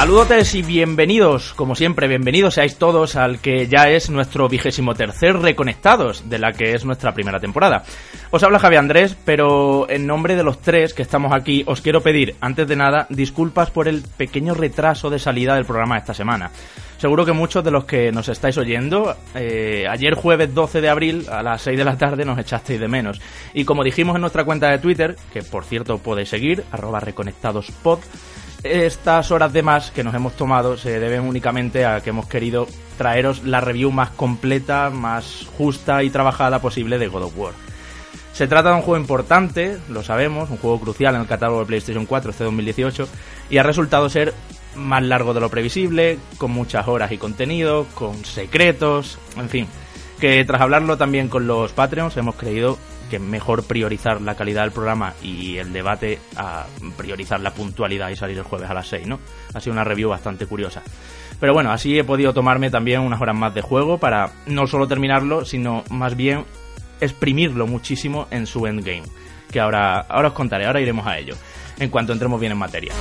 Saludos y bienvenidos, como siempre, bienvenidos seáis todos al que ya es nuestro vigésimo tercer Reconectados, de la que es nuestra primera temporada. Os habla Javi Andrés, pero en nombre de los tres que estamos aquí, os quiero pedir, antes de nada, disculpas por el pequeño retraso de salida del programa esta semana. Seguro que muchos de los que nos estáis oyendo, eh, ayer jueves 12 de abril a las 6 de la tarde nos echasteis de menos. Y como dijimos en nuestra cuenta de Twitter, que por cierto podéis seguir, arroba reconectadospod, estas horas de más que nos hemos tomado se deben únicamente a que hemos querido traeros la review más completa, más justa y trabajada posible de God of War. Se trata de un juego importante, lo sabemos, un juego crucial en el catálogo de PlayStation 4 este 2018 y ha resultado ser más largo de lo previsible, con muchas horas y contenido, con secretos, en fin, que tras hablarlo también con los Patreons hemos creído que mejor priorizar la calidad del programa y el debate a priorizar la puntualidad y salir el jueves a las 6, ¿no? Ha sido una review bastante curiosa. Pero bueno, así he podido tomarme también unas horas más de juego para no solo terminarlo, sino más bien exprimirlo muchísimo en su endgame. Que ahora, ahora os contaré, ahora iremos a ello, en cuanto entremos bien en materia.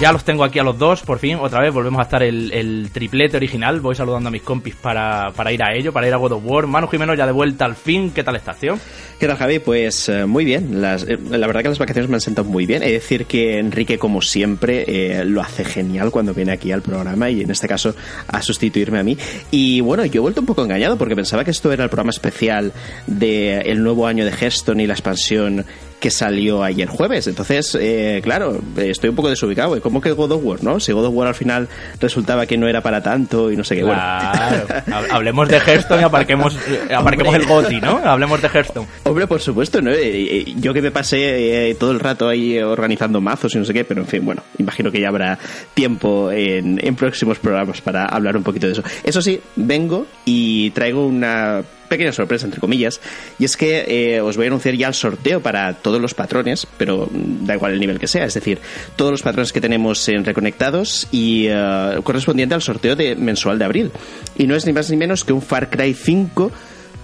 Ya los tengo aquí a los dos, por fin, otra vez volvemos a estar el, triplete original. Voy saludando a mis compis para, ir a ello, para ir a God of War. Manu Jimeno ya de vuelta al fin, ¿qué tal estás, tío? ¿Qué tal, Javi? Pues eh, muy bien. Eh, la verdad que las vacaciones me han sentado muy bien. He de decir que Enrique, como siempre, eh, lo hace genial cuando viene aquí al programa y en este caso a sustituirme a mí. Y bueno, yo he vuelto un poco engañado porque pensaba que esto era el programa especial del nuevo año de Geston y la expansión que salió ayer jueves. Entonces, eh, claro, estoy un poco desubicado. ¿Cómo que God of War, no? Si God of War al final resultaba que no era para tanto y no sé qué. Claro, hablemos de Hearthstone y aparquemos, eh, aparquemos el GOTI, ¿no? Hablemos de Hearthstone. Hombre, por supuesto, ¿no? Eh, yo que me pasé todo el rato ahí organizando mazos y no sé qué, pero en fin, bueno, imagino que ya habrá tiempo en, en próximos programas para hablar un poquito de eso. Eso sí, vengo y traigo una pequeña sorpresa, entre comillas, y es que eh, os voy a anunciar ya el sorteo para todos los patrones, pero mm, da igual el nivel que sea, es decir, todos los patrones que tenemos en Reconectados y eh, correspondiente al sorteo de mensual de abril. Y no es ni más ni menos que un Far Cry 5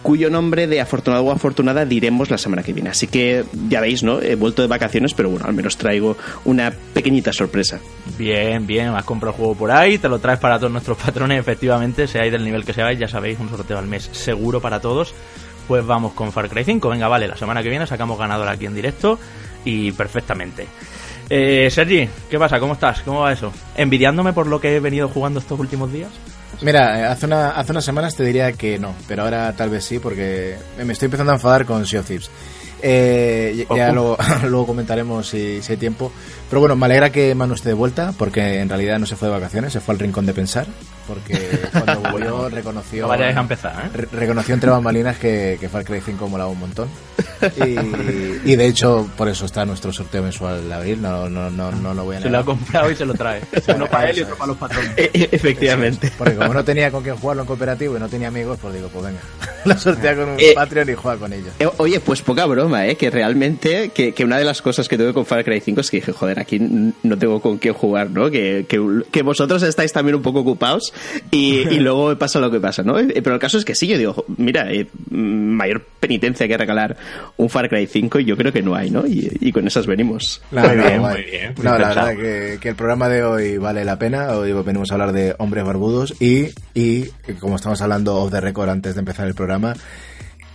cuyo nombre de afortunado o afortunada diremos la semana que viene. Así que ya veis, ¿no? He vuelto de vacaciones, pero bueno, al menos traigo una pequeñita sorpresa. Bien, bien, has comprado el juego por ahí, te lo traes para todos nuestros patrones, efectivamente, seáis del nivel que seáis, ya sabéis, un sorteo al mes seguro para todos. Pues vamos con Far Cry 5, venga, vale, la semana que viene sacamos ganador aquí en directo y perfectamente. Eh, Sergi, ¿qué pasa? ¿Cómo estás? ¿Cómo va eso? ¿Envidiándome por lo que he venido jugando estos últimos días? Mira, eh, hace, una, hace unas semanas te diría que no, pero ahora tal vez sí, porque me estoy empezando a enfadar con Sea of Thieves. Eh, ya luego, luego, comentaremos si, si, hay tiempo. Pero bueno, me alegra que Manu esté de vuelta, porque en realidad no se fue de vacaciones, se fue al rincón de pensar, porque cuando volvió reconoció... No vayáis a empezar, ¿eh? reconoció entre bambalinas que, que Far Cry 5 molaba un montón. Y, y, de hecho, por eso está nuestro sorteo mensual de abril, no, no, no, no lo voy a negar. Se lo ha comprado y se lo trae. Uno para él y otro para los patrones. E, efectivamente. Porque como no tenía con quién jugarlo en cooperativo y no tenía amigos, pues digo, pues venga, lo sortea con un eh, Patreon y juega con ellos. Eh, oye, pues poca broma, ¿eh? Que realmente, que, que, una de las cosas que tuve con Far Cry 5 es que dije, joder, aquí no tengo con qué jugar, ¿no? Que, que, vosotros estáis también un poco ocupados y, y, luego pasa lo que pasa, ¿no? Eh, pero el caso es que sí, yo digo, mira, mayor penitencia que regalar un Far Cry 5 y yo creo que no hay, ¿no? Y, con esas venimos. muy bien, muy bien. No, la verdad que, que, el programa de hoy vale la pena. Hoy venimos a hablar de hombres barbudos y, y como estamos hablando off the record antes de empezar el programa,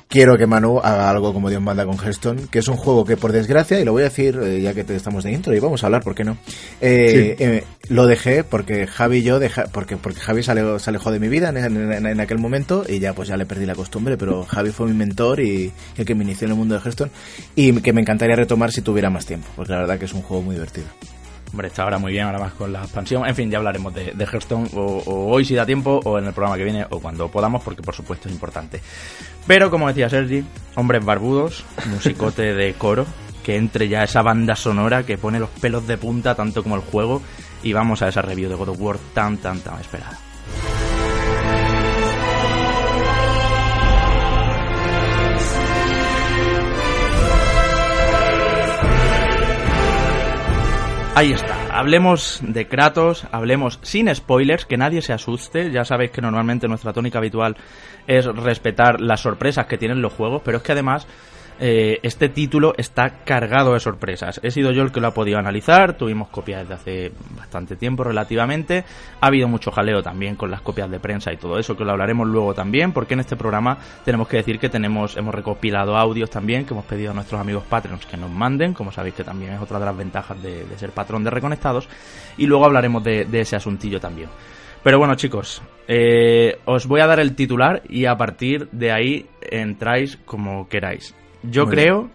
quiero que Manu haga algo como Dios manda con Hearthstone, que es un juego que por desgracia, y lo voy a decir eh, ya que te estamos de intro y vamos a hablar, ¿por qué no? Eh, eh, lo dejé porque Javi y yo, deja, porque, porque Javi se alejó, de mi vida en, aquel momento y ya pues ya le perdí la costumbre, pero Javi fue mi mentor y el que me inició en el mundo de Hearthstone y que me encantaría retomar si tuviera más tiempo, porque la verdad que es un juego muy divertido. Hombre, está ahora muy bien, ahora más con la expansión. En fin, ya hablaremos de, Hearthstone o, hoy si da tiempo, o en el programa que viene, o cuando podamos, porque por supuesto es importante. Pero como decía Sergi, hombres barbudos, musicote de coro, que entre ya esa banda sonora que pone los pelos de punta tanto como el juego, y vamos a esa review de God of War tan, tan, tan esperada. Ahí está. Hablemos de Kratos, hablemos sin spoilers, que nadie se asuste. Ya sabéis que normalmente nuestra tónica habitual es respetar las sorpresas que tienen los juegos, pero es que además eh, este título está cargado de sorpresas. He sido yo el que lo ha podido analizar, tuvimos copias desde hace bastante tiempo relativamente. Ha habido mucho jaleo también con las copias de prensa y todo eso, que lo hablaremos luego también, porque en este programa tenemos que decir que tenemos hemos recopilado audios también que hemos pedido a nuestros amigos Patreons que nos manden, como sabéis que también es otra de las ventajas de, ser patrón de Reconectados, y luego hablaremos de, ese asuntillo también. Pero bueno, chicos, eh, os voy a dar el titular y a partir de ahí entráis como queráis. Yo creo,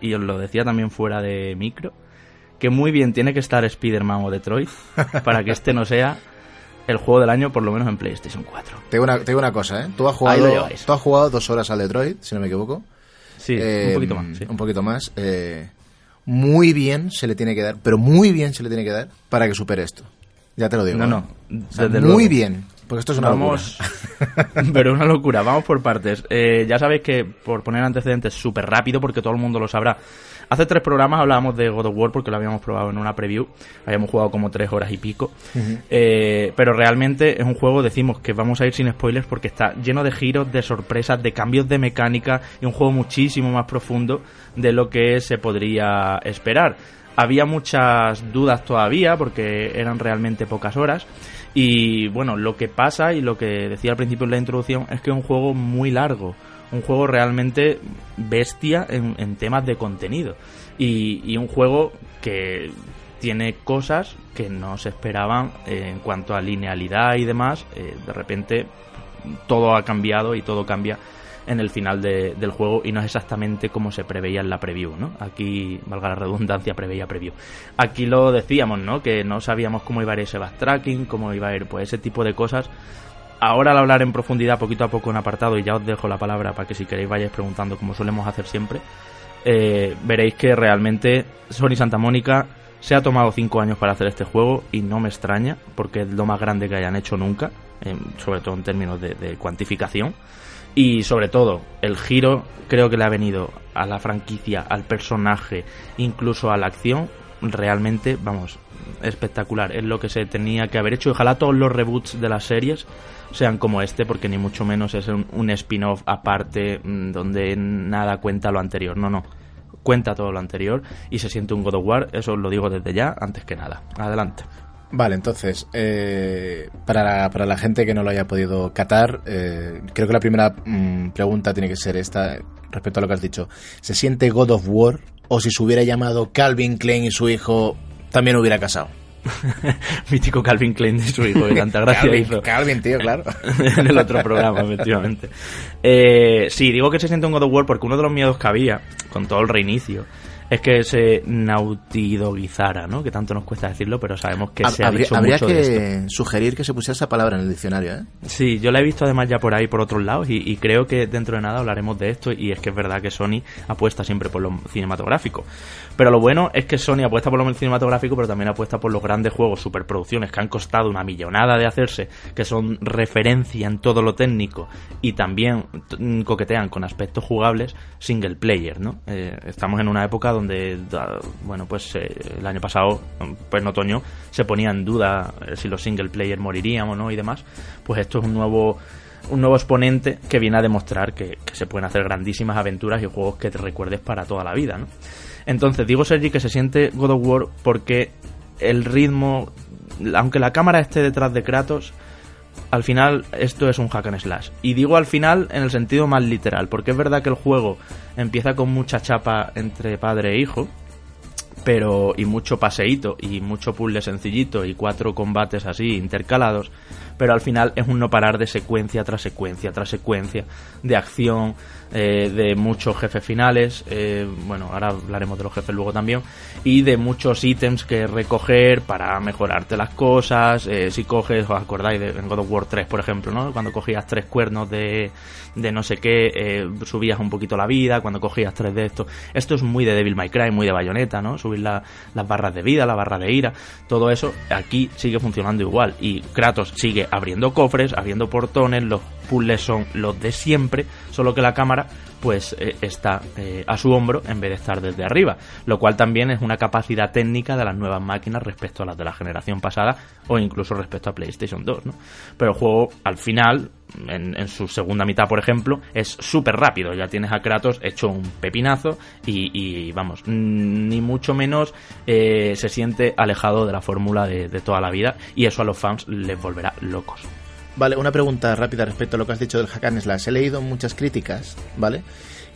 y os lo decía también fuera de micro, que muy bien tiene que estar Spider-Man o Detroit para que este no sea el juego del año, por lo menos en PlayStation 4. Te digo una, te una cosa, ¿eh? Tú has, jugado, tú has jugado dos horas al Detroit, si no me equivoco. Sí, un eh, poquito más. Un poquito más. Eh, muy bien se le tiene que dar, pero muy bien se le tiene que dar para que supere esto. Ya te lo digo. No, no. ¿eh? muy bien. Porque esto es una Vamos... locura. pero una locura. Vamos por partes. ya sabéis que, por poner antecedentes súper rápido, porque todo el mundo lo sabrá, Hace tres programas hablábamos de God of War porque lo habíamos probado en una preview. Habíamos jugado como tres horas y pico. Eh, pero realmente es un juego, decimos que vamos a ir sin spoilers porque está lleno de giros, de sorpresas, de cambios de mecánica y un juego muchísimo más profundo de lo que se podría esperar. Había muchas dudas todavía porque eran realmente pocas horas. Y bueno, lo que pasa y lo que decía al principio en la introducción es que es un juego muy largo un juego realmente bestia en, temas de contenido. Y, un juego que tiene cosas que no se esperaban en cuanto a linealidad y demás. Eh, de repente todo ha cambiado y todo cambia en el final del juego y no es exactamente como se preveía en la preview, ¿no? Aquí, valga la redundancia, preveía preview. Aquí lo decíamos, ¿no? Que no sabíamos cómo iba a ir ese backtracking, cómo iba a ir pues ese tipo de cosas Ahora al hablar en profundidad poquito a poco en apartado y ya os dejo la palabra para que si queréis vayáis preguntando como solemos hacer siempre, eh, veréis que realmente Sony Santa Mónica se ha tomado 5 años para hacer este juego y no me extraña porque es lo más grande que hayan hecho nunca, sobre todo en términos de, de cuantificación. Y sobre todo, el giro creo que le ha venido a la franquicia, al personaje, incluso a la acción, realmente, vamos, espectacular. Es lo que se tenía que haber hecho. Ojalá todos los reboots de las series sean como este, porque ni mucho menos es un, spin-off aparte mm, donde nada cuenta lo anterior. No, no. Cuenta todo lo anterior y se siente un God of War. Eso lo digo desde ya, antes que nada. Adelante. Vale, entonces, eh, para, la, para la gente que no lo haya podido catar, eh, creo que la primera mm, pregunta tiene que ser esta respecto a lo que has dicho. ¿Se siente God of War o si se hubiera llamado Calvin Klein y su hijo también hubiera casado? Mítico Calvin Klein y su hijo, de tanta gracia hizo. Calvin, tío, claro. en el otro programa, efectivamente. Eh, sí, digo que se siente un God of War porque uno de los miedos que había con todo el reinicio es que se nautidoguizara, ¿no? Que tanto nos cuesta decirlo, pero sabemos que se ha habría, dicho habría que sugerir que se pusiera esa palabra en el diccionario, ¿eh? Sí, yo la he visto además ya por ahí, por otros lados, y, creo que dentro de nada hablaremos de esto, y es que es verdad que Sony apuesta siempre por lo cinematográfico. Pero lo bueno es que Sony apuesta por lo cinematográfico, pero también apuesta por los grandes juegos, superproducciones que han costado una millonada de hacerse, que son referencia en todo lo técnico, y también coquetean con aspectos jugables single player, ¿no? Eh, estamos en una época donde, bueno, pues eh, el año pasado, pues en otoño, se ponía en duda eh, si los single player morirían o no y demás, pues esto es un nuevo un nuevo exponente que viene a demostrar que, se pueden hacer grandísimas aventuras y juegos que te recuerdes para toda la vida, ¿no? Entonces, digo Sergi que se siente God of War porque el ritmo, aunque la cámara esté detrás de Kratos, al final esto es un hack and slash. Y digo al final en el sentido más literal, porque es verdad que el juego empieza con mucha chapa entre padre e hijo, pero y mucho paseíto y mucho puzzle sencillito y cuatro combates así intercalados, pero al final es un no parar de secuencia tras secuencia tras secuencia de acción, eh, de muchos jefes finales, eh, bueno, ahora hablaremos de los jefes luego también, y de muchos ítems que recoger para mejorarte las cosas, eh, si coges, os acordáis de God of War 3, por ejemplo, ¿no? Cuando cogías tres cuernos de, de no sé qué, subías un poquito la vida, cuando cogías tres de estos, esto es muy de Devil May Cry, muy de bayoneta, ¿no? Subir las barras de vida, la barra de ira, todo eso aquí sigue funcionando igual, y Kratos sigue abriendo cofres, abriendo portones, los puzzles son los de siempre, solo que la cámara pues eh, está eh, a su hombro en vez de estar desde arriba, lo cual también es una capacidad técnica de las nuevas máquinas respecto a las de la generación pasada o incluso respecto a PlayStation 2, ¿no? Pero el juego al final, en, su segunda mitad por ejemplo, es súper rápido, ya tienes a Kratos hecho un pepinazo y, vamos, ni mucho menos eh, se siente alejado de la fórmula de, de toda la vida y eso a los fans les volverá locos. Vale, una pregunta rápida respecto a lo que has dicho del hack and slash. He leído muchas críticas, ¿vale?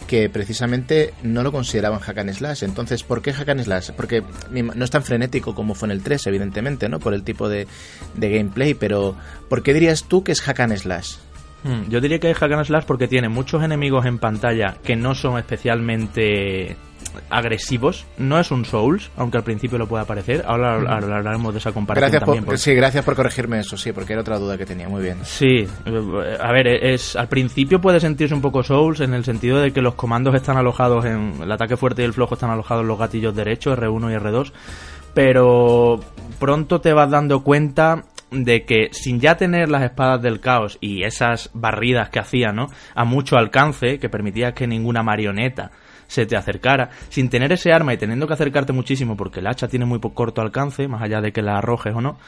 Que precisamente no lo consideraban hack and slash. Entonces, ¿por qué hack and slash? Porque no es tan frenético como fue en el 3, evidentemente, ¿no? Por el tipo de, de gameplay, pero ¿por qué dirías tú que es hack and slash? Hmm, yo diría que es hack and slash porque tiene muchos enemigos en pantalla que no son especialmente agresivos. No es un Souls, aunque al principio lo pueda parecer. Ahora hablaremos de esa comparación gracias también. Por, Sí, gracias por corregirme eso, sí, porque era otra duda que tenía. Muy bien. Sí, a ver, es al principio puede sentirse un poco Souls en el sentido de que los comandos están alojados en el ataque fuerte y el flojo están alojados en los gatillos derechos, R1 y R2, pero pronto te vas dando cuenta de que sin ya tener las espadas del caos y esas barridas que hacía, ¿no? A mucho alcance, que permitía que ninguna marioneta se te acercara, sin tener ese arma y teniendo que acercarte muchísimo porque el hacha tiene muy corto alcance, más allá de que la arrojes o no,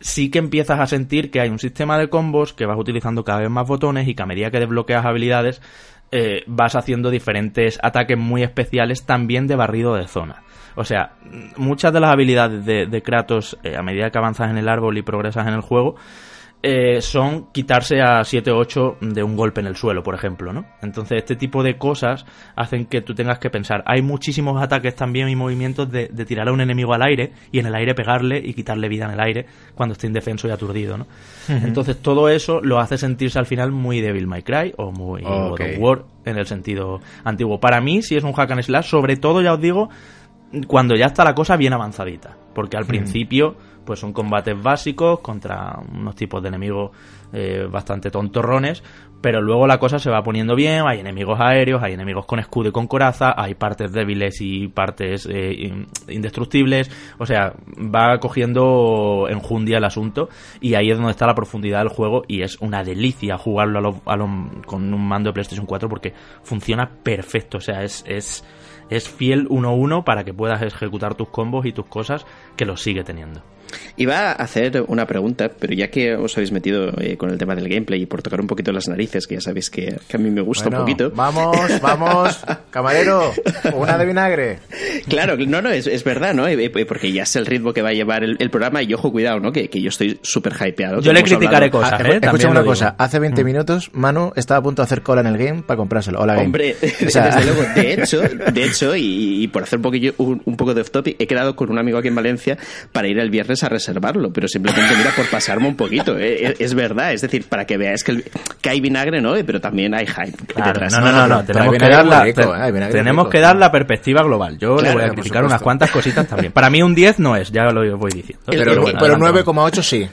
sí que empiezas a sentir que hay un sistema de combos que vas utilizando cada vez más botones y que a medida que desbloqueas habilidades eh, vas haciendo diferentes ataques muy especiales también de barrido de zona. O sea, muchas de las habilidades de, Kratos eh, a medida que avanzas en el árbol y progresas en el juego eh, son quitarse a 7 o 8 de un golpe en el suelo, por ejemplo, ¿no? Entonces este tipo de cosas hacen que tú tengas que pensar. Hay muchísimos ataques también y movimientos de, tirar a un enemigo al aire y en el aire pegarle y quitarle vida en el aire cuando esté indefenso y aturdido, ¿no? Entonces todo eso lo hace sentirse al final muy Devil May Cry o muy God of War en el sentido antiguo. Para mí si es un hack and slash, sobre todo ya os digo, cuando ya está la cosa bien avanzadita, porque al principio pues son combates básicos contra unos tipos de enemigos eh, bastante tontorrones, pero luego la cosa se va poniendo bien, hay enemigos aéreos, hay enemigos con escudo y con coraza, hay partes débiles y partes eh, indestructibles, o sea, va cogiendo enjundia el asunto y ahí es donde está la profundidad del juego y es una delicia jugarlo con un mando de PlayStation 4 porque funciona perfecto, o sea, es, es, es fiel uno a uno para que puedas ejecutar tus combos y tus cosas que lo sigue teniendo. Iba a hacer una pregunta, pero ya que os habéis metido eh, con el tema del gameplay y por tocar un poquito las narices, que ya sabéis que, a mí me gusta un poquito. Vamos, vamos, camarero, una de vinagre. Claro, no, no, es, verdad, ¿no? Eh, eh, porque ya es el ritmo que va a llevar el, programa y ojo, cuidado, ¿no? Que, yo estoy súper hypeado. Yo le criticaré cosas, ah, ¿eh? Escucha una cosa, hace 20 mm. minutos Manu estaba a punto de hacer cola en el game para comprárselo. Hola, game. Hombre, desde luego, de hecho, de hecho y, por hacer un, poquillo, un, poco de off topic, he quedado con un amigo aquí en Valencia para ir el viernes a reservarlo, pero simplemente mira por pasarme un poquito. Eh, es, verdad, es decir, para que veáis que, hay vinagre, ¿no? Pero también hay hype. no, no, no, tenemos, que dar, la, eh, tenemos que dar la perspectiva global. Yo le voy a criticar unas cuantas cositas también. Para mí un 10 no es, ya lo voy diciendo. Pero, pero 9,8 sí.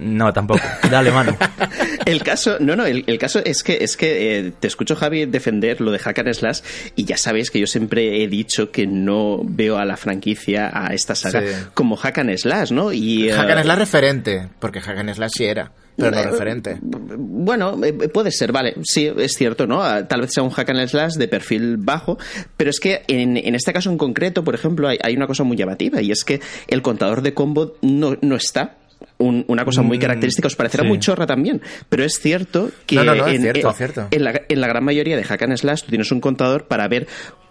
No, tampoco. Dale, mano. el caso, no, no, el, caso es que es que eh, te escucho Javi defender lo de Hack and Slash y ya sabéis que yo siempre he dicho que no veo a la franquicia, a esta saga, como Hack and Slash, ¿no? Y, Hack and Slash referente, porque Hack and Slash sí era. Pero no eh, referente. Bueno, eh, puede ser, vale, sí, es cierto, ¿no? Ah, tal vez sea un hack and slash de perfil bajo, pero es que en, en este caso en concreto, por ejemplo, hay, hay, una cosa muy llamativa y es que el contador de combo no, no está una cosa muy mm, característica, os parecerá muy chorra también, pero es cierto que en, la, en, la, gran mayoría de hack and slash tú tienes un contador para ver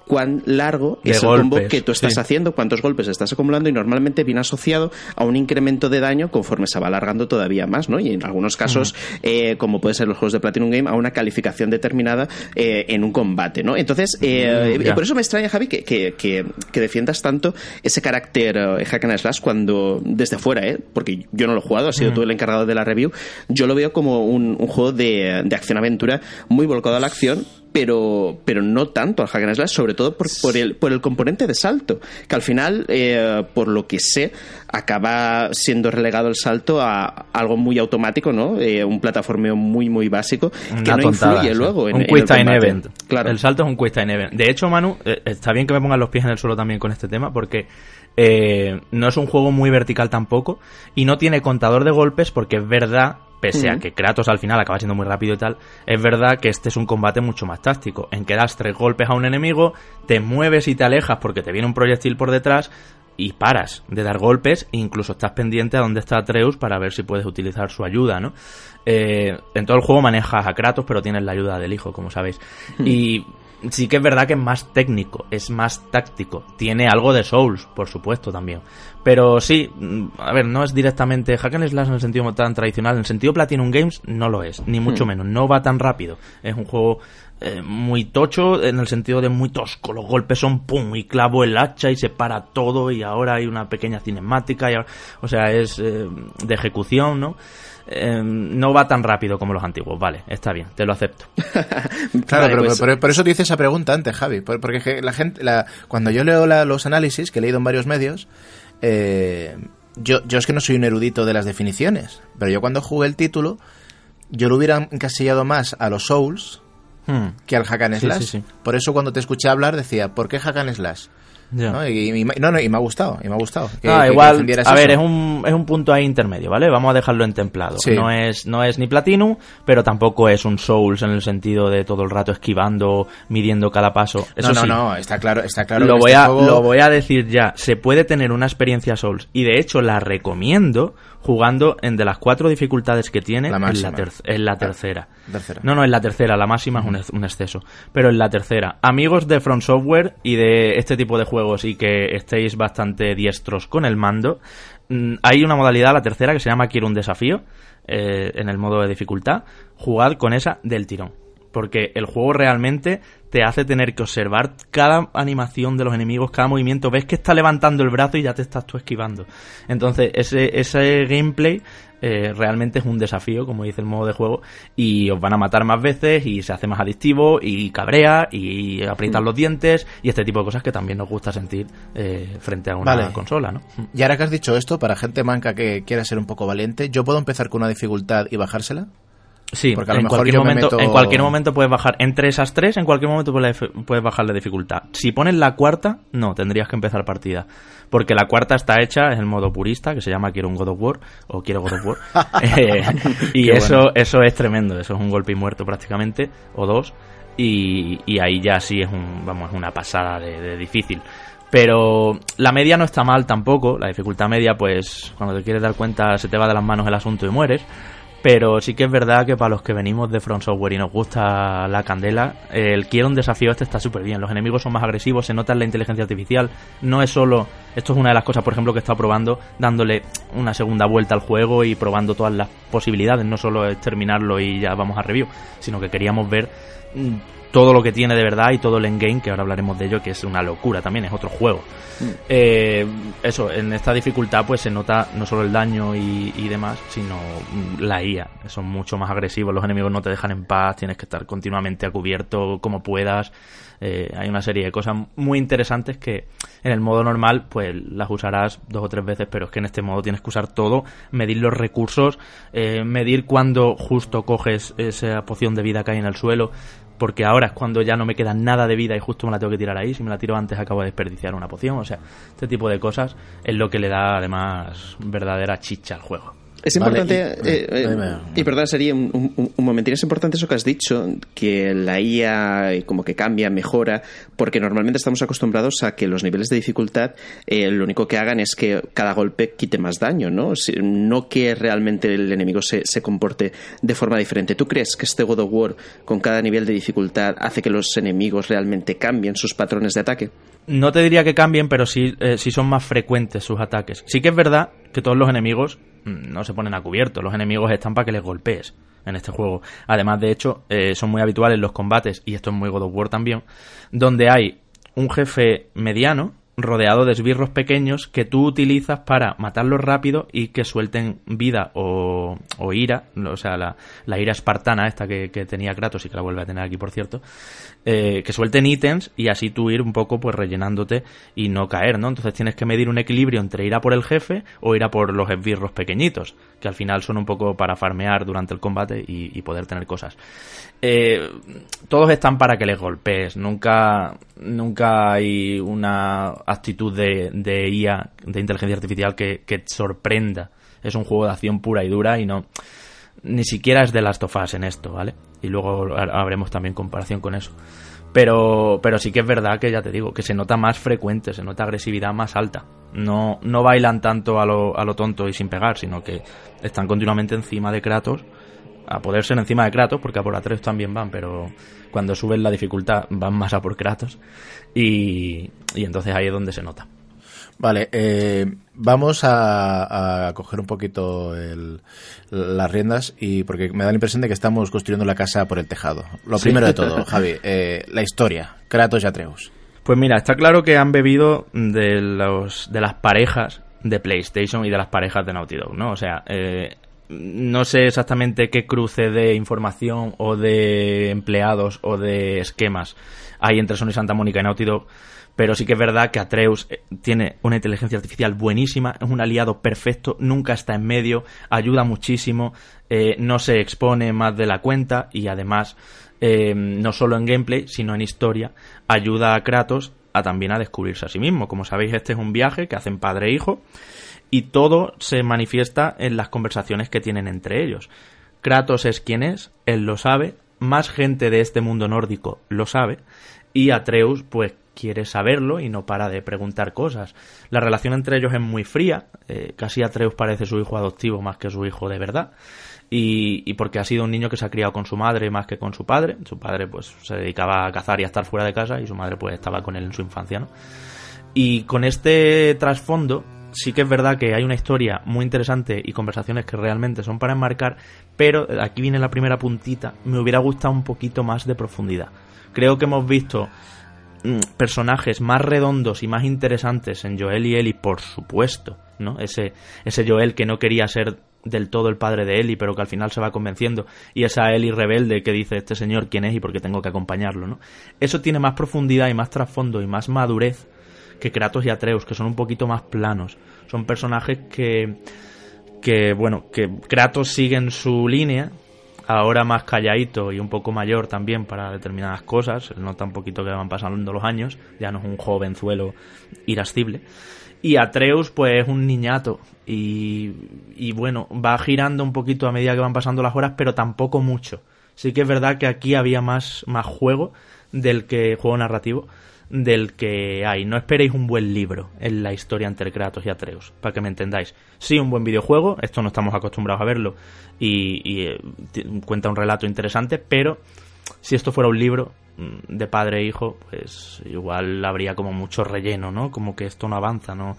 cuán largo es el combo que tú estás haciendo, cuántos golpes estás acumulando y normalmente viene asociado a un incremento de daño conforme se va alargando todavía más, ¿no? Y en algunos casos, eh, como puede ser los juegos de Platinum Game, a una calificación determinada eh, en un combate, ¿no? Entonces, eh, por eso me extraña, Javi, que, que, que, defiendas tanto ese carácter hack and slash cuando desde fuera, ¿eh? Porque yo no lo he jugado, ha sido tú el encargado de la review, yo lo veo como un, un juego de, de acción-aventura muy volcado a la acción, pero, pero no tanto al hack and slash, sobre todo por, por, el, por el componente de salto, que al final, eh, por lo que sé, acaba siendo relegado el salto a algo muy automático, ¿no? Eh, un plataformeo muy, muy básico, que no influye luego en, un quick time event. Claro. El salto es un quick time event. De hecho, Manu, eh, está bien que me pongan los pies en el suelo también con este tema, porque no es un juego muy vertical tampoco, y no tiene contador de golpes, porque es verdad pese a que Kratos al final acaba siendo muy rápido y tal, es verdad que este es un combate mucho más táctico, en que das tres golpes a un enemigo, te mueves y te alejas porque te viene un proyectil por detrás y paras de dar golpes e incluso estás pendiente a dónde está Atreus para ver si puedes utilizar su ayuda, ¿no? Eh, en todo el juego manejas a Kratos, pero tienes la ayuda del hijo, como sabéis. Y sí que es verdad que es más técnico, es más táctico. Tiene algo de Souls, por supuesto, también. Pero sí, mm, a ver, no es directamente Hack and Slash en el sentido tan tradicional. En el sentido Platinum Games no lo es, ni mucho hmm. menos. No va tan rápido. Es un juego eh, muy tocho en el sentido de muy tosco. Los golpes son pum y clavo el hacha y se para todo y ahora hay una pequeña cinemática. Y o sea, es eh, de ejecución, ¿no? Em, no va tan rápido como los antiguos. Vale, está bien, te lo acepto. claro, pero, pues- por, eso te hice esa pregunta antes, Javi. Porque la gente, la, cuando yo leo los análisis, que he leído en varios medios, eh, yo, yo es que no soy un erudito de las definiciones, pero yo cuando jugué el título, yo lo hubiera encasillado más a los Souls hmm. que al Hack and Slash. Por eso cuando te escuché hablar decía, ¿por qué Hack and Slash? ¿No? Y, no, no, y me ha gustado, y me ha gustado. ah, igual, a ver, es un, es un punto ahí intermedio, ¿vale? Vamos a dejarlo en templado. No, es, no es ni Platinum, pero tampoco es un Souls en el sentido de todo el rato esquivando, midiendo cada paso. Eso no, no, no, está claro, está claro. Lo, voy este a, lo voy a decir ya, se puede tener una experiencia Souls, y de hecho la recomiendo jugando en de las cuatro dificultades que tiene, en, la en la, tercera. No, no, en la tercera, la máxima es un, exceso. Pero en la tercera, amigos de Front Software y de este tipo de juegos y que estéis bastante diestros con el mando, mm, hay una modalidad, la tercera, que se llama Quiero un desafío, eh, en el modo de dificultad. Jugad con esa del tirón porque el juego realmente te hace tener que observar cada animación de los enemigos, cada movimiento. Ves que está levantando el brazo y ya te estás tú esquivando. Entonces, ese, ese gameplay eh, realmente es un desafío, como dice el modo de juego, y os van a matar más veces y se hace más adictivo y cabrea y aprietan los dientes y este tipo de cosas que también nos gusta sentir eh, frente a una consola, ¿no? Y ahora que has dicho esto, para gente manca que quiera ser un poco valiente, ¿yo puedo empezar con una dificultad y bajársela? Sí, porque a lo en, mejor cualquier momento, en cualquier momento puedes bajar. Entre esas tres, en cualquier momento puedes bajar la dificultad. Si pones la cuarta, no, tendrías que empezar partida. Porque la cuarta está hecha, es el modo purista, que se llama Quiero un God of War, o Quiero God of War. Eh, y eso, eso es tremendo, eso es un golpe y muerto prácticamente, o dos. Y, y ahí ya sí es un, vamos, una pasada de, de difícil. Pero la media no está mal tampoco. La dificultad media, pues, cuando te quieres dar cuenta, se te va de las manos el asunto y mueres. Pero sí que es verdad que para los que venimos de Front Software y nos gusta la candela, el quiero desafío este está súper bien. Los enemigos son más agresivos, se nota en la inteligencia artificial. No es solo. Esto es una de las cosas, por ejemplo, que he estado probando, dándole una segunda vuelta al juego y probando todas las posibilidades. No solo es terminarlo y ya vamos a review, sino que queríamos ver mm, todo lo que tiene de verdad y todo el endgame, que ahora hablaremos de ello, que es una locura también, es otro juego. Mm. Eh, eso, en esta dificultad pues se nota no solo el daño y, demás, sino la IA. Son mucho más agresivos, los enemigos no te dejan en paz, tienes que estar continuamente a cubierto como puedas. Eh, hay una serie de cosas muy interesantes que en el modo normal pues las usarás dos o tres veces, pero es que en este modo tienes que usar todo, medir los recursos, eh, medir cuando justo coges esa poción de vida que hay en el suelo, porque ahora es cuando ya no me queda nada de vida y justo me la tengo que tirar ahí. Si me la tiro antes acabo de desperdiciar una poción. O sea, este tipo de cosas es lo que le da además verdadera chicha al juego. Es importante, y, eh, eh, perdón, sería un, un, momentín, es importante eso que has dicho, que la IA como que cambia, mejora, porque normalmente estamos acostumbrados a que los niveles de dificultad eh, lo único que hagan es que cada golpe quite más daño, ¿no? No que realmente el enemigo se, se comporte de forma diferente. ¿Tú crees que este God of War, con cada nivel de dificultad, hace que los enemigos realmente cambien sus patrones de ataque? No te diría que cambien, pero sí, sí son más frecuentes sus ataques. Sí que es verdad que todos los enemigos no se ponen a cubierto. Los enemigos están para que les golpees en este juego. Además, de hecho, eh, son muy habituales los combates, y esto es muy God of War también, donde hay un jefe mediano rodeado de esbirros pequeños que tú utilizas para matarlos rápido y que suelten vida o, ira, o sea, la, ira espartana, esta que, tenía Kratos y que la vuelve a tener aquí, por cierto, eh, que suelten ítems y así tú ir un poco pues rellenándote y no caer, ¿no? Entonces tienes que medir un equilibrio entre ir a por el jefe o ir a por los esbirros pequeñitos, que al final son un poco para farmear durante el combate y poder tener cosas. Eh, todos están para que les golpees. Nunca, nunca hay una actitud de, IA, de inteligencia artificial, que, sorprenda. Es un juego de acción pura y dura y no ni siquiera es de Last of Us en esto, ¿vale? Y luego haremos también comparación con eso. Pero, pero sí que es verdad que ya te digo, que se nota más frecuente, se nota agresividad más alta. No, no bailan tanto a lo, a lo tonto y sin pegar, sino que están continuamente encima de Kratos, a poder ser encima de Kratos, porque a por Atreus también van, pero cuando suben la dificultad van más a por Kratos. Y, y entonces ahí es donde se nota. Vale, eh, vamos a, coger un poquito las riendas y porque me da la impresión de que estamos construyendo la casa por el tejado. Lo primero de todo, Javi, eh, la historia, Kratos y Atreus. Pues mira, está claro que han bebido de los de las parejas de PlayStation y de las parejas de Naughty Dog, ¿no? O sea, eh, no sé exactamente qué cruce de información o de empleados o de esquemas hay entre Sony Santa Mónica y Naughty Dog pero sí que es verdad que Atreus eh, tiene una inteligencia artificial buenísima, es un aliado perfecto, nunca está en medio, ayuda muchísimo, eh, no se expone más de la cuenta y además, eh, no solo en gameplay, sino en historia, ayuda a Kratos a también a descubrirse a sí mismo. Como sabéis, este es un viaje que hacen padre e hijo y todo se manifiesta en las conversaciones que tienen entre ellos. Kratos es quien es, él lo sabe, más gente de este mundo nórdico lo sabe y Atreus pues quiere saberlo y no para de preguntar cosas. La relación entre ellos es muy fría, eh, casi Atreus parece su hijo adoptivo más que su hijo de verdad. Y, porque ha sido un niño que se ha criado con su madre más que con su padre. Su padre pues se dedicaba a cazar y a estar fuera de casa y su madre pues estaba con él en su infancia, ¿no? Y con este trasfondo sí que es verdad que hay una historia muy interesante y conversaciones que realmente son para enmarcar, pero aquí viene la primera puntita, me hubiera gustado un poquito más de profundidad. Creo que hemos visto Mm, personajes más redondos y más interesantes en Joel y Ellie, por supuesto, ¿no? Ese, ese Joel que no quería ser del todo el padre de Ellie, pero que al final se va convenciendo, y esa Ellie rebelde que dice este señor quién es y por qué tengo que acompañarlo, ¿no? Eso tiene más profundidad y más trasfondo y más madurez que Kratos y Atreus, que son un poquito más planos. Son personajes que, que bueno, que Kratos sigue en su línea, ahora más calladito y un poco mayor también para determinadas cosas, nota un poquito que van pasando los años, ya no es un jovenzuelo irascible. Y Atreus, pues es un niñato. Y, y bueno, va girando un poquito a medida que van pasando las horas, pero tampoco mucho. Sí que es verdad que aquí había más, más juego del que juego narrativo del que hay. No esperéis un buen libro en la historia entre Kratos y Atreus, para que me entendáis. Sí, un buen videojuego, esto no estamos acostumbrados a verlo, y, eh, cuenta un relato interesante, pero si esto fuera un libro mm, de padre e hijo, pues igual habría como mucho relleno, ¿no? Como que esto no avanza, no,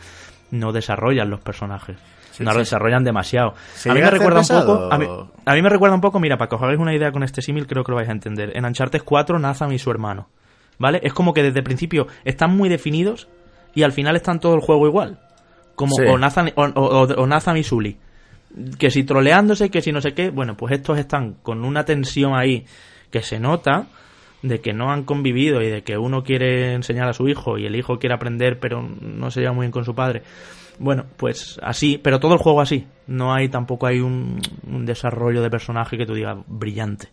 no desarrollan los personajes. no lo desarrollan demasiado. A mí me recuerda un poco. A mí, me recuerda un poco, mira, para que os hagáis una idea con este símil, creo que lo vais a entender. En Uncharted 4, Nathan y su hermano. ¿Vale? Es como que desde el principio están muy definidos y al final están todo el juego igual. Como o, Nathan, o, y Sully. Que si troleándose, que si no sé qué. Bueno, pues estos están con una tensión ahí que se nota de que no han convivido y de que uno quiere enseñar a su hijo y el hijo quiere aprender pero no se lleva muy bien con su padre. Bueno, pues así, pero todo el juego así. No hay tampoco hay un, un desarrollo de personaje que tú digas brillante.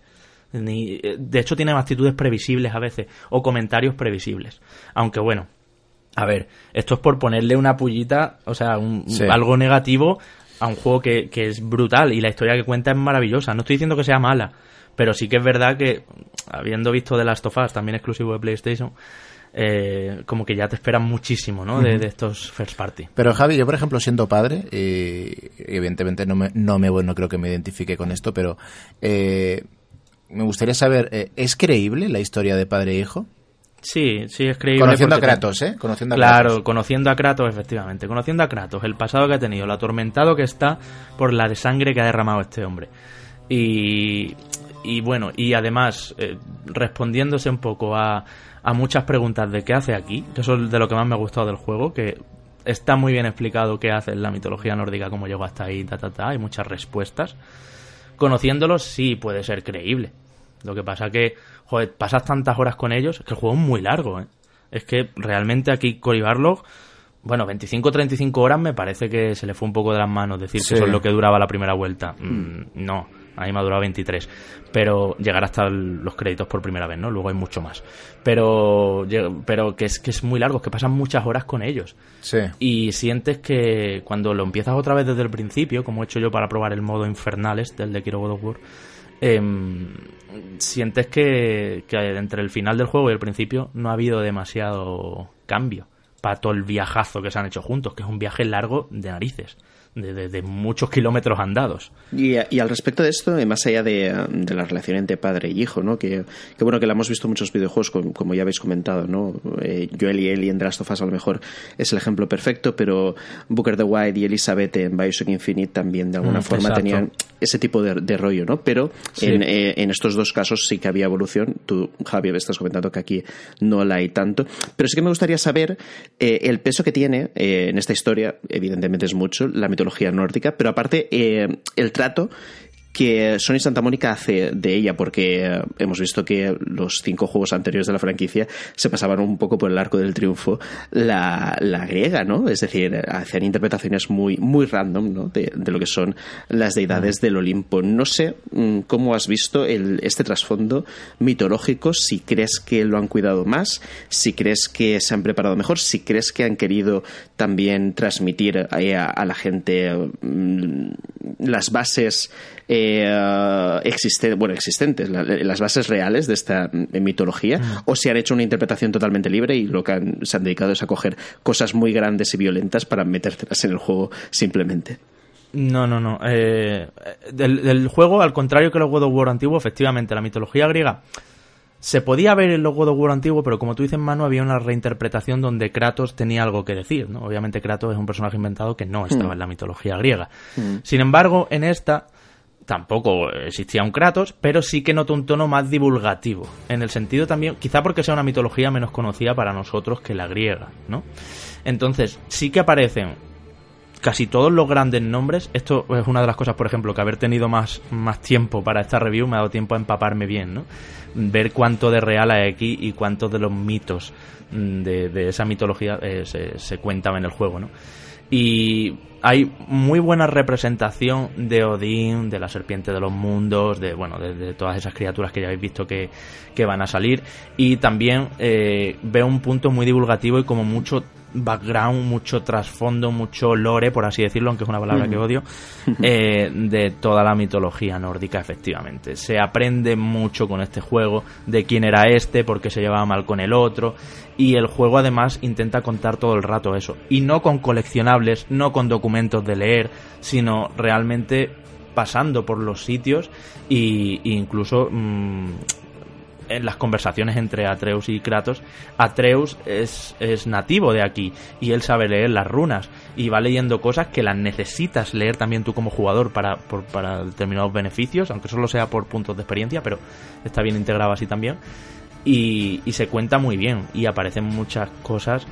Eh, de hecho, tiene actitudes previsibles a veces, o comentarios previsibles. Aunque bueno, a ver, esto es por ponerle una pullita, o sea, algo negativo a un juego que, es brutal y la historia que cuenta es maravillosa. No estoy diciendo que sea mala, pero sí que es verdad que, habiendo visto The Last of Us, también exclusivo de PlayStation, eh, como que ya te esperan muchísimo, ¿no? de, estos first party. Pero Javi, yo por ejemplo siendo padre, y evidentemente no me, no me no creo que me identifique con esto, pero eh, me gustaría saber, eh, ¿es creíble la historia de padre e hijo? Sí, sí, es creíble. Conociendo a Kratos, ¿eh? Conociendo a claro, conociendo a Kratos, efectivamente. Conociendo a Kratos, el pasado que ha tenido, lo atormentado que está por la de sangre que ha derramado este hombre. Y, y bueno, y además, eh, respondiéndose un poco a, a muchas preguntas de qué hace aquí, que eso es de lo que más me ha gustado del juego, que está muy bien explicado qué hace en la mitología nórdica, cómo llegó hasta ahí, ta, ta, ta, hay muchas respuestas. Conociéndolos sí puede ser creíble. Lo que pasa que, joder, pasas tantas horas con ellos, que el juego es muy largo, ¿eh? Es que realmente aquí Cory Barlog bueno, 25 35 horas me parece que se le fue un poco de las manos decir que eso es lo que duraba la primera vuelta. Mm, no, a mí me ha durado 23. Pero llegar hasta los créditos por primera vez, ¿no? Luego hay mucho más. Pero, pero que, es, que es muy largo, que pasan muchas horas con ellos. Sí. Y sientes que cuando lo empiezas otra vez desde el principio, como he hecho yo para probar el modo Infernales del de Kiro God of War, em, sientes que, que entre el final del juego y el principio no ha habido demasiado cambio para todo el viajazo que se han hecho juntos, que es un viaje largo de narices de, muchos kilómetros andados. Y, al respecto de esto, eh, más allá de, la relación entre padre y hijo, ¿no? Que, bueno, que la hemos visto en muchos videojuegos, como, ya habéis comentado, ¿no? Eh, Joel y Ellie en The Last of Us a lo mejor es el ejemplo perfecto, pero Booker the White y Elizabeth en Bioshock Infinite también de alguna mm, forma tenían ese tipo de, rollo, ¿no? Pero eh, en, estos dos casos sí que había evolución. Tú, Javier, estás comentando que aquí no la hay tanto. Pero sí que me gustaría saber el peso que tiene en esta historia, evidentemente es mucho, la mitología nórdica, pero aparte eh, el trato que Sony Santa Mónica hace de ella, porque eh, hemos visto que los cinco juegos anteriores de la franquicia se pasaban un poco por el arco del triunfo la, griega, ¿no? Es decir, hacían interpretaciones muy, muy random, ¿no? De, lo que son las deidades del Olimpo. No sé mm, cómo has visto el, este trasfondo mitológico, si crees que lo han cuidado más, si crees que se han preparado mejor, si crees que han querido también transmitir a, a la gente mm, las bases eh, bueno, existentes, las bases reales de esta mm, mitología, mm. o si han hecho una interpretación totalmente libre y lo que se han dedicado es a coger cosas muy grandes y violentas para metértelas en el juego simplemente. No, no, no. Eh, del, juego, al contrario que los God of War antiguo, efectivamente, la mitología griega se podía ver en los God of War antiguo, pero como tú dices, Manu, había una reinterpretación donde Kratos tenía algo que decir, ¿no? Obviamente Kratos es un personaje inventado que no estaba mm. en la mitología griega. Sin embargo, en esta tampoco existía un Kratos, pero sí que noto un tono más divulgativo. En el sentido también, quizá porque sea una mitología menos conocida para nosotros que la griega, ¿no? Entonces, sí que aparecen casi todos los grandes nombres. Esto es una de las cosas, por ejemplo, que haber tenido más, más tiempo para esta review me ha dado tiempo a empaparme bien, ¿no? Ver cuánto de real hay aquí y cuántos de los mitos mm, de, esa mitología eh, se, se cuentan en el juego, ¿no? Y hay muy buena representación de Odín, de la serpiente de los mundos, de bueno, de, todas esas criaturas que ya habéis visto que, van a salir. Y también eh, veo un punto muy divulgativo y como mucho background, mucho trasfondo, mucho lore, por así decirlo, aunque es una palabra que odio, eh, de toda la mitología nórdica, efectivamente. Se aprende mucho con este juego de quién era este, por qué se llevaba mal con el otro, y el juego además intenta contar todo el rato eso. Y no con coleccionables, no con documentos de leer, sino realmente pasando por los sitios e incluso mm, en las conversaciones entre Atreus y Kratos, Atreus es, es, nativo de aquí y él sabe leer las runas y va leyendo cosas que las necesitas leer también tú como jugador para, para determinados beneficios, aunque solo sea por puntos de experiencia, pero está bien integrado así también. Y, y se cuenta muy bien y aparecen muchas cosas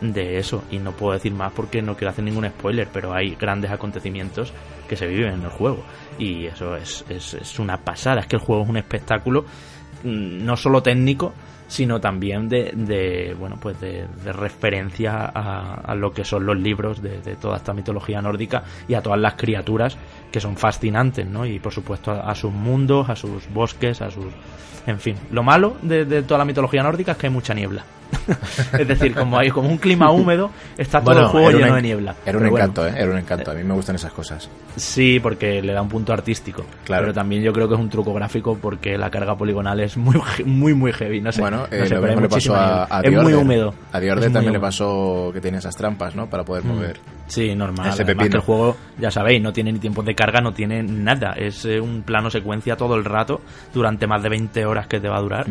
de eso. Y no puedo decir más porque no quiero hacer ningún spoiler pero hay grandes acontecimientos que se viven en el juego. Y eso es, es, es una pasada. Es que el juego es un espectáculo no solo técnico, sino también de, bueno pues de, referencia a, lo que son los libros de, toda esta mitología nórdica y a todas las criaturas que son fascinantes, ¿no? Y por supuesto a sus mundos, a sus bosques, a sus en fin, lo malo de, toda la mitología nórdica es que hay mucha niebla. es decir, como hay como un clima húmedo, está todo el juego lleno de niebla. Era un encanto, ¿eh? Era un encanto. A mí me gustan esas cosas. Sí, porque le da un punto artístico. Claro. Pero también yo creo que es un truco gráfico porque la carga poligonal es muy, muy, muy heavy. No sé. Bueno, eh, lo le pasó a, Es muy húmedo. A también le pasó que tenía esas trampas, ¿no? Para poder mm. mover. Sí, normal. Ese Además que el juego, ya sabéis, no tiene ni tiempos de carga, no tiene nada. Es eh, un plano secuencia todo el rato durante más de 20 horas que te va a durar.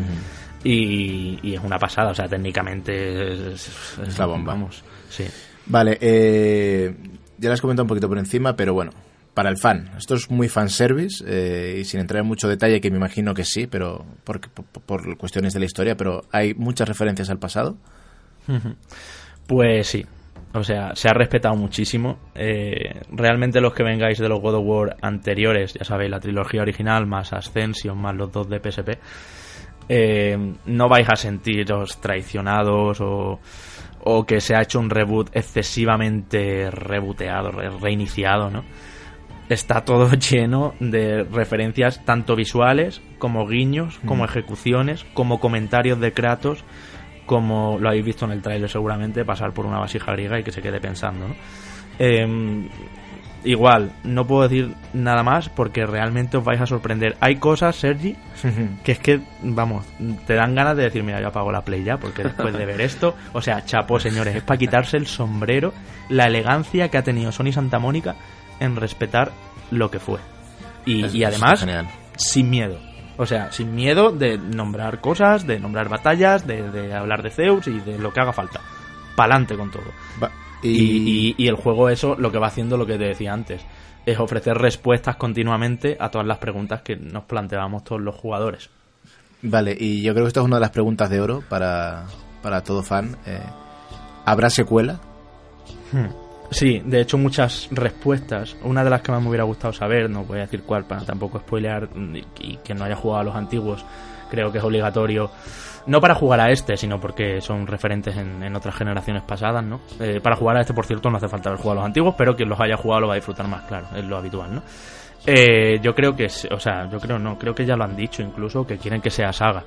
Y, es una pasada, o sea, técnicamente es, la bomba. Vamos, sí. Vale, eh, ya las comentado un poquito por encima, pero bueno, para el fan. Esto es muy fanservice eh, y sin entrar en mucho detalle, que me imagino que sí, pero por, por, cuestiones de la historia, pero hay muchas referencias al pasado. Pues sí, o sea, se ha respetado muchísimo. Eh, realmente los que vengáis de los God of War anteriores, ya sabéis, la trilogía original más Ascension más los dos de PSP, eh, no vais a sentiros traicionados o, o que se ha hecho un reboot excesivamente rebooteado, reiniciado, ¿no? Está todo lleno de referencias tanto visuales como guiños, como mm. ejecuciones, como comentarios de Kratos, como lo habéis visto en el trailer seguramente, pasar por una vasija griega y que se quede pensando, ¿no? Em, igual, no puedo decir nada más porque realmente os vais a sorprender. Hay cosas, Sergi, que es que, vamos, te dan ganas de decir, mira, yo apago la play ya, porque después de ver esto, o sea, chapo, señores, es para quitarse el sombrero, la elegancia que ha tenido Sony Santa Mónica en respetar lo que fue. Y, además, sin miedo. O sea, sin miedo de nombrar cosas, de nombrar batallas, de, hablar de Zeus y de lo que haga falta. Pa'lante con todo. Y... el juego eso lo que va haciendo lo que te decía antes es ofrecer respuestas continuamente a todas las preguntas que nos planteábamos todos los jugadores. Vale, y yo creo que esto es una de las preguntas de oro para, para todo fan. Eh, ¿Habrá secuela? Hmm. Sí, de hecho muchas respuestas. Una de las que más me hubiera gustado saber, no voy a decir cuál para tampoco spoilear y que no haya jugado a los antiguos, creo que es obligatorio no para jugar a este, sino porque son referentes en, otras generaciones pasadas, ¿no? Eh, para jugar a este, por cierto, no hace falta haber jugado a los antiguos, pero quien los haya jugado lo va a disfrutar más, claro, es lo habitual, ¿no? Eh, yo creo que, o sea, yo creo no, creo que ya lo han dicho incluso, que quieren que sea saga.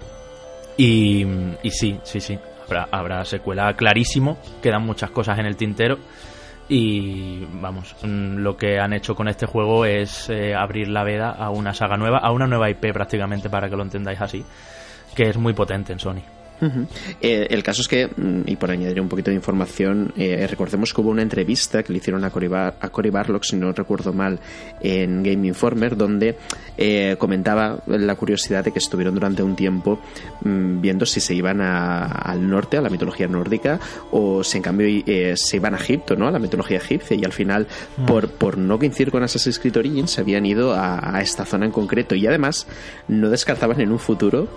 Y, sí, sí, sí, habrá, habrá secuela clarísimo, quedan muchas cosas en el tintero. Y vamos, mm, lo que han hecho con este juego es eh, abrir la veda a una saga nueva, a una nueva IP prácticamente, para que lo entendáis así que es muy potente en Sony. Eh, el caso es que, mm, y por añadir un poquito de información, eh, recordemos que hubo una entrevista que le hicieron a Cory, Bar a Cory Barlock, si no recuerdo mal, en Game Informer, donde eh, comentaba la curiosidad de que estuvieron durante un tiempo mm, viendo si se iban al norte, a la mitología nórdica, o si en cambio se iban a Egipto, ¿no? a la mitología egipcia, y al final, mm. por, por no coincidir con Assassin's Creed Origins, se habían ido a, esta zona en concreto, y además no descartaban en un futuro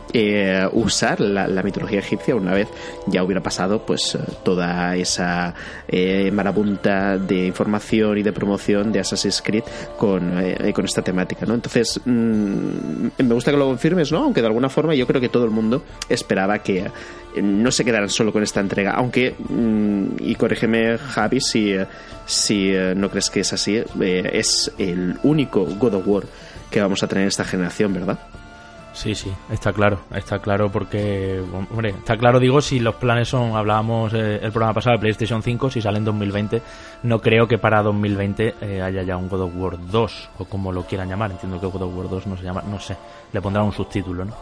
usar la mitología egipcia una vez ya hubiera pasado pues eh, toda esa eh, marabunta de información y de promoción de Assassin's Creed con, eh, con esta temática ¿no? entonces mm, me gusta que lo confirmes ¿no? aunque de alguna forma yo creo que todo el mundo esperaba que no se quedaran solo con esta entrega aunque mm, y corrígeme Javi si, si no crees que es así es el único God of War que vamos a tener esta generación ¿verdad? Sí, sí, está claro, está claro porque, hombre, está claro, digo, si los planes son, hablábamos eh, el programa pasado de PlayStation 5, si sale en 2020, no creo que para 2020 eh, haya ya un God of War 2, o como lo quieran llamar, entiendo que God of War 2 no se llama, no sé, le pondrán un subtítulo, ¿no?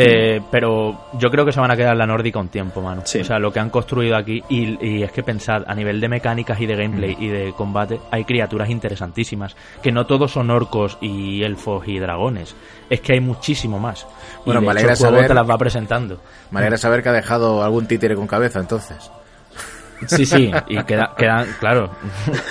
Eh, pero yo creo que se van a quedar la nórdica un tiempo, mano. O sea, lo que han construido aquí, y, es que pensad, a nivel de mecánicas y de gameplay y de combate, hay criaturas interesantísimas. Que no todos son orcos y elfos y dragones. Es que hay muchísimo más. Bueno, me alegra saber. te las va presentando. Me alegra saber que ha dejado algún títere con cabeza, entonces. Sí, sí, y queda, quedan, claro,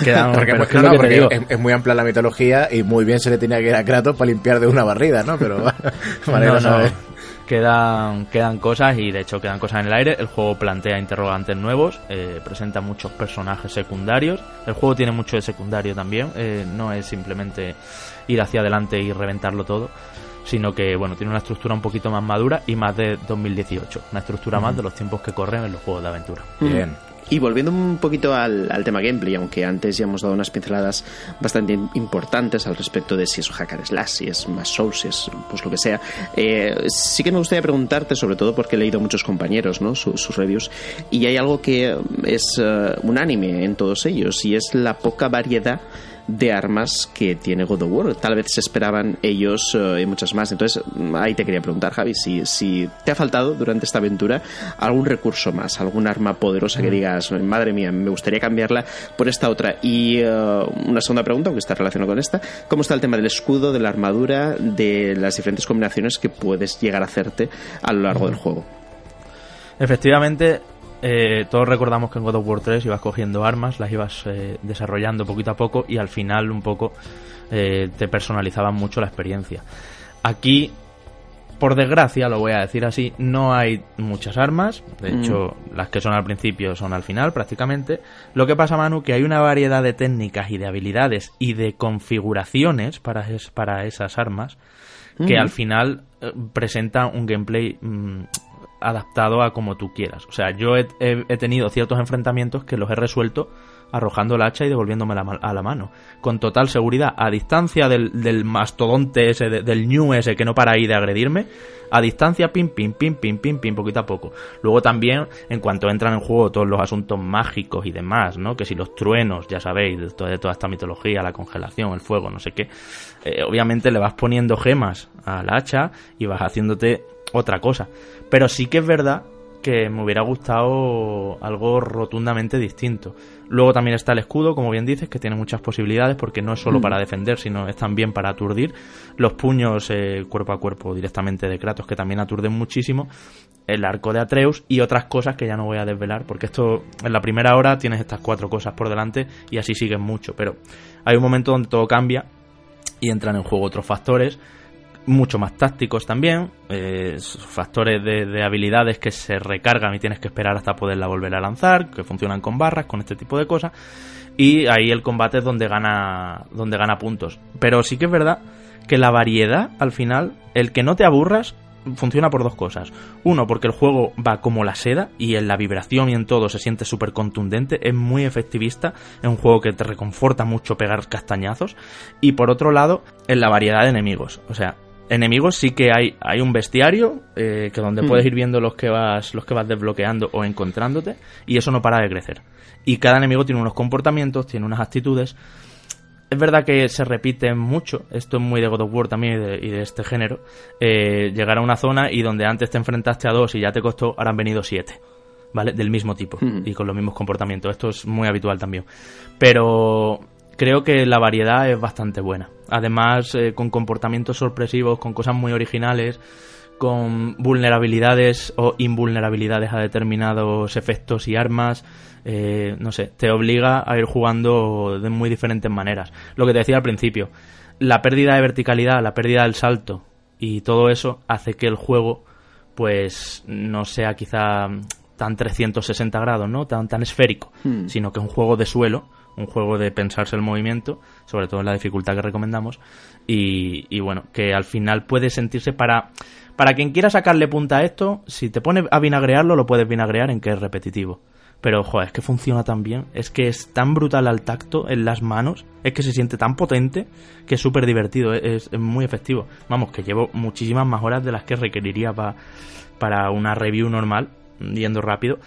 quedan, porque, es, muy amplia la mitología y muy bien se le tenía que ir a Kratos para limpiar de una barrida, ¿no? Pero no, no quedan, quedan cosas y de hecho quedan cosas en el aire. El juego plantea interrogantes nuevos, eh, presenta muchos personajes secundarios. El juego tiene mucho de secundario también, eh, no es simplemente ir hacia adelante y reventarlo todo, sino que bueno, tiene una estructura un poquito más madura y más de 2018, una estructura más de los tiempos que corren en los juegos de aventura. Bien. Y volviendo un poquito al, tema gameplay, aunque antes ya hemos dado unas pinceladas bastante importantes al respecto de si es hack slash, si es más Souls, si es pues lo que sea, eh, sí que me gustaría preguntarte, sobre todo porque he leído a muchos compañeros ¿no? sus, reviews, y hay algo que es uh, unánime en todos ellos, y es la poca variedad de armas que tiene God of War. Tal vez se esperaban ellos eh, y muchas más. Entonces, ahí te quería preguntar, Javi, si, si te ha faltado durante esta aventura algún recurso más, algún arma poderosa que mm. digas, madre mía, me gustaría cambiarla por esta otra. Y eh, una segunda pregunta, aunque está relacionada con esta, ¿cómo está el tema del escudo, de la armadura, de las diferentes combinaciones que puedes llegar a hacerte a lo largo del juego? Efectivamente, eh, todos recordamos que en God of War 3 ibas cogiendo armas, las ibas eh, desarrollando poquito a poco y al final un poco eh, te personalizaban mucho la experiencia. Aquí, por desgracia, lo voy a decir así, no hay muchas armas, de mm. hecho las que son al principio son al final prácticamente. Lo que pasa, Manu, que hay una variedad de técnicas y de habilidades y de configuraciones para, para esas armas que al final presenta un gameplay... Mm, adaptado a como tú quieras. O sea, yo he, tenido ciertos enfrentamientos que los he resuelto arrojando el hacha y devolviéndome a la mano. Con total seguridad, a distancia del, mastodonte ese, del new ese que no para ahí de agredirme, a distancia, pim, pim, pim, pim, pim, pim, poquito a poco. Luego también, en cuanto entran en juego todos los asuntos mágicos y demás, ¿no? Que si los truenos, ya sabéis, de toda, esta mitología, la congelación, el fuego, no sé qué, eh, obviamente le vas poniendo gemas al hacha y vas haciéndote otra cosa. Pero sí que es verdad que me hubiera gustado algo rotundamente distinto. Luego también está el escudo, como bien dices, que tiene muchas posibilidades porque no es solo mm. para defender, sino es también para aturdir. Los puños eh, cuerpo a cuerpo directamente de Kratos, que también aturden muchísimo. El arco de Atreus y otras cosas que ya no voy a desvelar, porque esto en la primera hora tienes estas cuatro cosas por delante y así sigues mucho. Pero hay un momento donde todo cambia y entran en juego otros factores mucho más tácticos también, eh, factores de, habilidades que se recargan y tienes que esperar hasta poderla volver a lanzar, que funcionan con barras, con este tipo de cosas, y ahí el combate es donde gana, donde gana puntos. Pero sí que es verdad que la variedad, al final, el que no te aburras, funciona por dos cosas. Uno, porque el juego va como la seda y en la vibración y en todo se siente súper contundente, es muy efectivista, es un juego que te reconforta mucho pegar castañazos. Y por otro lado, en la variedad de enemigos. O sea, enemigos sí que hay, hay un bestiario eh, que donde puedes hmm. ir viendo los que vas los que vas desbloqueando o encontrándote y eso no para de crecer y cada enemigo tiene unos comportamientos tiene unas actitudes es verdad que se repite mucho esto es muy de God of War también y de, este género eh, llegar a una zona y donde antes te enfrentaste a dos y ya te costó ahora han venido siete ¿vale? Del mismo tipo hmm. y con los mismos comportamientos. Esto es muy habitual también. Pero creo que la variedad es bastante buena. Además, eh, con comportamientos sorpresivos, con cosas muy originales, con vulnerabilidades o invulnerabilidades a determinados efectos y armas. Eh, no sé, te obliga a ir jugando de muy diferentes maneras. Lo que te decía al principio, la pérdida de verticalidad, la pérdida del salto y todo eso hace que el juego pues no sea quizá tan 360 grados, ¿no? Tan, tan esférico, hmm. sino que es un juego de suelo un juego de pensarse el movimiento, sobre todo en la dificultad que recomendamos, y, bueno, que al final puede sentirse para, para quien quiera sacarle punta a esto, si te pone a vinagrearlo, lo puedes vinagrear en que es repetitivo. Pero, joder, es que funciona tan bien, es que es tan brutal al tacto, en las manos, es que se siente tan potente, que es súper divertido, es, muy efectivo. Vamos, que llevo muchísimas más horas de las que requeriría para una review normal, yendo rápido,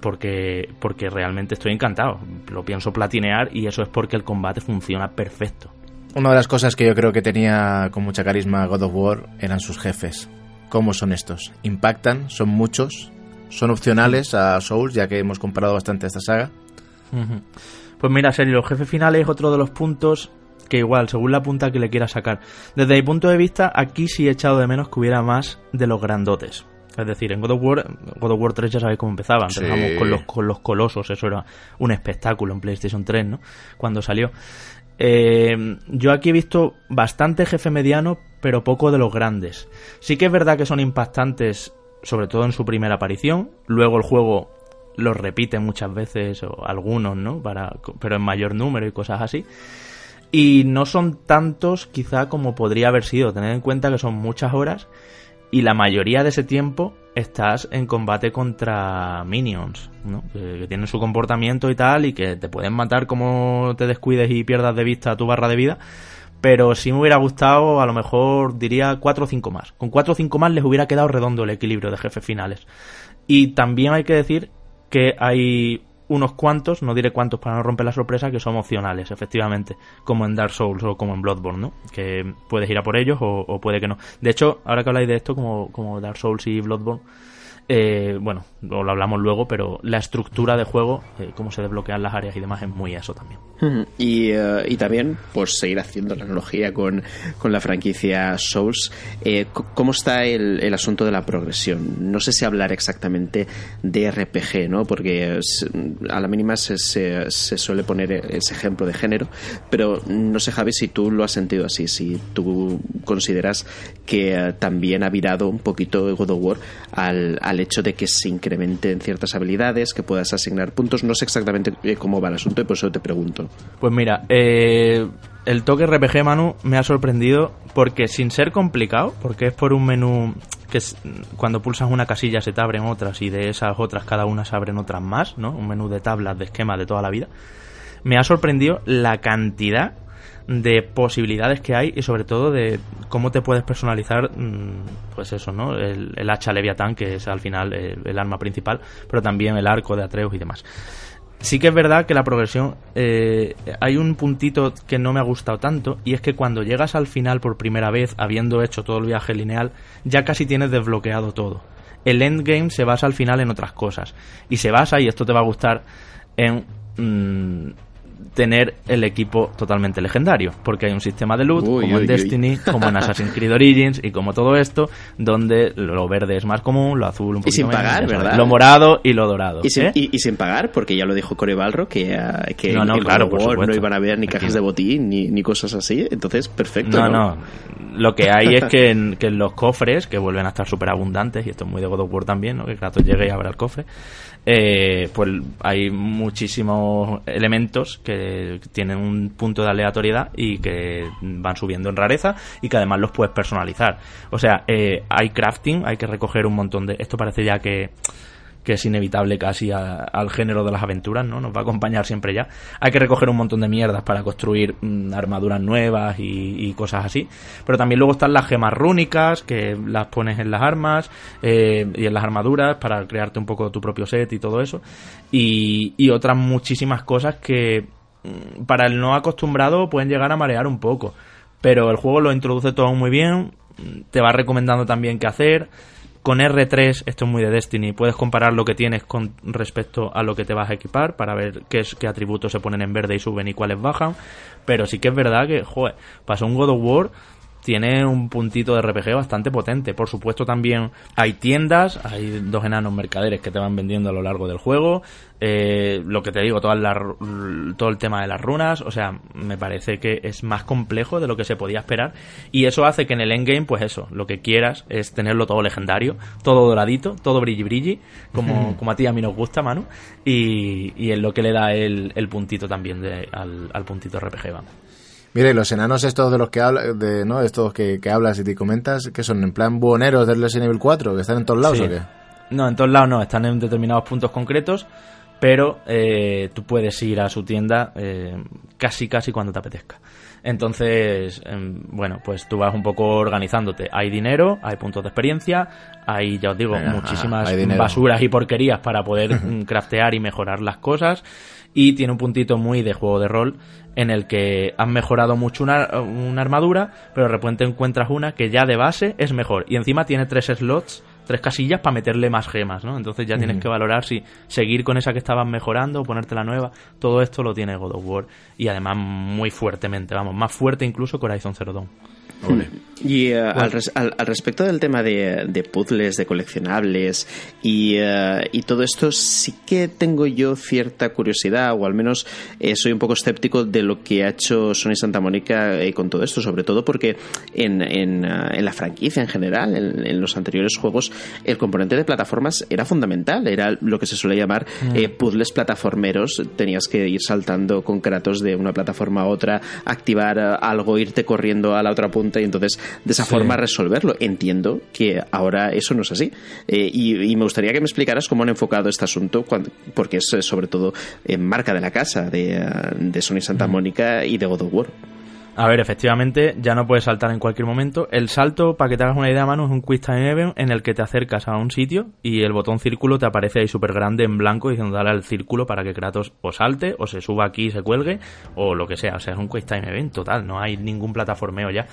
porque, porque realmente estoy encantado. Lo pienso platinear y eso es porque el combate funciona perfecto. Una de las cosas que yo creo que tenía con mucha carisma God of War eran sus jefes. ¿Cómo son estos? ¿Impactan? ¿Son muchos? ¿Son opcionales a Souls, ya que hemos comparado bastante esta saga? Pues mira, serio, los jefes finales es otro de los puntos que igual, según la punta que le quiera sacar. Desde mi punto de vista, aquí sí he echado de menos que hubiera más de los grandotes. Es decir, en God of War, God of War 3 ya sabéis cómo empezaba. Empezamos con, los, con los colosos, eso era un espectáculo en PlayStation 3, ¿no? Cuando salió. Eh, yo aquí he visto bastante jefe mediano, pero poco de los grandes. Sí que es verdad que son impactantes, sobre todo en su primera aparición. Luego el juego los repite muchas veces, o algunos, ¿no? Para, pero en mayor número y cosas así. Y no son tantos quizá como podría haber sido. Tened en cuenta que son muchas horas y la mayoría de ese tiempo estás en combate contra minions, ¿no? que, tienen su comportamiento y tal y que te pueden matar como te descuides y pierdas de vista tu barra de vida. Pero si me hubiera gustado, a lo mejor diría 4 o 5 más. Con 4 o 5 más les hubiera quedado redondo el equilibrio de jefes finales. Y también hay que decir que hay unos cuantos, no diré cuántos para no romper la sorpresa, que son opcionales, efectivamente, como en Dark Souls o como en Bloodborne, ¿no? Que puedes ir a por ellos o, o puede que no. De hecho, ahora que habláis de esto, como, como Dark Souls y Bloodborne, eh, bueno, lo hablamos luego, pero la estructura de juego, eh, cómo se desbloquean las áreas y demás, es muy eso también. Y, eh, y también, pues seguir haciendo la analogía con, con la franquicia Souls, ¿cómo está el, asunto de la progresión? No sé si hablar exactamente de RPG, ¿no? Porque a la mínima se, se, se, suele poner ese ejemplo de género, pero no sé, Javi, si tú lo has sentido así, si tú consideras que también ha virado un poquito God of War al, al hecho de que se incrementen ciertas habilidades, que puedas asignar puntos. No sé exactamente eh, cómo va el asunto y por eso te pregunto. Pues mira, eh, el toque RPG, Manu, me ha sorprendido porque sin ser complicado, porque es por un menú que cuando pulsas una casilla se te abren otras y de esas otras cada una se abren otras más, ¿no? Un menú de tablas, de esquemas de toda la vida. Me ha sorprendido la cantidad de posibilidades que hay y sobre todo de cómo te puedes personalizar, mm, pues eso, ¿no? El, hacha Leviatán, que es al final el, el, arma principal, pero también el arco de Atreus y demás. Sí que es verdad que la progresión, eh, hay un puntito que no me ha gustado tanto, y es que cuando llegas al final por primera vez, habiendo hecho todo el viaje lineal, ya casi tienes desbloqueado todo. El endgame se basa al final en otras cosas, y se basa, y esto te va a gustar, en mm, tener el equipo totalmente legendario, porque hay un sistema de loot, como en Destiny, como en Assassin's Creed Origins y como todo esto, donde lo verde es más común, lo azul un poquito Y sin pagar, ¿verdad? Lo morado y lo dorado. Y sin, ¿eh? y, sin pagar, porque ya lo dijo Core Balro, que, uh, que no, no, claro, por no iban a haber ni cajas de botín ni, ni, cosas así, entonces perfecto. No, no, lo que hay es que en, que en los cofres, que vuelven a estar súper abundantes, y esto es muy de God of War también, ¿no? que Kratos llegue y abra el cofre, eh, pues hay muchísimos elementos que tienen un punto de aleatoriedad y que van subiendo en rareza y que además los puedes personalizar. O sea, eh, hay crafting, hay que recoger un montón de... Esto parece ya que que es inevitable casi al género de las aventuras, ¿no? Nos va a acompañar siempre ya. Hay que recoger un montón de mierdas para construir mm, armaduras nuevas y, cosas así. Pero también luego están las gemas rúnicas, que las pones en las armas eh, y en las armaduras para crearte un poco tu propio set y todo eso. Y, y otras muchísimas cosas que mm, para el no acostumbrado pueden llegar a marear un poco. Pero el juego lo introduce todo muy bien, te va recomendando también qué hacer con R3, esto es muy de Destiny, puedes comparar lo que tienes con respecto a lo que te vas a equipar para ver qué, es, qué atributos se ponen en verde y suben y cuáles bajan. Pero sí que es verdad que, joder, pasó un God of War tiene un puntito de RPG bastante potente. Por supuesto también hay tiendas, hay dos enanos mercaderes que te van vendiendo a lo largo del juego. Eh, lo que te digo, todo el tema de las runas, o sea, me parece que es más complejo de lo que se podía esperar. Y eso hace que en el endgame, pues eso, lo que quieras es tenerlo todo legendario, todo doradito, todo brilli brilli, como, como a ti a mí nos gusta, Manu. Y, y es lo que le da el, el puntito también de, al, al puntito RPG, vamos. Mire, los enanos estos de los que habla, de, ¿no? Estos que, hablas y te comentas, que son en plan buoneros del Resident Evil 4, que están en todos lados o qué? No, en todos lados no, están en determinados puntos concretos, pero eh, tú puedes ir a su tienda eh, casi casi cuando te apetezca. Entonces, em, bueno, pues tú vas un poco organizándote. Hay dinero, hay puntos de experiencia, hay, ya os digo, muchísimas basuras y porquerías para poder craftear y mejorar las cosas y tiene un puntito muy de juego de rol en el que han mejorado mucho una, armadura, pero de repente encuentras una que ya de base es mejor y encima tiene tres slots tres casillas para meterle más gemas, ¿no? Entonces ya tienes que valorar si seguir con esa que estabas mejorando o ponerte la nueva. Todo esto lo tiene God of War y además muy fuertemente, vamos, más fuerte incluso que Horizon Zero Dawn. Y uh, al, al, al, respecto del tema de, de puzzles, de coleccionables y, uh, y, todo esto, sí que tengo yo cierta curiosidad, o al menos eh, soy un poco escéptico de lo que ha hecho Sony Santa Mónica eh, con todo esto, sobre todo porque en, en, uh, en la franquicia en general, en, en, los anteriores juegos, el componente de plataformas era fundamental, era lo que se suele llamar mm. eh, puzzles plataformeros, tenías que ir saltando con Kratos de una plataforma a otra, activar algo, irte corriendo a la otra punta y entonces de esa forma resolverlo. Entiendo que ahora eso no es así. Eh, y, me gustaría que me explicaras cómo han enfocado este asunto, porque es eh, sobre todo en marca de la casa de, eh, de Sony Santa Mónica y de God of War. A ver, efectivamente, ya no puedes saltar en cualquier momento. El salto, para que te hagas una idea, mano, es un Quick Time Event en el que te acercas a un sitio y el botón círculo te aparece ahí súper grande en blanco diciendo dale al círculo para que Kratos o salte o se suba aquí y se cuelgue o lo que sea. O sea, es un Quick Time Event total, no hay ningún plataformeo ya.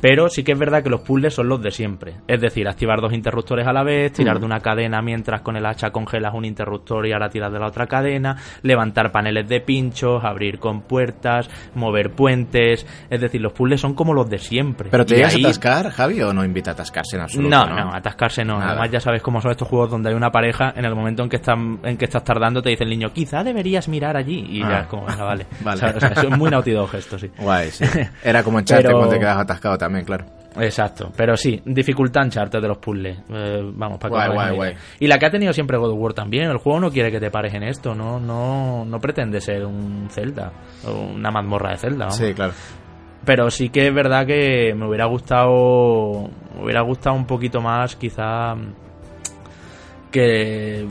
Pero sí que es verdad que los puzzles son los de siempre. Es decir, activar dos interruptores a la vez, tirar de una cadena mientras con el hacha congelas un interruptor y ahora tiras de la otra cadena, levantar paneles de pinchos, abrir con puertas, mover puentes es decir, los puzzles son como los de siempre. ¿Pero te ibas a atascar, Javi, o no invita a atascarse en absoluto? No, no, atascarse no. Además, ya sabes cómo son estos juegos donde hay una pareja, en el momento en que están en que estás tardando, te dice el niño, quizá deberías mirar allí. Y ya ah. es como, venga, vale. vale. eso es muy Naughty Dog esto, sí. Guay, sí. Era como en chat cuando te quedas atascado también, claro. Exacto, pero sí, dificultad Uncharted de los puzzles. Eh, vamos, para que Y la que ha tenido siempre God of War también. El juego no quiere que te pares en esto, no, no, no pretende ser un Zelda o una mazmorra de Zelda. Sí, claro. Pero sí que es verdad que me hubiera gustado, me hubiera gustado un poquito más, quizá que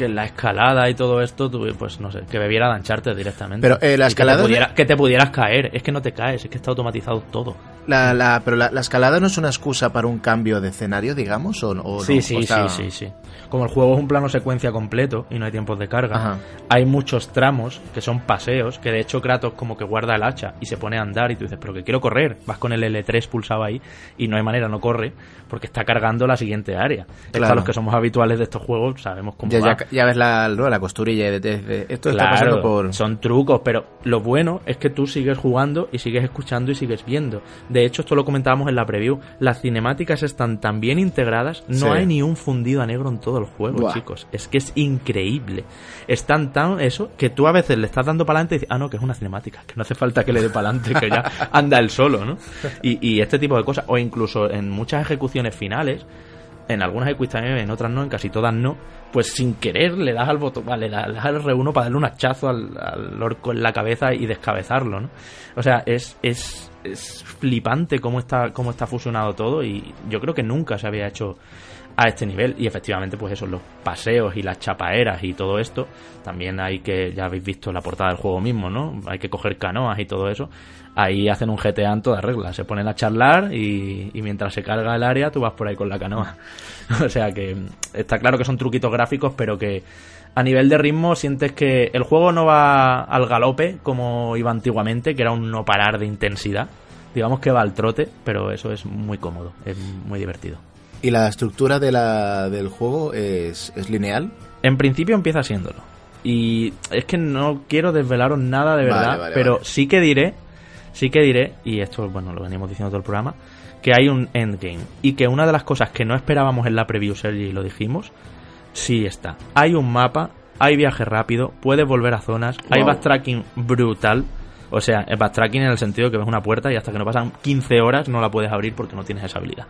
que la escalada y todo esto, pues no sé, que bebiera de ancharte directamente. Pero eh, la escalada. Que te, pudieras caer. Es que no te caes, es que está automatizado todo. La, la, pero la, escalada no es una excusa para un cambio de escenario, digamos, o, o sí, sí, sí, sí, sí. Como el juego es un plano secuencia completo y no hay tiempos de carga, hay muchos tramos que son paseos, que de hecho Kratos como que guarda el hacha y se pone a andar y tú dices, pero que quiero correr. Vas con el L3 pulsado ahí y no hay manera, no corre, porque está cargando la siguiente área. Claro. los que somos habituales de estos juegos sabemos cómo ya, Ya, ves la, la costurilla de, esto está pasando por... Son trucos, pero lo bueno es que tú sigues jugando y sigues escuchando y sigues viendo. De hecho, esto lo comentábamos en la preview. Las cinemáticas están tan bien integradas, no hay ni un fundido a negro en todo el juego, chicos. Es que es increíble. Están tan eso que tú a veces le estás dando para adelante y dices, ah, no, que es una cinemática, que no hace falta que le dé para adelante, que ya anda él solo, ¿no? Y, y este tipo de cosas, o incluso en muchas ejecuciones finales, en algunas Equis también, en otras no, en casi todas no, pues sin querer le das al botón, vale, le das al R1 para darle un hachazo al, al, orco en la cabeza y descabezarlo, ¿no? O sea, es, es, es flipante cómo está, cómo está fusionado todo y yo creo que nunca se había hecho a este nivel y efectivamente pues eso, los paseos y las chapaeras y todo esto, también hay que, ya habéis visto la portada del juego mismo, ¿no? Hay que coger canoas y todo eso, ahí hacen un GTA en toda regla, se ponen a charlar y, mientras se carga el área tú vas por ahí con la canoa. o sea que está claro que son truquitos gráficos, pero que a nivel de ritmo sientes que el juego no va al galope como iba antiguamente, que era un no parar de intensidad. Digamos que va al trote, pero eso es muy cómodo, es muy divertido. ¿Y la estructura de la, del juego es, lineal? En principio empieza siéndolo. Y es que no quiero desvelaros nada de verdad, pero sí que diré, sí que diré, y esto bueno lo venimos diciendo todo el programa, que hay un endgame. Y que una de las cosas que no esperábamos en la preview, Sergi, y lo dijimos, sí está. Hay un mapa, hay viaje rápido, puedes volver a zonas, hay backtracking brutal. O sea, el backtracking en el sentido que ves una puerta y hasta que no pasan 15 horas no la puedes abrir porque no tienes esa habilidad.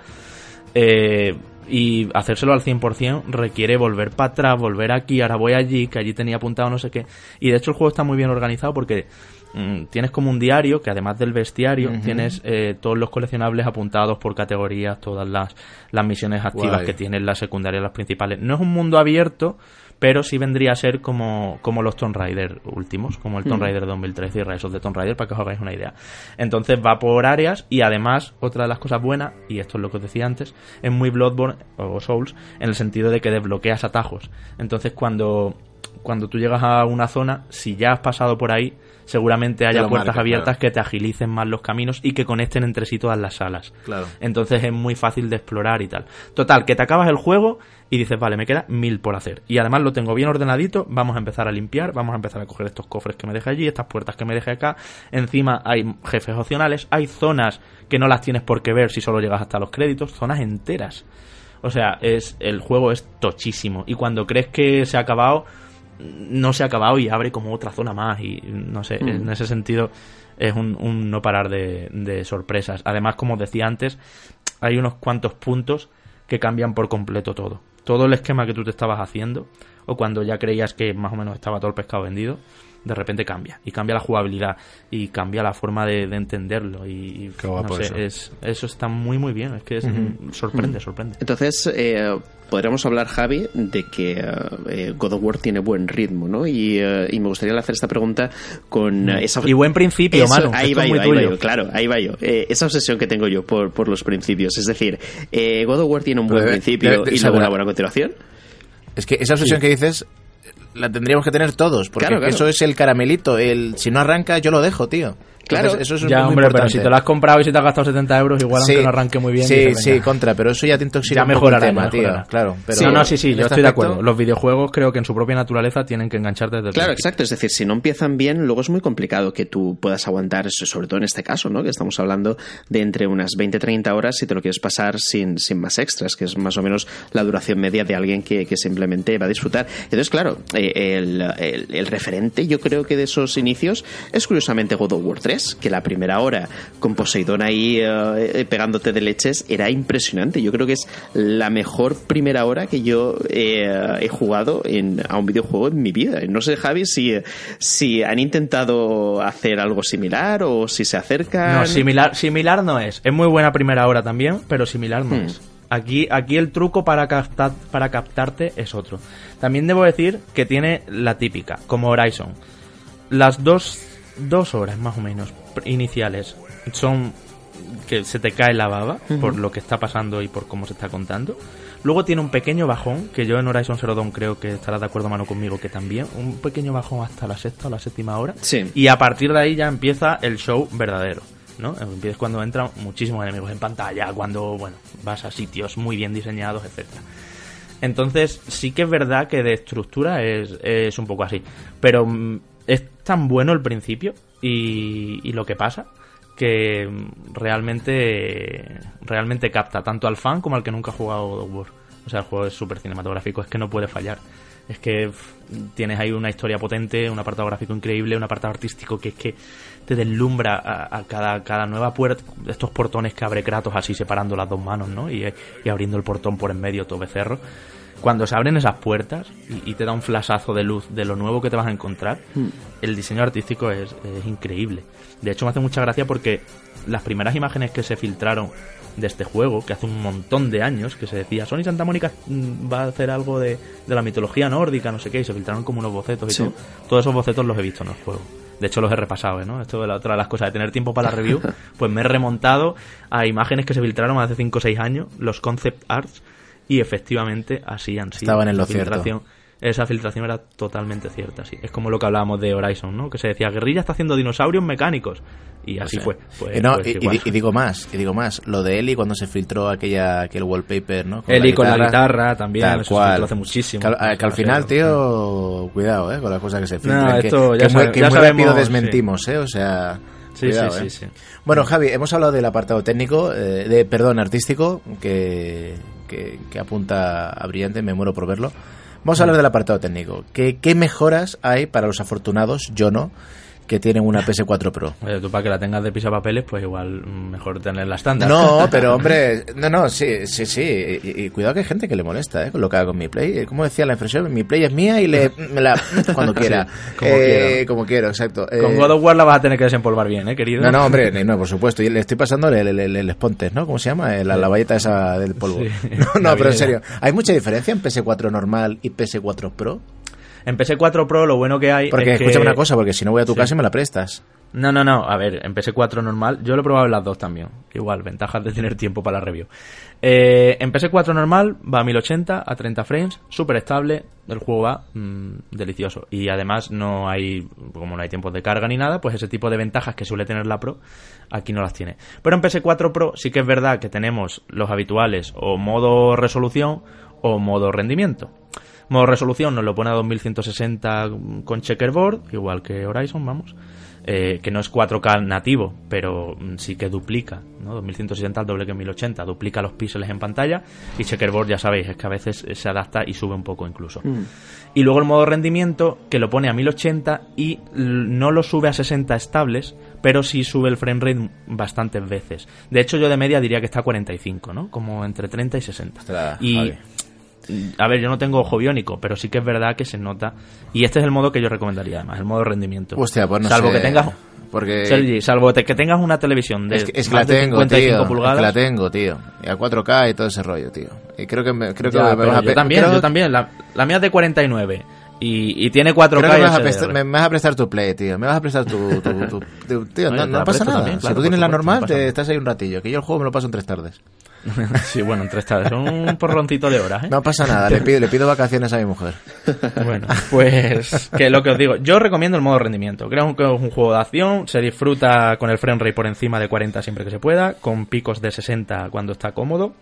Eh, y hacérselo al 100% requiere volver para atrás, volver aquí, ahora voy allí, que allí tenía apuntado no sé qué. Y de hecho el juego está muy bien organizado porque mm, tienes como un diario que además del bestiario tienes eh, todos los coleccionables apuntados por categorías, todas las, las misiones activas que tienen las secundarias, las principales. No es un mundo abierto, pero sí vendría a ser como, como los Tomb Raider últimos, como el Tomb Raider 2013 y Rise of the Tomb Raider, para que os hagáis una idea. Entonces va por áreas y además, otra de las cosas buenas, y esto es lo que os decía antes, es muy Bloodborne o Souls en el sentido de que desbloqueas atajos. Entonces cuando, cuando tú llegas a una zona, si ya has pasado por ahí, seguramente haya puertas abiertas que te agilicen más los caminos y que conecten entre sí todas las salas. Claro. Entonces es muy fácil de explorar y tal. Total, que te acabas el juego y dices, vale, me queda mil por hacer. Y además lo tengo bien ordenadito, vamos a empezar a limpiar, vamos a empezar a coger estos cofres que me dejé allí, estas puertas que me dejé acá. Encima hay jefes opcionales, hay zonas que no las tienes por qué ver si solo llegas hasta los créditos, zonas enteras. O sea, es el juego es tochísimo. Y cuando crees que se ha acabado, no se ha acabado y abre como otra zona más. Y no sé, en mm. ese sentido es un, un no parar de, de sorpresas. Además, como decía antes, hay unos cuantos puntos que cambian por completo todo todo el esquema que tú te estabas haciendo, o cuando ya creías que más o menos estaba todo el pescado vendido, de repente cambia. Y cambia la jugabilidad, y cambia la forma de, entenderlo. Y, eso. Es, eso está muy, muy bien. Es que sorprende, sorprende. Entonces, eh, podríamos hablar, Javi, de que eh, God of War tiene buen ritmo, ¿no? Y, eh, me gustaría hacer esta pregunta con mm. esa... Y buen principio. Ahí va, yo, ahí va yo, claro, ahí va yo. esa obsesión que tengo yo por, por los principios. Es decir, God of War tiene un buen principio y luego una buena continuación. Es que esa obsesión que dices la tendríamos que tener todos, porque eso es el caramelito. El si no arranca, yo lo dejo, tío. Claro, eso es ya, hombre, pero si te lo has comprado y si te has gastado 70 euros, igual aunque no arranque muy bien. Sí, sí, contra, pero eso ya te intoxica ya mejorará, tío. Claro, pero no, no, sí, sí, yo estoy de acuerdo. Los videojuegos creo que en su propia naturaleza tienen que engancharte desde el Claro, exacto. Es decir, si no empiezan bien, luego es muy complicado que tú puedas aguantar, sobre todo en este caso, ¿no? Que estamos hablando de entre unas 20-30 horas si te lo quieres pasar sin, sin más extras, que es más o menos la duración media de alguien que, que simplemente va a disfrutar. Entonces, claro, eh, el, el, el referente, yo creo que de esos inicios es curiosamente God of War 3 3, que la primera hora con Poseidón ahí eh, pegándote de leches era impresionante. Yo creo que es la mejor primera hora que yo he jugado en, a un videojuego en mi vida. No sé, Javi, si, si han intentado hacer algo similar o si se acercan. No, similar, similar no es. Es muy buena primera hora también, pero similar no hmm. es. Aquí, aquí el truco para, captar, para captarte es otro. También debo decir que tiene la típica, como Horizon. Las dos, dos horas más o menos iniciales son que se te cae la baba por lo que está pasando y por cómo se está contando. Luego tiene un pequeño bajón, que yo en Horizon Zero Dawn creo que estarás de acuerdo mano conmigo que también, un pequeño bajón hasta la sexta o la séptima hora. Sí. Y a partir de ahí ya empieza el show verdadero. ¿no? Empiezas cuando entran muchísimos enemigos en pantalla, cuando, bueno, vas a sitios muy bien diseñados, etcétera. Entonces, sí que es verdad que de estructura es, es un poco así. Pero mm, es tan bueno el principio y, y lo que pasa que realmente realmente capta tanto al fan como al que nunca ha jugado God of War. O sea, el juego es súper cinematográfico, es que no puede fallar. Es que tienes ahí una historia potente, un apartado gráfico increíble, un apartado artístico que es que te deslumbra a, cada, cada nueva puerta, estos portones que abre Kratos así separando las dos manos, ¿no? Y, abriendo el portón por en medio todo becerro. Cuando se abren esas puertas y, te da un flashazo de luz de lo nuevo que te vas a encontrar, hmm. el diseño artístico es, es increíble. De hecho, me hace mucha gracia porque las primeras imágenes que se filtraron de este juego, que hace un montón de años que se decía, Sony Santa Mónica mm, va a hacer algo de, la mitología nórdica, no sé qué, y se filtraron como unos bocetos y todo. Todos esos bocetos los he visto en el juego. De hecho, los he repasado, ¿eh? ¿no? Esto es la otra de las cosas de tener tiempo para la review. Pues me he remontado a imágenes que se filtraron hace 5 o 6 años, los concept arts, y efectivamente así han sido. Estaban en lo cierto esa filtración era totalmente cierta, sí. Es como lo que hablábamos de Horizon, ¿no? Que se decía, Guerrilla está haciendo dinosaurios mecánicos. Y así fue. Pues, y, pues y, digo más, y digo más, lo de Eli cuando se filtró aquella aquel wallpaper, ¿no? Con Eli con la guitarra también, tal eso cual. hace muchísimo. Que, al, final, tío, cuidado, ¿eh? Con las cosas que se filtran. que, muy, rápido desmentimos, ¿eh? O sea... Sí, sí, sí, ¿eh? sí, Bueno, Javi, hemos hablado del apartado técnico, eh, de perdón, artístico, que, que, apunta a brillante, me muero por verlo. Vamos a hablar del apartado técnico. ¿Qué, ¿Qué, mejoras hay para los afortunados, yo no, que tienen una PS4 Pro. Oye, tú para que la tengas de papeles, pues igual mejor tenerla estándar. No, pero hombre, no, no, sí, sí, sí. Y, cuidado que hay gente que le molesta, ¿eh? Con lo que haga con mi Play. Como decía la impresión, mi Play es mía y le, me la, cuando quiera. como, eh, quiero. como quiero. exacto. Con God of War la vas a tener que desempolvar bien, ¿eh, querido? No, no, hombre, no, por supuesto. Y le estoy pasando el, el, el, el Spontes, ¿no? ¿Cómo se llama? La, la valleta esa del polvo. no, no pero en serio. ¿Hay mucha diferencia en PS4 normal y PS4 Pro? En PS4 Pro lo bueno que hay. Porque escúchame una cosa, porque si no voy a tu casa y me la prestas. No, no, no. A ver, en PS4 normal, yo lo he probado en las dos también. Igual, ventajas de tener tiempo para la review. Eh, en PS4 normal va a 1080 a 30 frames, súper estable. El juego va mm, delicioso. Y además no hay, como no hay tiempos de carga ni nada, pues ese tipo de ventajas que suele tener la Pro, aquí no las tiene. Pero en PS4 Pro sí que es verdad que tenemos los habituales o modo resolución o modo rendimiento. Modo resolución nos lo pone a 2160 con checkerboard, igual que Horizon, vamos. Eh, que no es 4K nativo, pero mm, sí que duplica, ¿no? 2160 al doble que 1080, duplica los píxeles en pantalla y checkerboard ya sabéis, es que a veces se adapta y sube un poco incluso. Mm. Y luego el modo rendimiento que lo pone a 1080 y no lo sube a 60 estables, pero sí sube el frame rate bastantes veces. De hecho yo de media diría que está a 45, ¿no? Como entre 30 y 60. y a ver, yo no tengo ojo biónico, pero sí que es verdad que se nota. Y este es el modo que yo recomendaría, además, el modo rendimiento. Hostia, pues no salvo que tengas. Porque... salvo que tengas una televisión de, es que, la tengo, tío, pulgadas. Es que la tengo, tío. Y a 4K y todo ese rollo, tío. Y creo que me, creo que yo también, yo también. La, la mía es de 49 y, y tiene 4K. me, vas a prestar, me, vas a prestar tu play, tío. Me vas a prestar tu. tu, tío, no, pasa nada. si tú tienes la normal, te estás ahí un ratillo. Que yo el juego me lo paso en tres tardes. sí, bueno, en tres tardes. Son un porroncito de horas, ¿eh? No pasa nada. Le pido, le pido vacaciones a mi mujer. bueno, pues. Que lo que os digo. Yo recomiendo el modo rendimiento. Creo que es un juego de acción. Se disfruta con el frame rate por encima de 40 siempre que se pueda. Con picos de 60 cuando está cómodo.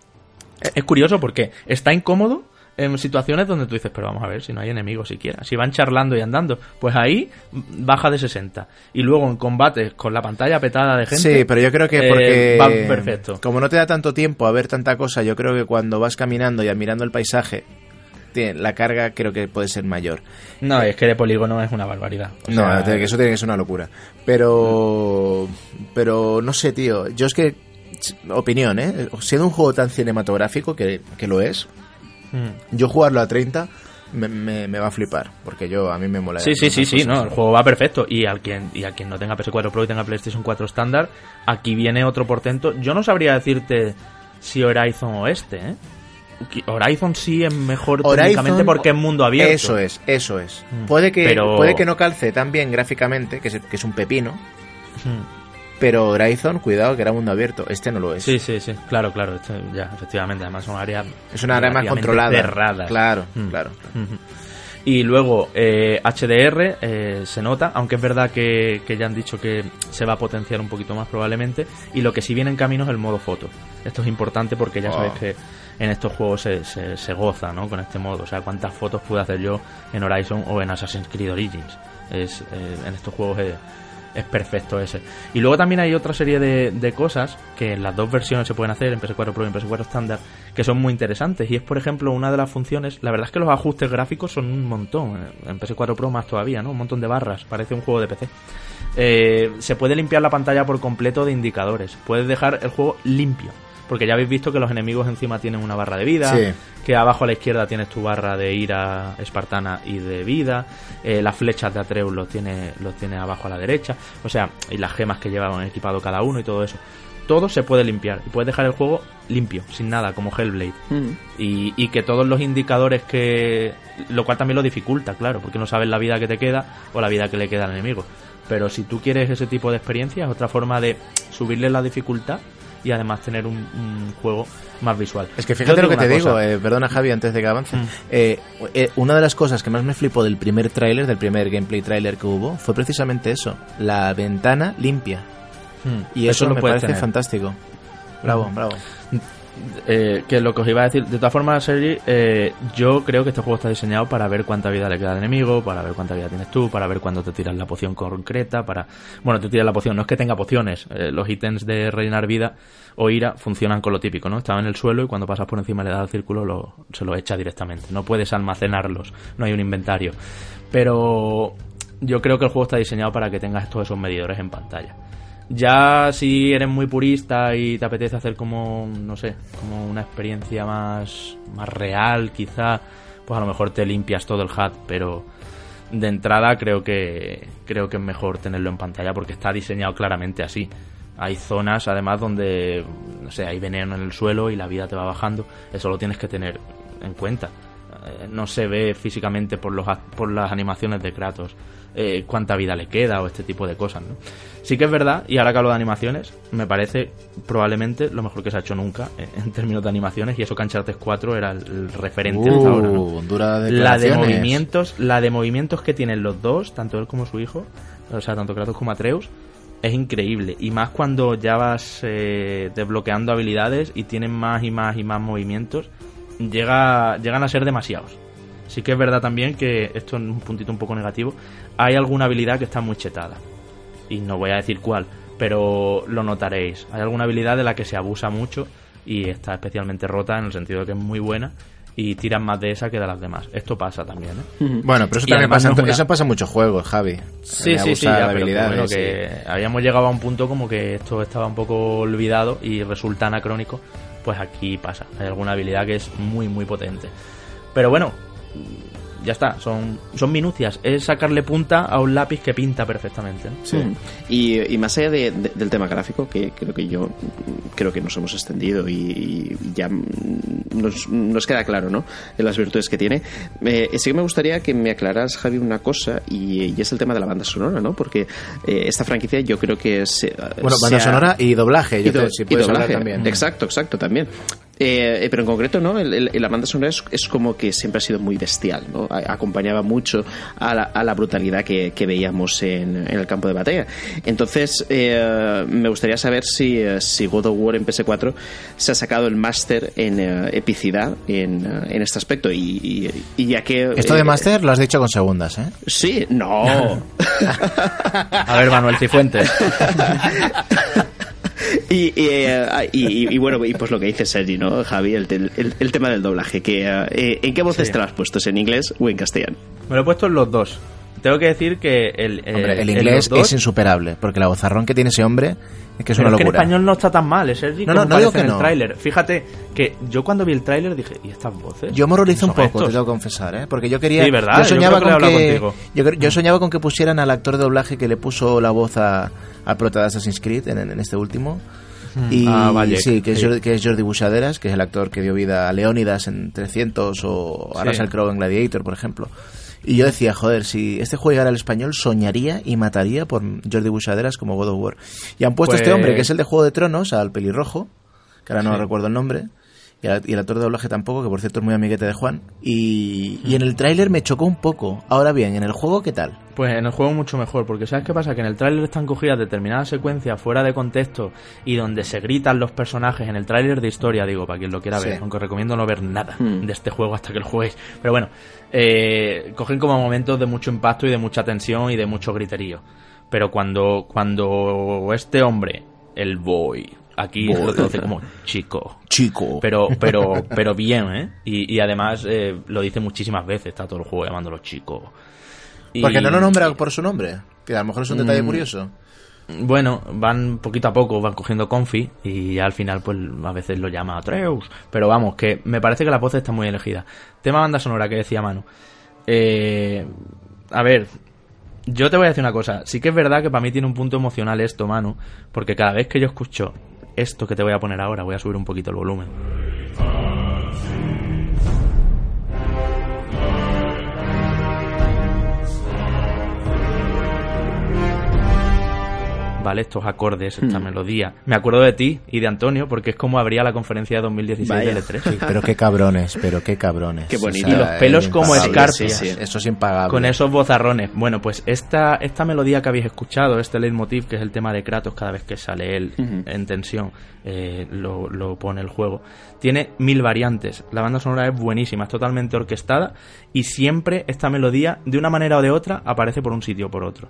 Es curioso porque está incómodo en situaciones donde tú dices, pero vamos a ver, si no hay enemigos siquiera. Si van charlando y andando, pues ahí baja de 60. Y luego en combates con la pantalla petada de gente. Sí, pero yo creo que eh, porque. va perfecto. Como no te da tanto tiempo a ver tanta cosa, yo creo que cuando vas caminando y admirando el paisaje, la carga creo que puede ser mayor. No, es que de polígono es una barbaridad. no, eso tiene que ser una locura. Pero, pero no sé, tío. Yo es que, opinión, ¿eh? Siendo un juego tan cinematográfico que, que lo es, mm. yo jugarlo a 30 me, me, va a flipar, porque yo a mí me mola. Sí, sí, sí, sí, no, el juego va perfecto. Y al quien, y a quien no tenga PS4 Pro y tenga PlayStation 4 estándar, aquí viene otro portento. Yo no sabría decirte si Horizon o este, ¿eh? Horizon sí es mejor técnicamente porque es mundo abierto. Eso es, eso es. Mm. Puede, que, puede que no calce tan bien gráficamente, que es, que es un pepino. Mm. Pero Horizon, cuidado, que era mundo abierto. Este no lo es. Sí, sí, sí. Claro, claro. Este, ya, efectivamente. Además, es un área. Es una área más controlada. Cerrada. Claro, mm. claro. Y luego eh, HDR eh, se nota, aunque es verdad que, ya han dicho que se va a potenciar un poquito más probablemente. Y lo que sí viene en camino es el modo foto. Esto es importante porque ya sabéis que en estos juegos se, se, goza ¿no? con este modo. O sea, cuántas fotos pude hacer yo en Horizon o en Assassin's Creed Origins. Es, eh, en estos juegos es, perfecto ese. Y luego también hay otra serie de, de, cosas que en las dos versiones se pueden hacer, en PS4 Pro y en PS4 estándar, que son muy interesantes. Y es, por ejemplo, una de las funciones, la verdad es que los ajustes gráficos son un montón. En PS4 Pro más todavía, ¿no? Un montón de barras, parece un juego de PC. Eh, se puede limpiar la pantalla por completo de indicadores. Puedes dejar el juego limpio porque ya habéis visto que los enemigos encima tienen una barra de vida, que abajo a la izquierda tienes tu barra de ira espartana y de vida, eh, las flechas de Atreus los tiene, los tiene abajo a la derecha, o sea, y las gemas que llevaban equipado cada uno y todo eso. Todo se puede limpiar y puedes dejar el juego limpio, sin nada, como Hellblade. Mm. Y, y que todos los indicadores que. Lo cual también lo dificulta, claro, porque no sabes la vida que te queda o la vida que le queda al enemigo. Pero si tú quieres ese tipo de experiencia, es otra forma de subirle la dificultad y además tener un, juego más visual. Es que fíjate lo que te digo, eh, perdona Javi, antes de que avance. Mm. Eh, eh, una de las cosas que más me flipó del primer tráiler, del primer gameplay tráiler que hubo, fue precisamente eso, la ventana limpia. Mm. Y eso, me parece fantástico. Bravo, mm. bravo. Eh, que lo que os iba a decir, de todas formas, Sergi, eh, yo creo que este juego está diseñado para ver cuánta vida le queda al enemigo, para ver cuánta vida tienes tú, para ver cuándo te tiras la poción concreta, para... Bueno, te tiras la poción, no es que tenga pociones, eh, los ítems de rellenar vida o ira funcionan con lo típico, ¿no? Están en el suelo y cuando pasas por encima le das al círculo lo, se lo echa directamente, no puedes almacenarlos, no hay un inventario. Pero yo creo que el juego está diseñado para que tengas todos esos medidores en pantalla. Ya si eres muy purista y te apetece hacer como, no sé, como una experiencia más, más real, quizá, pues a lo mejor te limpias todo el HUD, pero de entrada creo que creo que es mejor tenerlo en pantalla porque está diseñado claramente así. Hay zonas además donde no sé, hay veneno en el suelo y la vida te va bajando, eso lo tienes que tener en cuenta. Eh, no se ve físicamente por los por las animaciones de Kratos eh, cuánta vida le queda o este tipo de cosas, ¿no? Sí que es verdad, y ahora que hablo de animaciones, me parece probablemente lo mejor que se ha hecho nunca eh, en términos de animaciones, y eso que Uncharted 4 era el, referente hasta ahora, ¿no? la de movimientos, la de movimientos que tienen los dos, tanto él como su hijo, o sea, tanto Kratos como Atreus, es increíble. Y más cuando ya vas eh, desbloqueando habilidades y tienen más y más y más movimientos, llega, llegan a ser demasiados. Sí que es verdad también que esto es un puntito un poco negativo. Hay alguna habilidad que está muy chetada y no voy a decir cuál, pero lo notaréis. Hay alguna habilidad de la que se abusa mucho y está especialmente rota en el sentido de que es muy buena y tiran más de esa que de las demás. Esto pasa también, ¿eh? Bueno, pero eso también pasa, en, eso pasa en muchos juegos, Javi. Sí, sí, sí, que habíamos llegado a un punto como que esto estaba un poco olvidado y resulta anacrónico, pues aquí pasa. Hay alguna habilidad que es muy, muy potente. Pero bueno, ya está, son, son minucias. Es sacarle punta a un lápiz que pinta perfectamente. Sí. Y, más allá del tema gráfico, que creo que yo creo que nos hemos extendido y, ya nos, queda claro, ¿no? En las virtudes que tiene. Eh, sí que me gustaría que me aclaras, Javi, una cosa y, es el tema de la banda sonora, ¿no? Porque eh, esta franquicia yo creo que es. Bueno, banda sonora y doblaje, yo y, si doblaje. también. Exacto, exacto, también. Eh, pero en concreto, ¿no? El, la banda sonora es, como que siempre ha sido muy bestial, ¿no? acompañaba mucho a la, a la brutalidad que, que veíamos en, en, el campo de batalla. Entonces, eh, me gustaría saber si, eh, si God of War en PS4 se ha sacado el máster en epicidad en, en, este aspecto. Y, y, ya que. Esto de máster lo has dicho con segundas, ¿eh? Sí, no. a ver, Manuel Cifuentes. Eh, y, y, bueno, y pues lo que dice Sergi, ¿no, Javi? El, el, tema del doblaje. que eh, ¿En qué voces te lo has puesto? ¿En inglés o en castellano? Me lo he puesto en los dos. Tengo que decir que el, eh, el inglés es insuperable, porque la vozarrón que tiene ese hombre es que es una locura. Es que en español no está tan mal, ¿eh, Sergi? No, no, no digo que en el tráiler. Fíjate que yo cuando vi el tráiler dije, ¿y estas voces? Yo moralizo un poco, te tengo que confesar, ¿eh? Porque yo quería... Sí, ¿verdad? Yo soñaba, con que, yo, soñaba con que pusieran al actor de doblaje que le puso la voz a, al prota de Assassin's Creed en, este último. Hmm. Y ah, sí, que es, Jordi, que es Jordi Busaderas, que es el actor que dio vida a Leónidas en 300 o a Russell Crowe en Gladiator, por ejemplo. Y yo decía, joder, si este juego llegara al español, soñaría y mataría por Jordi Busaderas como God of War. Y han puesto este hombre, que es el de Juego de Tronos, al pelirrojo, que ahora no recuerdo el nombre, y, el actor de doblaje tampoco, que por cierto es muy amiguete de Juan. Y, y en el tráiler me chocó un poco. Ahora bien, ¿en el juego qué tal? Pues en el juego mucho mejor, porque ¿sabes qué pasa? Que en el tráiler están cogidas determinadas secuencias fuera de contexto y donde se gritan los personajes en el tráiler de historia, digo, para quien lo quiera ver, aunque recomiendo no ver nada hmm. de este juego hasta que lo jueguéis. Pero bueno, eh, cogen como momentos de mucho impacto y de mucha tensión y de mucho griterío. Pero cuando, cuando este hombre, el boy, Aquí lo traduce como chico. Chico. Pero, pero, pero bien, ¿eh? Y, y además eh, lo dice muchísimas veces, está todo el juego llamándolo chico. Porque no lo nombra por su nombre, que a lo mejor es un detalle mm. curioso. Bueno, van poquito a poco, van cogiendo confi y al final pues a veces lo llama Atreus. Pero vamos, que me parece que la voz está muy elegida. Tema banda sonora que decía Manu. Eh, a ver, yo te voy a decir una cosa. Sí que es verdad que para mí tiene un punto emocional esto, Manu, porque cada vez que yo escucho esto que te voy a poner ahora, voy a subir un poquito el volumen. ¿Vale? Estos acordes, esta hmm. melodía. Me acuerdo de ti y de Antonio porque es como abría la conferencia de 2016 de L3. pero qué cabrones, pero qué cabrones. Qué bonito. y los pelos como escarpias. Eso es impagable. Con esos bozarrones. Bueno, pues esta, esta melodía que habéis escuchado, este leitmotiv, que es el tema de Kratos cada vez que sale él en tensión, eh, lo, lo pone el juego. Tiene mil variantes. La banda sonora es buenísima, es totalmente orquestada y siempre esta melodía, de una manera o de otra, aparece por un sitio o por otro.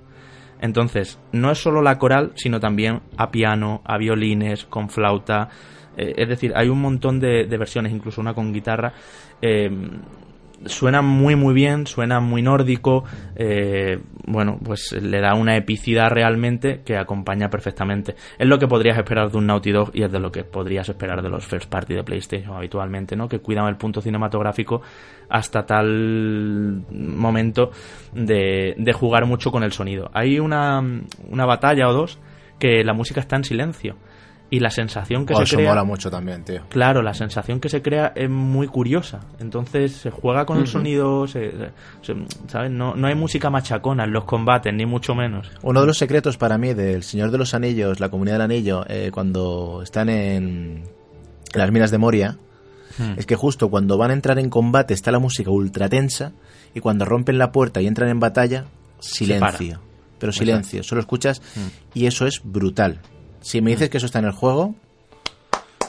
Entonces, no es solo la coral, sino también a piano, a violines, con flauta. Eh, es decir, hay un montón de, versiones, incluso una con guitarra. Eh, suena muy muy bien, suena muy nórdico, eh, bueno, pues le da una epicidad realmente que acompaña perfectamente. Es lo que podrías esperar de un Naughty Dog y es de lo que podrías esperar de los first party de PlayStation habitualmente, ¿no? Que cuidan el punto cinematográfico hasta tal momento de, de jugar mucho con el sonido. Hay una, una batalla o dos que la música está en silencio y la sensación que oh, se crea mola mucho también tío. Claro la sensación que se crea es muy curiosa. Entonces se juega con el sonido ¿sabes? No, no hay música machacona en los combates ni mucho menos. Uno de los secretos para mí del Señor de los Anillos la comunidad del anillo eh, cuando están en, las minas de Moria hmm. es que justo cuando van a entrar en combate está la música ultra tensa y cuando rompen la puerta y entran en batalla silencio. Pero silencio solo escuchas hmm. y eso es brutal si me dices que eso está en el juego.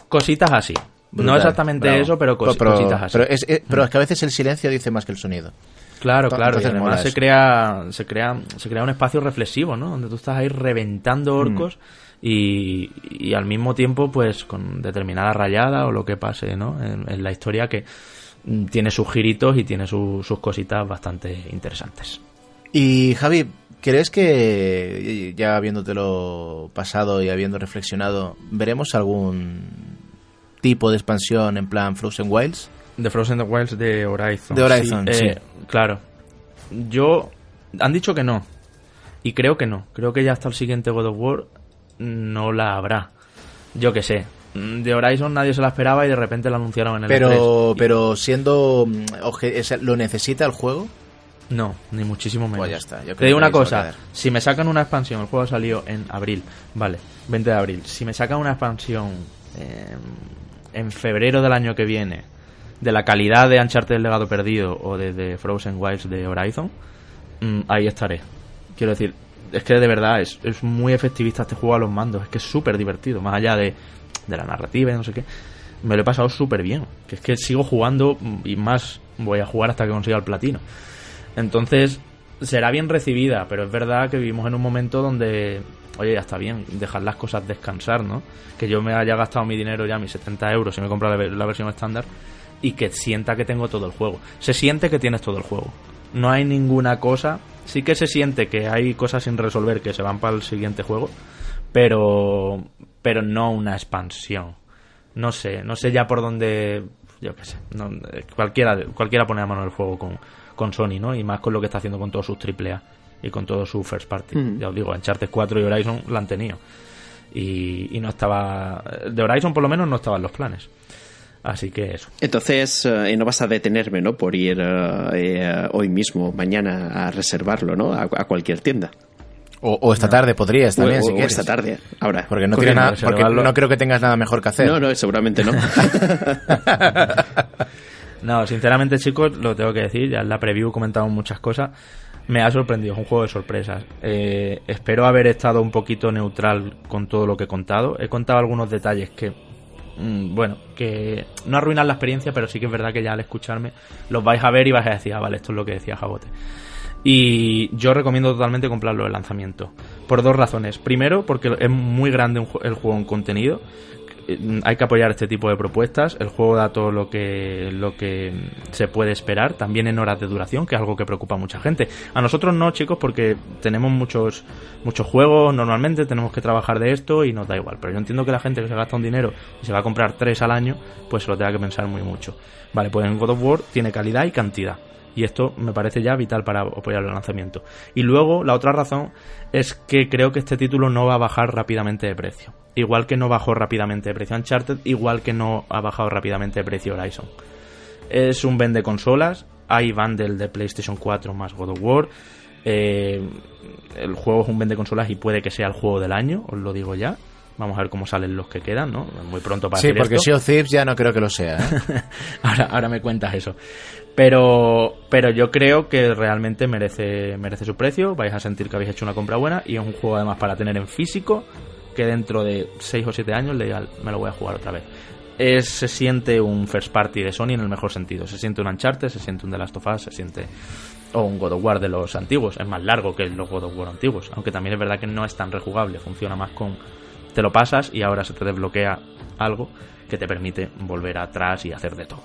Cositas así. no exactamente eso, pero, cositas así. Pero es, pero es que a veces el silencio dice más que el sonido. Claro, claro, y además se crea, se crea, se crea un espacio reflexivo, ¿no? Donde tú estás ahí reventando mm. orcos y, y, al mismo tiempo, pues, con determinada rayada o lo que pase, ¿no? En, la historia que mm, tiene sus giritos y tiene sus cositas bastante interesantes. Y Javi, ¿Crees que, ya habiéndotelo pasado y habiendo reflexionado, veremos algún tipo de expansión en plan Frozen Wilds? De Frozen Wilds de Horizon. De Horizon, sí. Eh, claro. Yo. Han dicho que no. Y creo que no. Creo que ya hasta el siguiente God of War no la habrá. Yo qué sé. De Horizon nadie se la esperaba y de repente la anunciaron en el Pero, e pero siendo. Mm, ¿Lo necesita el juego? No, ni muchísimo menos. Pues ya está. Te digo una cosa, si me sacan una expansión, el juego salió en abril, vale, 20 de abril. Si me sacan una expansión en febrero del año que viene, de la calidad de Uncharted del legado perdido o de, Frozen Wilds de Horizon, mm, ahí estaré. Quiero decir, es que de verdad es, es muy efectivista este juego a los mandos, es que es súper divertido, más allá de, de la narrativa y no sé qué. Me lo he pasado súper bien, que es que sigo jugando y más voy a jugar hasta que consiga el platino. Entonces, será bien recibida, pero es verdad que vivimos en un momento donde oye, ya está bien, dejar las cosas descansar, ¿no? Que yo me haya gastado mi dinero ya, mis 70 euros, y me he comprado la, versión estándar, y que sienta que tengo todo el juego. Se siente que tienes todo el juego. No hay ninguna cosa. Sí que se siente que hay cosas sin resolver que se van para el siguiente juego, pero, pero no una expansión. No sé, no sé ya por dónde, yo qué sé, cualquiera, cualquiera pone a mano el juego con, con Sony, ¿no? Y más con lo que está haciendo con todos sus AAA y con todo su first party. Ya os digo, Uncharted 4 y Horizon la han tenido. Y, no estaba. De Horizon, por lo menos, no estaban los planes. Así que eso. Entonces, eh, no vas a detenerme, ¿no? Por ir eh, eh, hoy mismo, mañana, a reservarlo, ¿no? A, cualquier tienda. O, esta tarde podrías también, o, esta tarde, ahora. Porque no, tiene nada, porque no creo que tengas nada mejor que hacer. No, no, seguramente no. no, sinceramente, chicos, lo tengo que decir. Ya en la preview comentamos muchas cosas me ha sorprendido, es un juego de sorpresas. Eh, espero haber estado un poquito neutral con todo lo que he contado. He contado algunos detalles que, mm, bueno, que no arruinan la experiencia, pero sí que es verdad que ya al escucharme los vais a ver y vais a decir, ah, vale, esto es lo que decía Jabote. Y yo recomiendo totalmente comprarlo de lanzamiento. Por dos razones. Primero, porque es muy grande el juego en contenido. Eh, hay que apoyar este tipo de propuestas. El juego da todo lo que, lo que se puede esperar, también en horas de duración, que es algo que preocupa a mucha gente. A nosotros no, chicos, porque tenemos muchos, muchos juegos normalmente, tenemos que trabajar de esto y nos da igual. Pero yo entiendo que la gente que se gasta un dinero y se va a comprar tres al año, pues se lo tenga que pensar muy mucho. Vale, pues en God of War tiene calidad y cantidad. Y esto me parece ya vital para apoyar el lanzamiento. Y luego, la otra razón es que creo que este título no va a bajar rápidamente de precio. Igual que no bajó rápidamente de precio Uncharted, igual que no ha bajado rápidamente de precio Horizon. Es un vende consolas, hay bundle de PlayStation 4 más God of War. Eh, el juego es un vende consolas y puede que sea el juego del año, os lo digo ya. Vamos a ver cómo salen los que quedan, ¿no? Muy pronto para Sí, porque Sea of Thieves ya no creo que lo sea. ¿eh? ahora, ahora me cuentas eso. Pero, pero yo creo que realmente merece, merece su precio. Vais a sentir que habéis hecho una compra buena y es un juego además para tener en físico que dentro de 6 o 7 años le me lo voy a jugar otra vez. Es, se siente un first party de Sony en el mejor sentido. Se siente un Uncharted, se siente un The Last of Us, se siente o un God of War de los antiguos. Es más largo que los God of War antiguos, aunque también es verdad que no es tan rejugable. Funciona más con te lo pasas y ahora se te desbloquea algo que te permite volver atrás y hacer de todo.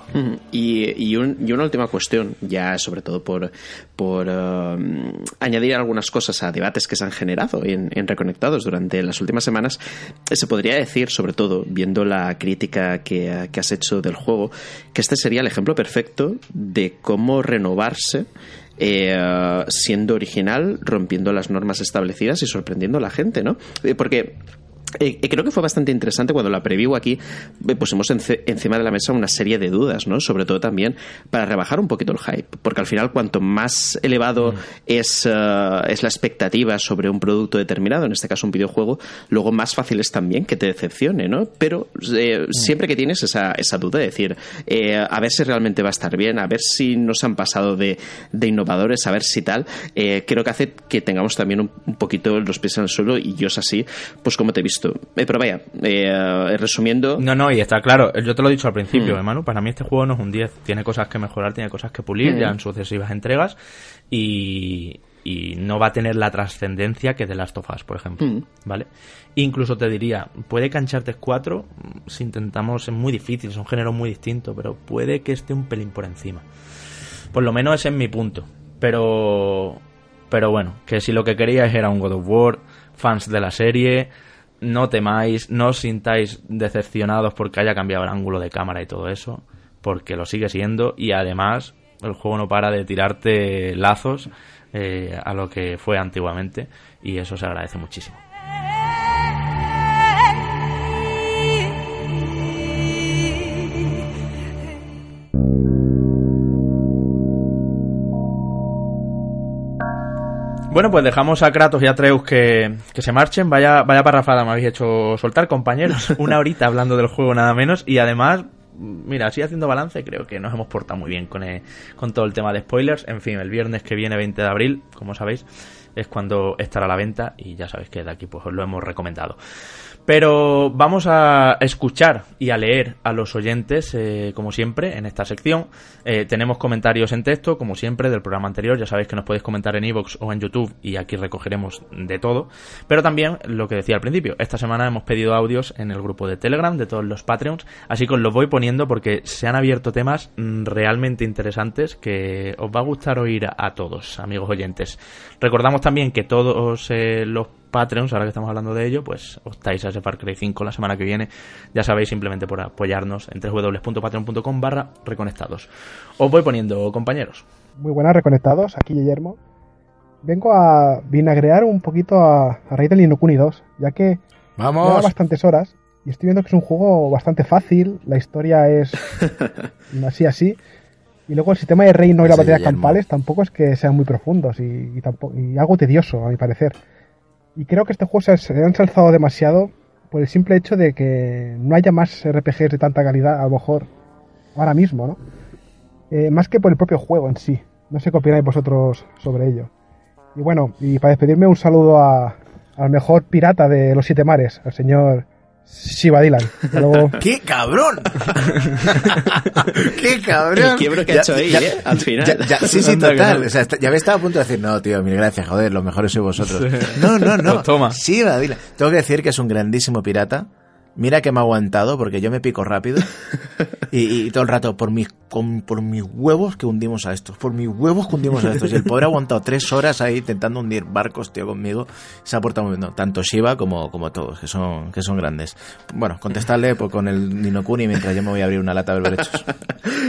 Y, una última cuestión, ya sobre todo por, por um, añadir algunas cosas a debates que se han generado en, Reconectados durante las últimas semanas, se podría decir, sobre todo viendo la crítica que, que has hecho del juego, que este sería el ejemplo perfecto de cómo renovarse eh, siendo original, rompiendo las normas establecidas y sorprendiendo a la gente, ¿no? Eh, porque eh, creo que fue bastante interesante cuando la preview aquí eh, pusimos encima de la mesa una serie de dudas, ¿no? Sobre todo también para rebajar un poquito el hype, porque al final cuanto más elevado mm. es, eh, es la expectativa sobre un producto determinado, en este caso un videojuego, luego más fácil es también que te decepcione, ¿no? Pero mm. siempre que tienes esa, esa duda de decir, a ver si realmente va a estar bien, a ver si nos han pasado de, de innovadores, a ver si tal, creo que hace que tengamos también un, un poquito los pies en el suelo y yo es así, pues como te he visto eh, pero vaya, eh, resumiendo. No, no, y está claro, yo te lo he dicho al principio, hermano, para mí este juego no es un 10. Tiene cosas que mejorar, tiene cosas que pulir ya en sucesivas entregas y, no va a tener la trascendencia que de Last of Us, por ejemplo. ¿Vale? Incluso te diría, puede que Uncharted 4, si intentamos, es muy difícil, es un género muy distinto, pero puede que esté un pelín por encima. Por lo menos ese es mi punto. Pero. Pero bueno, que si lo que queríais era un God of War, fans de la serie, no temáis, no os sintáis decepcionados porque haya cambiado el ángulo de cámara y todo eso, porque lo sigue siendo y además el juego no para de tirarte lazos eh, a lo que fue antiguamente y eso se agradece muchísimo. Bueno, pues dejamos a Kratos y a Atreus que, se marchen. Vaya, vaya parrafada me habéis hecho soltar, compañeros. Una horita hablando del juego nada menos. Y además, mira, así haciendo balance, creo que nos hemos portado muy bien con, con todo el tema de spoilers. En fin, el viernes que viene, 20 de abril, como sabéis, es cuando estará a la venta y ya sabéis que de aquí pues os lo hemos recomendado. Pero vamos a escuchar y a leer a los oyentes, eh, como siempre, en esta sección. Eh, tenemos comentarios en texto, como siempre, del programa anterior. Ya sabéis que nos podéis comentar en iVoox o en YouTube y aquí recogeremos de todo. Pero también, lo que decía al principio, esta semana hemos pedido audios en el grupo de Telegram de todos los Patreons. Así que os los voy poniendo porque se han abierto temas mm, realmente interesantes que os va a gustar oír a todos, amigos oyentes. Recordamos también que todos eh, los Patreons, ahora que estamos hablando de ello, pues optáis a ese Far Cry 5 la semana que viene. Ya sabéis, simplemente por apoyarnos en www.patreon.com barra reconectados. Os voy poniendo, compañeros. Muy buenas, reconectados. Aquí Guillermo. Vengo a vinagrear un poquito a, a raíz del Inokuni 2, ya que Vamos. lleva bastantes horas y estoy viendo que es un juego bastante fácil, la historia es así así. Y luego el sistema de reino y las batallas campales tampoco es que sean muy profundos y, y tampoco, y algo tedioso, a mi parecer. Y creo que este juego se, se ha ensalzado demasiado por el simple hecho de que no haya más RPGs de tanta calidad, a lo mejor, ahora mismo, ¿no? Eh, más que por el propio juego en sí. No sé qué opináis vosotros sobre ello. Y bueno, y para despedirme, un saludo a, al mejor pirata de los siete mares, al señor Shiva Dylan. Luego. ¡Qué cabrón! ¡Qué cabrón! El quiebro que ha hecho ahí, ¿eh? Al final. ya- ya- sí, sí, total. O sea, está- ya había estado a punto de decir, no, tío, mil gracias, joder, los mejores sois vosotros. No, no, no. Pues toma. Sí, va, dile. Tengo que decir que es un grandísimo pirata. Mira que me ha aguantado porque yo me pico rápido. Y, y todo el rato, por mis, con- por mis huevos que hundimos a estos. Por mis huevos que hundimos a estos. Y el pobre ha aguantado tres horas ahí intentando hundir barcos, tío, conmigo. Se ha portado muy bien. No, tanto Shiva como, como todos, que son, que son grandes. Bueno, contestarle pues, con el Ninokuni mientras yo me voy a abrir una lata de berberechos.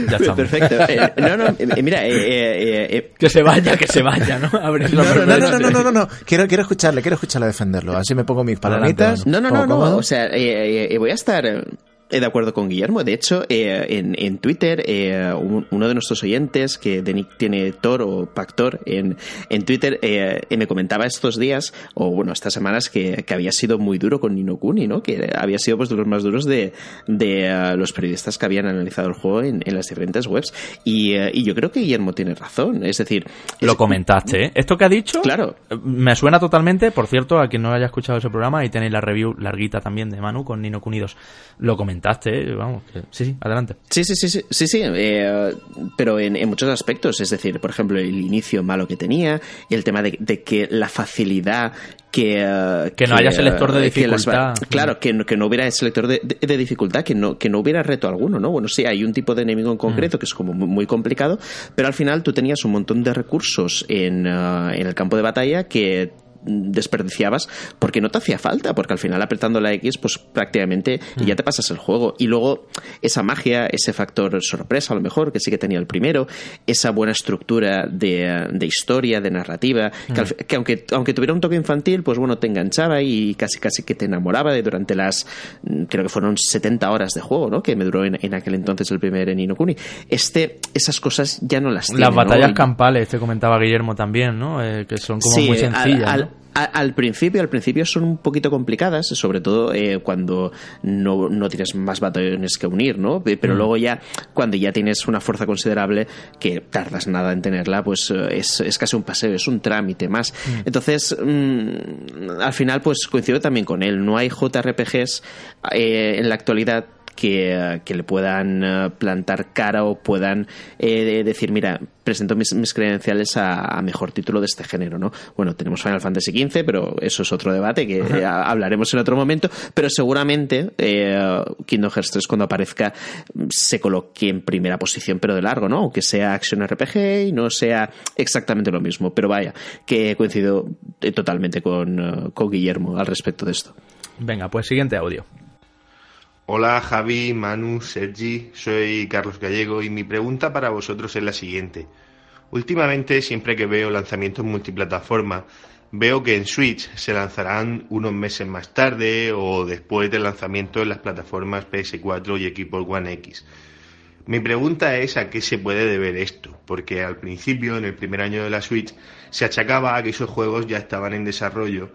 Ya estamos. Perfecto. Eh, no, no, eh, mira, eh, eh, eh, Que se vaya, que se vaya, ¿no? Abrir No, no, no, no, no, no, no, no. Quiero, quiero escucharle, quiero escucharle defenderlo. Así me pongo mis palomitas. No, no, no, no. O sea, eh, eh, voy a estar eh, de acuerdo con Guillermo. De hecho, eh, en, en Twitter, eh, un- uno de nuestros oyentes, que de Nick tiene Thor o Pactor en, en Twitter, eh, me comentaba estos días, o bueno, estas semanas, que, que había sido muy duro con Nino Kuni, ¿no? Que había sido pues de los más duros de, de eh, los periodistas que habían analizado el juego en, en las diferentes webs. Y, eh, y yo creo que Guillermo tiene razón. Es decir, Lo comentaste, ¿eh? Esto que ha dicho Claro. me suena totalmente. Por cierto, a quien no haya escuchado ese programa, ahí tenéis la review larguita también de Manu con Nino Kunidos. Lo comentaste. Vamos, que- sí, sí, adelante. Sí, sí, sí, sí, sí, sí, eh, pero en, en muchos aspectos, es decir, por ejemplo, el inicio malo que tenía, y el tema de, de que la facilidad que... eh, Que no haya selector de eh, que las- dificultad. claro, que no, que no hubiera selector de, de- de dificultad, que no, que no hubiera reto alguno, ¿no? Bueno, sí, hay un tipo de enemigo en concreto que es como muy, muy complicado, pero al final tú tenías un montón de recursos en, en el campo de batalla que desperdiciabas porque no te hacía falta, porque al final apretando la X, pues prácticamente ya te pasas el juego. Y luego esa magia, ese factor sorpresa a lo mejor, que sí que tenía el primero, esa buena estructura de, de historia, de narrativa, que, al fi- que aunque, aunque tuviera un toque infantil, pues bueno, te enganchaba y casi casi que te enamoraba de durante las, mm, creo que fueron 70 horas de juego, ¿no? Que me duró en, en aquel entonces el primer Ni no Kuni. Este, esas cosas ya no las tiene, Las batallas campales, te comentaba Guillermo también, ¿no? Eh, que son como muy al- sencillas. Al, ¿no? A- al principio, al principio son un poquito complicadas, sobre todo eh, cuando no, no tienes más batallones que unir, ¿no? Pe- Mm. Pero luego ya, cuando ya tienes una fuerza considerable, que tardas nada en tenerla, pues eh, es, es casi un paseo, es un trámite más. Mm. Entonces, mm, al final, pues coincido también con él. No hay JRPGs eh, en la actualidad que, que le puedan eh, plantar cara o puedan eh, decir, mira, presento mis, mis credenciales a, a mejor título de este género, ¿no? Bueno, tenemos Final Fantasy XV, pero eso es otro debate que eh, hablaremos en otro momento, pero seguramente eh, Kingdom Hearts 3 cuando aparezca se coloque en primera posición, pero de largo, ¿no? Aunque sea Action RPG y no sea exactamente lo mismo, pero vaya, que coincido eh, totalmente con, eh, con Guillermo al respecto de esto. Venga, pues siguiente audio. Hola Javi, Manu, Sergi, soy Carlos Gallego y mi pregunta para vosotros es la siguiente. Últimamente, siempre que veo lanzamientos multiplataforma, veo que en Switch se lanzarán unos meses más tarde o después del lanzamiento en las plataformas PS4 y Xbox One X. Mi pregunta es a qué se puede deber esto, porque al principio, en el primer año de la Switch, se achacaba a que esos juegos ya estaban en desarrollo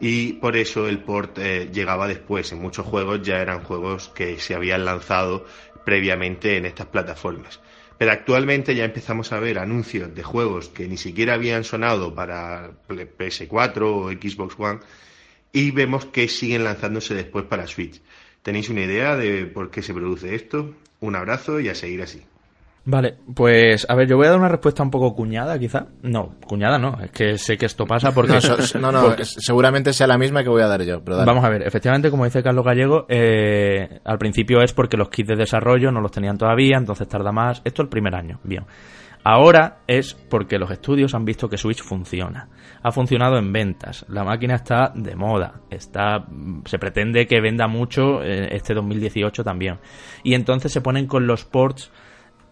y por eso el port eh, llegaba después. En muchos juegos ya eran juegos que se habían lanzado previamente en estas plataformas. Pero actualmente ya empezamos a ver anuncios de juegos que ni siquiera habían sonado para PS4 o Xbox One y vemos que siguen lanzándose después para Switch. ¿Tenéis una idea de por qué se produce esto? Un abrazo y a seguir así. Vale, pues a ver, yo voy a dar una respuesta un poco cuñada, quizá. No, cuñada no, es que sé que esto pasa porque... No, no, seguramente sea la misma que voy a dar yo. Pero Vamos a ver, efectivamente, como dice Carlos Gallego, eh, al principio es porque los kits de desarrollo no los tenían todavía, entonces tarda más. Esto el primer año, bien. Ahora es porque los estudios han visto que Switch funciona. Ha funcionado en ventas. La máquina está de moda. Está, se pretende que venda mucho eh, este 2018 también. Y entonces se ponen con los ports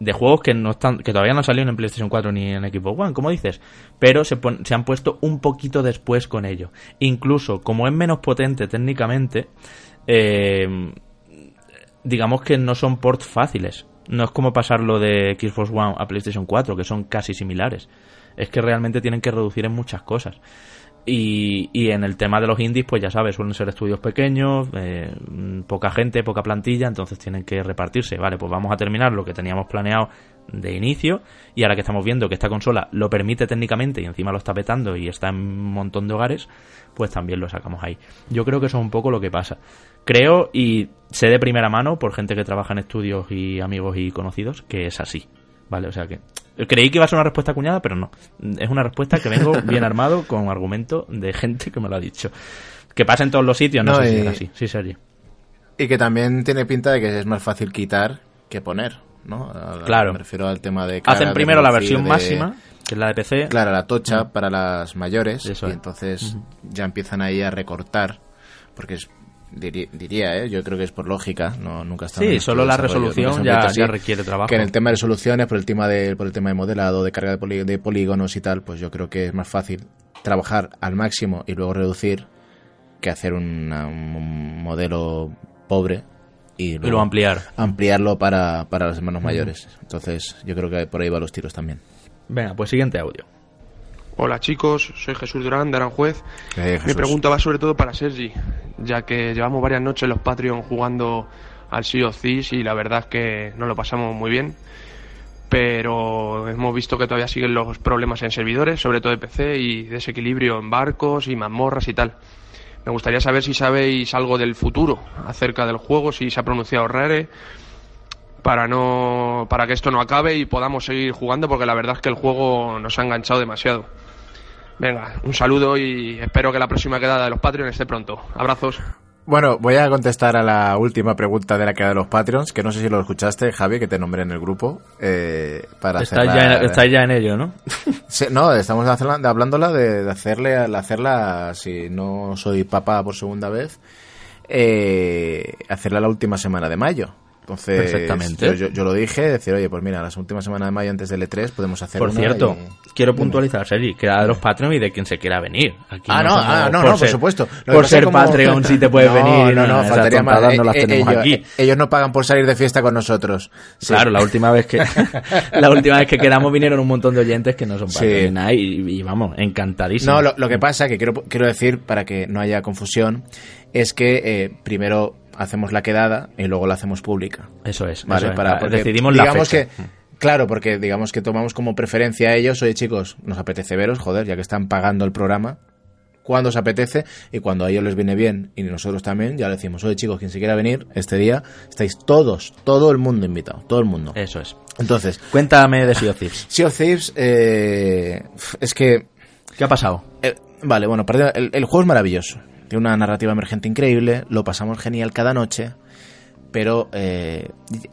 de juegos que no están que todavía no salieron en PlayStation 4 ni en Xbox One, como dices, pero se, han puesto un poquito después con ello. Incluso como es menos potente técnicamente, eh, digamos que no son ports fáciles. No es como pasarlo de Xbox One a PlayStation 4, que son casi similares. Es que realmente tienen que reducir en muchas cosas. Y, y, en el tema de los indies, pues ya sabes, suelen ser estudios pequeños, eh, poca gente, poca plantilla, entonces tienen que repartirse. Vale, pues vamos a terminar lo que teníamos planeado de inicio y ahora que estamos viendo que esta consola lo permite técnicamente y encima lo está petando y está en un montón de hogares, pues también lo sacamos ahí. Yo creo que eso es un poco lo que pasa. Creo y sé de primera mano por gente que trabaja en estudios y amigos y conocidos que es así. Vale, o sea que creí que iba a ser una respuesta cuñada, pero no. Es una respuesta que vengo bien armado con argumento de gente que me lo ha dicho. Que pasa en todos los sitios, no, sé si es así, sí sería. Y que también tiene pinta de que es más fácil quitar que poner, ¿no? claro. Me refiero al tema de... Hacen primero la versión máxima, que es la de PC. Claro, la tocha para las mayores. y entonces ya empiezan ahí a recortar, porque es Diría, ¿eh? yo creo que es por lógica, no nunca está Sí, solo la resolución ya, requiere trabajo. Que en el tema de resoluciones, por el tema de, por el tema de modelado, de carga de, polígonos y tal, pues yo creo que es más fácil trabajar al máximo y luego reducir que hacer un modelo pobre y luego, ampliar. ampliarlo para, para los hermanos mayores. Entonces, yo creo que por ahí van los tiros también. Venga, pues siguiente audio. Hola chicos, soy Jesús Durán de Aranjuez. Mi pregunta va sobre todo para Sergi, ya que llevamos varias noches los Patreon jugando al Sea of Thieves y la verdad es que no lo pasamos muy bien. Pero hemos visto que todavía siguen los problemas en servidores, sobre todo de PC, y desequilibrio en barcos y mazmorras y tal. Me gustaría saber si sabéis algo del futuro acerca del juego, si se ha pronunciado Rare, para no para que esto no acabe y podamos seguir jugando porque la verdad es que el juego nos ha enganchado demasiado. Venga, un saludo y espero que la próxima quedada de los Patreons esté pronto. Abrazos. Bueno, voy a contestar a la última pregunta de la quedada de los Patreons, que no sé si lo escuchaste, Javi, que te nombré en el grupo. Eh, para estáis, ya en, ya en ello, ¿no? no, estamos hablándola de, hacerle, hacerla, si no soy papá por segunda vez, eh, hacerla la última semana de mayo. Entonces, Perfectamente. Yo, lo dije, decir, oye, pues mira, las últimas semanas de mayo antes del E3 podemos hacer Por cierto, quiero puntualizar, Sergi, que de los Patreon y de quien se quiera venir. Aquí ah, no, ah, no, no, por supuesto. por ser Patreon sí te puedes venir. No, no, faltaría más. No las eh, tenemos ellos, aquí. ellos no pagan por salir de fiesta con nosotros. Claro, la última vez que la última vez que quedamos vinieron un montón de oyentes que no son Patreon y, y, vamos, encantadísimos. No, lo, que pasa, que quiero, quiero decir, para que no haya confusión, es que eh, primero hacemos la quedada y luego la hacemos pública. Eso es, ¿vale? Para, decidimos la digamos que Claro, porque digamos que tomamos como preferencia a ellos, oye chicos, nos apetece veros, joder, ya que están pagando el programa, cuando os apetece y cuando a ellos les viene bien y nosotros también, ya le decimos, oye chicos, quien se quiera venir este día, estáis todos, todo el mundo invitado, todo el mundo. Eso es. Entonces, cuéntame de Sea of Thieves. Sea of Thieves, eh, es que... ¿Qué ha pasado? Eh, vale, bueno, el juego es maravilloso. Tiene una narrativa emergente increíble, lo pasamos genial cada noche, pero eh,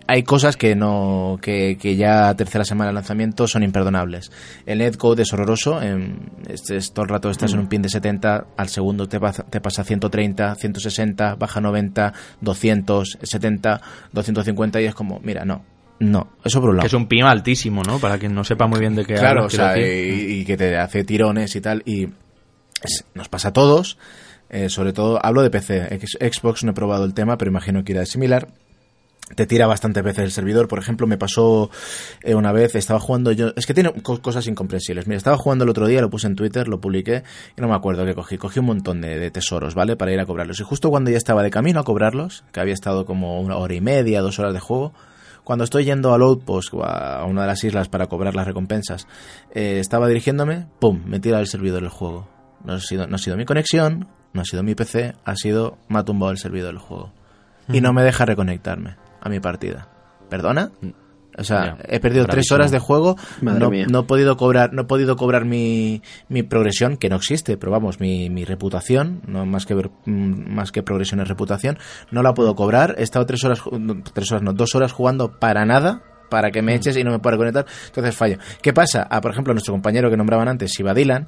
hay cosas que no que, que, ya tercera semana de lanzamiento son imperdonables. El netcode es horroroso, en, este, todo el rato estás en un pin de 70, al segundo te, te pasa 130, 160, baja 90, 200, 70, 250 y es como, mira, no, no, eso por un lado. Que es un pin altísimo, ¿no? Para quien no sepa muy bien de qué Claro, o sea, y, y, que te hace tirones y tal. Y nos pasa a todos. Eh, sobre todo, hablo de PC. Xbox no he probado el tema, pero imagino que irá similar. Te tira bastante veces el servidor. Por ejemplo, me pasó eh, una vez, estaba jugando yo. Es que tiene cosas incomprensibles. Mira, estaba jugando el otro día, lo puse en Twitter, lo publiqué y no me acuerdo qué cogí. Cogí un montón de, tesoros, ¿vale? Para ir a cobrarlos. Y justo cuando ya estaba de camino a cobrarlos, que había estado como una hora y media, dos horas de juego, cuando estoy yendo al outpost a una de las islas para cobrar las recompensas, eh, estaba dirigiéndome, ¡pum! me tira el servidor del juego. No ha, sido, no ha sido mi conexión, no ha sido mi PC, ha sido, me ha tumbado el servidor del juego. Y no me deja reconectarme a mi partida. ¿Perdona? O sea, he perdido tres horas de juego, no, no, he podido cobrar, no he podido cobrar mi, mi progresión, que no existe, pero vamos, mi, mi reputación, no más que mm, más que progresión es reputación, no la puedo cobrar. He estado tres horas, tres horas no, dos horas jugando para nada, para que me eches y no me pueda conectar, entonces fallo. ¿Qué pasa? Ah, por ejemplo, nuestro compañero que nombraban antes, Iba Dylan,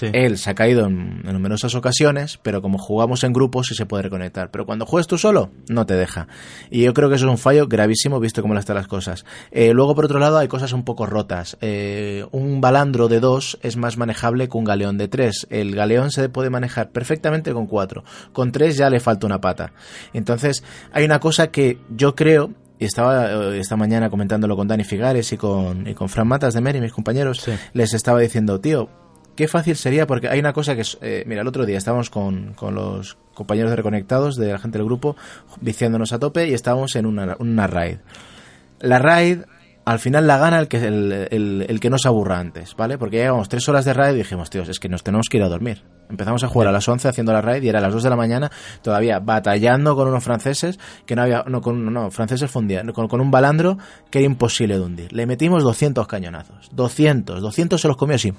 él se ha caído en, numerosas ocasiones, pero como jugamos en grupos sí se puede reconectar. Pero cuando juegas tú solo, no te deja. Y yo creo que eso es un fallo gravísimo visto cómo están las cosas. Eh, luego, por otro lado, hay cosas un poco rotas. Eh, un balandro de dos es más manejable que un galeón de tres. El galeón se puede manejar perfectamente con cuatro. Con tres ya le falta una pata. Entonces, hay una cosa que yo creo y estaba eh, esta mañana comentándolo con Dani Figares y con, y con Fran Matas de Meri, mis compañeros, les estaba diciendo, tío, qué fácil sería, porque hay una cosa que es, eh, mira, el otro día estábamos con, con, los compañeros de Reconectados, de la gente del grupo, viciándonos a tope y estábamos en una, una raid. La raid, al final la gana el que, el, el, que nos aburra antes, ¿vale? Porque llevamos tres horas de raid y dijimos, tío, es que nos tenemos que ir a dormir. Empezamos a jugar a las 11 haciendo la raid y era a las 2 de la mañana todavía batallando con unos franceses que no había, no, con, no, franceses fundían, con, con un balandro que era imposible de hundir. Le metimos 200 cañonazos, 200, 200 se los comió así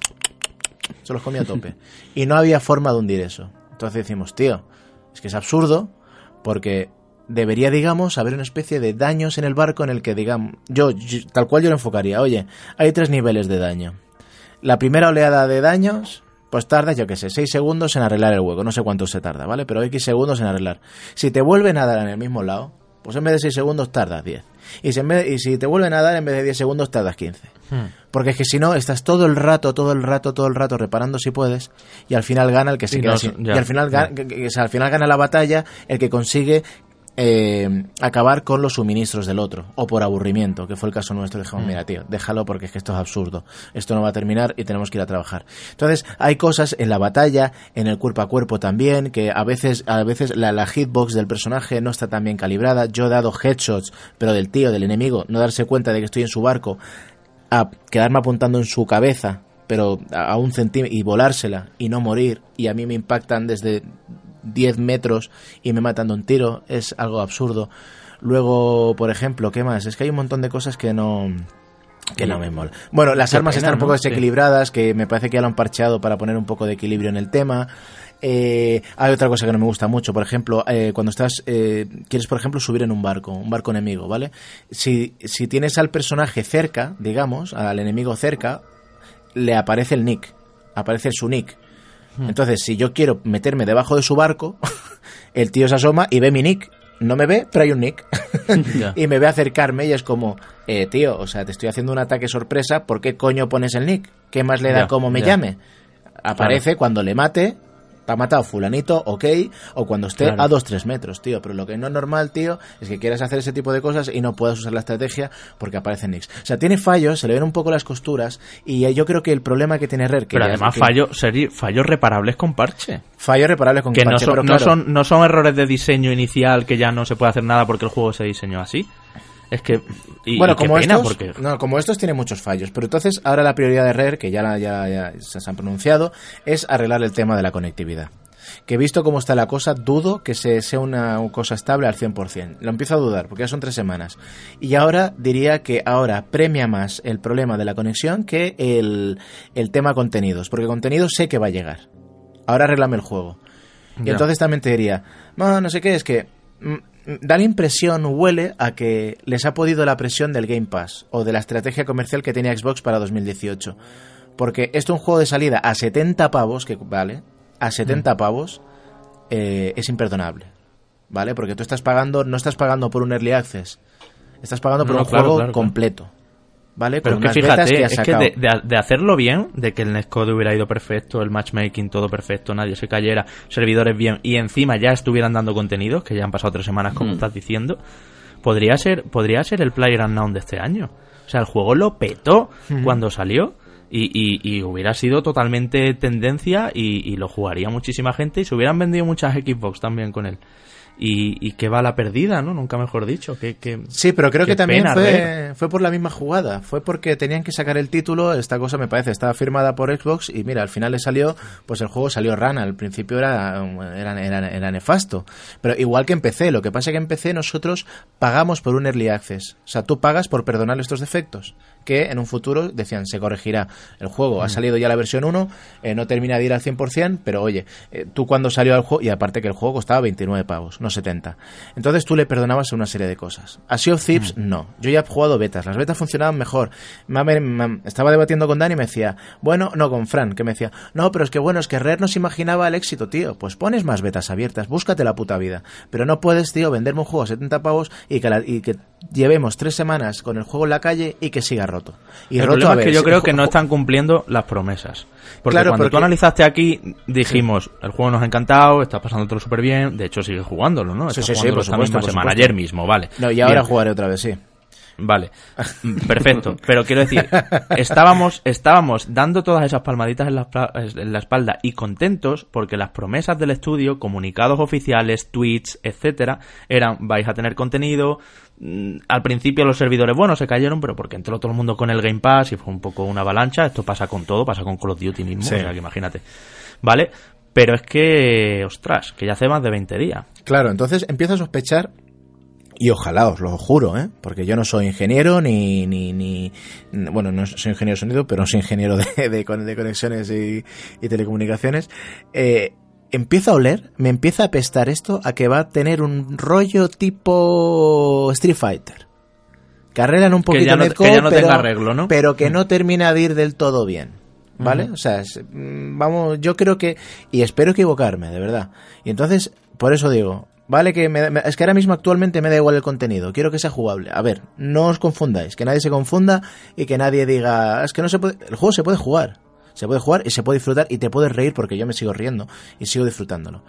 se los comía a tope. y no había forma de hundir eso. Entonces decimos, tío, es que es absurdo porque debería, digamos, haber una especie de daños en el barco en el que, digamos, yo, tal cual yo lo enfocaría, oye, hay tres niveles de daño. La primera oleada de daños, pues tarda, yo qué sé, seis segundos en arreglar el hueco, no sé cuánto se tarda, ¿vale? Pero X segundos en arreglar. Si te vuelven a dar en el mismo lado, pues en vez de seis segundos tardas 10. Y si, y si te vuelven a dar, en vez de 10 segundos tardas 15. Hmm. Porque es que si no, estás todo el rato, todo el rato, todo el rato reparando si puedes, y al final gana el que se queda Y al final, gana, al final gana la batalla el que consigue eh, acabar con los suministros del otro, o por aburrimiento, que fue el caso nuestro. Dijimos, mm. mira, tío, déjalo porque es que esto es absurdo. Esto no va a terminar y tenemos que ir a trabajar. Entonces, hay cosas en la batalla, en el cuerpo a cuerpo también, que a veces, a veces la, la hitbox del personaje no está tan bien calibrada. Yo he dado headshots, pero del tío, del enemigo, no darse cuenta de que estoy en su barco, a quedarme apuntando en su cabeza pero a un centímetro y volársela y no morir y a mí me impactan desde 10 metros y me matan de un tiro, es algo absurdo. Luego, por ejemplo, ¿qué más? Es que hay un montón de cosas que no que no me mola. Bueno, las armas están un poco desequilibradas, que me parece que ya lo han parcheado para poner un poco de equilibrio en el tema. Eh, hay otra cosa que no me gusta mucho, por ejemplo, eh, cuando estás, eh, quieres, por ejemplo, subir en un barco, un barco enemigo, ¿vale? Si, si tienes al personaje cerca, digamos, al enemigo cerca, le aparece el nick, aparece su nick. Hmm. Entonces, si yo quiero meterme debajo de su barco, el tío se asoma y ve mi nick. No me ve, pero hay un nick. y me ve acercarme y es como, eh, tío, o sea, te estoy haciendo un ataque sorpresa, ¿por qué coño pones el nick? ¿Qué más le da como me llame? Aparece cuando le mate, te ha matado fulanito, ok, o cuando esté a 2-3 metros, tío. Pero lo que no es normal, tío, es que quieras hacer ese tipo de cosas y no puedas usar la estrategia porque aparece Nix. O sea, tiene fallos, se le ven un poco las costuras y yo creo que el problema que tiene Rare... Que pero además fallos fallos reparables con parche. Fallos reparables con parche, no son, no, son, no son errores de diseño inicial que ya no se puede hacer nada porque el juego se diseñó así. Es que. bueno, como, estos, no, como estos tiene muchos fallos. Pero entonces, ahora la prioridad de Rare, que ya, ya, ya se han pronunciado, es arreglar el tema de la conectividad que visto cómo está la cosa, dudo que se, sea una, cosa estable al 100%. Lo empiezo a dudar, porque ya son tres semanas. Y ahora diría que ahora premia más el problema de la conexión que el, el tema contenidos, porque contenido sé que va a llegar. Ahora arreglame el juego. Y entonces también te diría, no, no sé qué, es que mm, da la impresión, huele a que les ha podido la presión del Game Pass o de la estrategia comercial que tenía Xbox para 2018. Porque esto es un juego de salida a 70 pavos, que vale, a 70 mm. pavos eh, es imperdonable. ¿Vale? Porque tú estás pagando, no estás pagando por un early access, estás pagando por un juego completo. ¿Vale? Pero que fíjate, es que de, hacerlo bien, de que el Netcode hubiera ido perfecto, el matchmaking todo perfecto, nadie se cayera, servidores bien, y encima ya estuvieran dando contenidos, que ya han pasado tres semanas, como mm. estás diciendo, podría ser, podría ser el Player Unknown de este año. O sea, el juego lo petó cuando salió y, hubiera sido totalmente tendencia y, lo jugaría muchísima gente y se hubieran vendido muchas Xbox también con él. Y, que va a la perdida, ¿no? Nunca mejor dicho. Que, sí, pero creo que también fue, fue, por la misma jugada. Fue porque tenían que sacar el título. Esta cosa me parece estaba firmada por Xbox y mira, al final le salió, pues el juego salió rana. Al principio era, era, era, nefasto. Pero igual que en PC, lo que pasa es que en PC nosotros pagamos por un early access. O sea, tú pagas por perdonar estos defectos que en un futuro decían se corregirá. El juego ha mm. salido ya la versión 1, eh, no termina de ir al 100%, pero oye, eh, tú cuando salió al juego, y aparte que el juego costaba 29 pavos, no 70. Entonces tú le perdonabas una serie de cosas. A Sea of Thieves, mm. no. Yo ya he jugado betas, las betas funcionaban mejor. estaba debatiendo con Dani y me decía, bueno, no con Fran, que me decía, no, pero es que bueno, es que Rare no se imaginaba el éxito, tío. Pues pones más betas abiertas, búscate la puta vida. Pero no puedes, tío, venderme un juego a 70 pavos y que, y que llevemos tres semanas con el juego en la calle y que siga roto. Y el problema es que yo creo que no están cumpliendo las promesas. Porque cuando tú analizaste aquí, dijimos, el juego nos ha encantado, está pasando todo súper bien, de hecho sigue jugándolo, ¿no? sí, sí, sí, por esta misma semana, ayer mismo, vale. No, y ahora jugaré otra vez, sí. Vale, perfecto. Pero quiero decir, estábamos, estábamos dando todas esas palmaditas en la, en la, espalda y contentos porque las promesas del estudio, comunicados oficiales, tweets, etcétera, eran vais a tener contenido. Mm, al principio los servidores, bueno, se cayeron, pero porque entró todo el mundo con el Game Pass y fue un poco una avalancha. Esto pasa con todo, pasa con Call of Duty mismo, o sea que imagínate. ¿Vale? Pero es que, ostras, que ya hace más de 20 días. Claro, entonces empiezo a sospechar y ojalá os lo juro, ¿eh? porque yo no soy ingeniero ni, ni, ni bueno, no soy ingeniero de sonido, pero no soy ingeniero de, de, conexiones y, telecomunicaciones. Eh, empieza a oler, me empieza a pestar esto a que va a tener un rollo tipo Street Fighter. Que arreglan un poquito que ya no, tenga arreglo, ¿no? Pero que no termina de ir del todo bien. ¿Vale? O sea, mm, vamos, yo creo que, y espero equivocarme, de verdad. Y entonces, por eso digo, Vale, que es que ahora mismo actualmente me da igual el contenido, quiero que sea jugable. A ver, no os confundáis, que nadie se confunda y que nadie diga, es que no se puede, el juego se puede jugar, se puede jugar y se puede disfrutar y te puedes reír porque yo me sigo riendo y sigo disfrutándolo.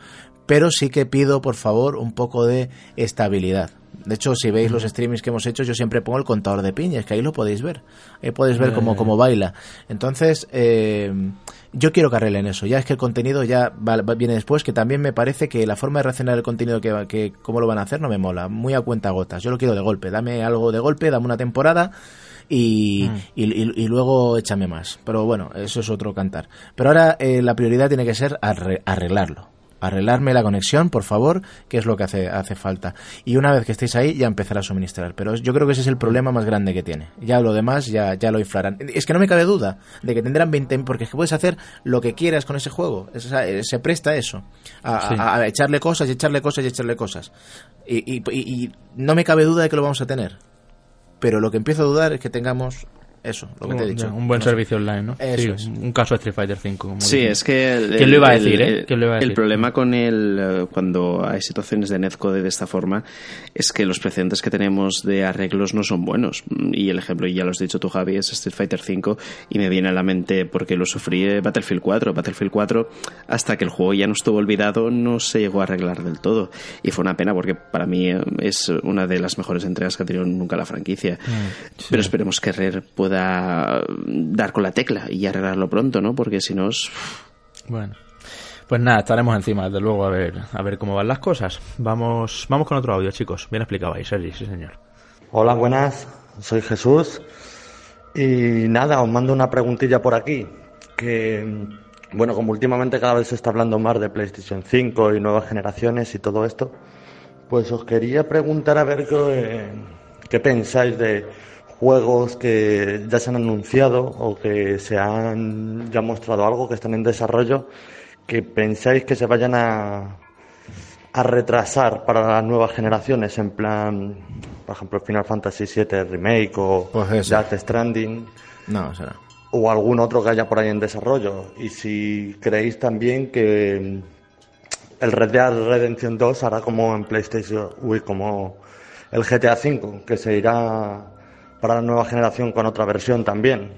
Pero sí que pido, por favor, un poco de estabilidad. De hecho, si veis los streamings que hemos hecho, yo siempre pongo el contador de piñas, que ahí lo podéis ver. Ahí podéis ver cómo, cómo baila. Entonces, eh, yo quiero que arreglen eso. Ya es que el contenido ya viene después, que también me parece que la forma de reaccionar el contenido que, que cómo lo van a hacer no me mola. Muy a cuenta gotas. Yo lo quiero de golpe. Dame algo de golpe, dame una temporada y, mm. y, luego échame más. Pero bueno, eso es otro cantar. Pero ahora eh, la prioridad tiene que ser arreglarlo arreglarme la conexión, por favor, que es lo que hace, hace falta. Y una vez que estéis ahí, ya empezará a suministrar. Pero yo creo que ese es el problema más grande que tiene. Ya lo demás, ya, ya lo inflarán. Es que no me cabe duda de que tendrán 20, porque es que puedes hacer lo que quieras con ese juego. se presta eso. A, echarle cosas y echarle cosas y echarle cosas. y, y no me cabe duda de que lo vamos a tener. Pero lo que empiezo a dudar es que tengamos eso, lo que te he dicho. Un buen servicio online, ¿no? sí, Un caso de Street Fighter 5. sí, es que... El, ¿Quién lo iba a decir, eh? El problema con el... Eh, cuando hay situaciones de netcode de esta forma es que los precedentes que tenemos de arreglos no son buenos. Y el ejemplo, y ya lo has dicho tú, Javi, es Street Fighter 5 y me viene a la mente porque lo sufrí eh, Battlefield 4. Battlefield 4, hasta que el juego ya no estuvo olvidado, no se llegó a arreglar del todo. Y fue una pena porque para mí es una de las mejores entregas que ha tenido nunca la franquicia. Mm, Pero esperemos que Rare pueda dar con la tecla y arreglarlo pronto, ¿no? Porque si no es... Bueno. Pues nada, estaremos encima, desde luego, a ver, a ver cómo van las cosas. Vamos, vamos con otro audio, chicos. Bien explicado ahí, Sergi, sí señor. Hola, buenas. Soy Jesús. Y nada, os mando una preguntilla por aquí. Que, bueno, como últimamente cada vez se está hablando más de PlayStation 5 y nuevas generaciones y todo esto, pues os quería preguntar a ver qué, qué pensáis de juegos que ya se han anunciado o que se han ya mostrado algo, que están en desarrollo, que pensáis que se vayan a, a retrasar para las nuevas generaciones, en plan, por ejemplo, Final Fantasy VII Remake o pues Death Stranding. No, será. O algún otro que haya por ahí en desarrollo. Y si creéis también que el Red Dead Redemption 2 hará como en PlayStation, uy, como el GTA V, que se irá para la nueva generación con otra versión también.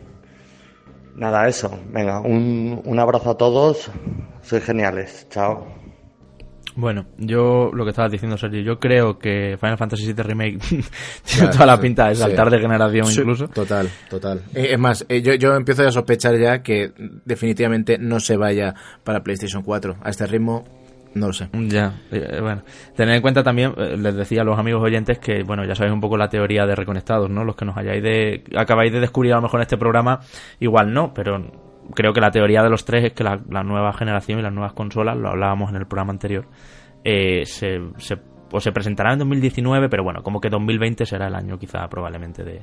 Nada, eso. Venga, un, un abrazo a todos. Sois geniales. Chao. Bueno, yo lo que estabas diciendo, Sergio, yo creo que Final Fantasy VII Remake tiene toda la pinta de saltar de generación incluso. Total, total. Eh, es más, eh, yo, yo empiezo a sospechar ya que definitivamente no se vaya para PlayStation 4. A este ritmo No lo sé. Ya, eh, bueno. Tener en cuenta también, eh, les decía a los amigos oyentes que, bueno, ya sabéis un poco la teoría de reconectados, ¿no? Los que nos hayáis de, acabáis de descubrir a lo mejor este programa, igual no, pero creo que la teoría de los tres es que la, nueva generación y las nuevas consolas, lo hablábamos en el programa anterior, eh, se, se, o se presentarán en 2019, pero bueno, como que 2020 será el año quizá probablemente de,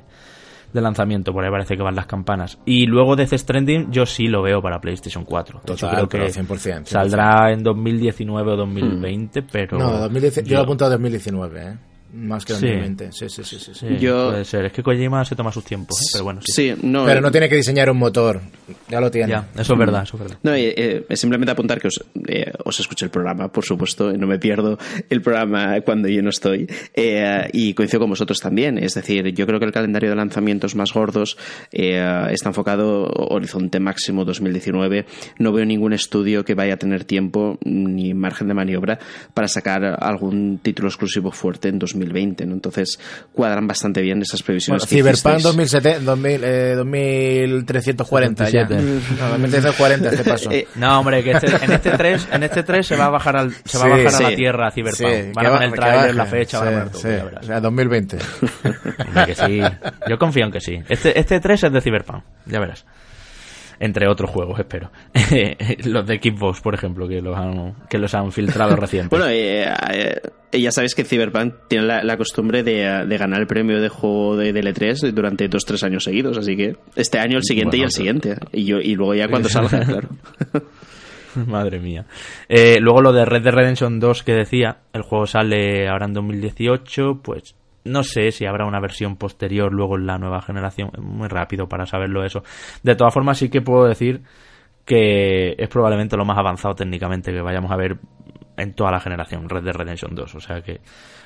de lanzamiento, por ahí parece que van las campanas. Y luego Death Stranding yo sí lo veo para PlayStation 4. Total, creo que 100%, saldrá en 2019 o 2020, hmm. pero... No, 2010, yo, he apuntado 2019, ¿eh? Más que 2020. Sí, sí, sí. sí, sí. Puede ser. Es que Kojima se toma sus tiempos, ¿eh? pero bueno. Sí. no, pero no tiene que diseñar un motor. Ya lo tiene. Ya, eso es verdad, eso es verdad. No, eh, eh, simplemente apuntar que os, eh, os escucho el programa, por supuesto, no me pierdo el programa cuando yo no estoy. y coincido con vosotros también. Es decir, yo creo que el calendario de lanzamientos más gordos está enfocado horizonte máximo 2019. No veo ningún estudio que vaya a tener tiempo ni margen de maniobra para sacar algún título exclusivo fuerte en 2019 2020, ¿no? Entonces cuadran bastante bien esas previsiones. Cyberpunk 2340 ya. No, 2340 este paso. Eh, no, hombre, que este, en este 3 en este 3 se va a bajar al, se va a bajar a la tierra Cyberpunk. Sí, van a poner el trailer, la fecha, sí, van a sí, O sea, 2020. que sí. Yo confío en que sí. Este este 3 es de Cyberpunk, ya verás entre otros juegos, espero. los de Xbox, por ejemplo, que los han, que los han filtrado recién. bueno, eh, eh, ya sabes que Cyberpunk tiene la, costumbre de, ganar el premio de juego de, de 3 durante dos tres años seguidos, así que este año el siguiente y el siguiente. Y, yo, y luego ya cuando salga, claro. Madre mía. Eh, luego lo de Red Dead Redemption 2 que decía, el juego sale ahora en 2018, pues no sé si habrá una versión posterior luego en la nueva generación. Muy rápido para saberlo eso. De todas formas, sí que puedo decir que es probablemente lo más avanzado técnicamente que vayamos a ver en toda la generación, Red Dead Redemption 2. O sea que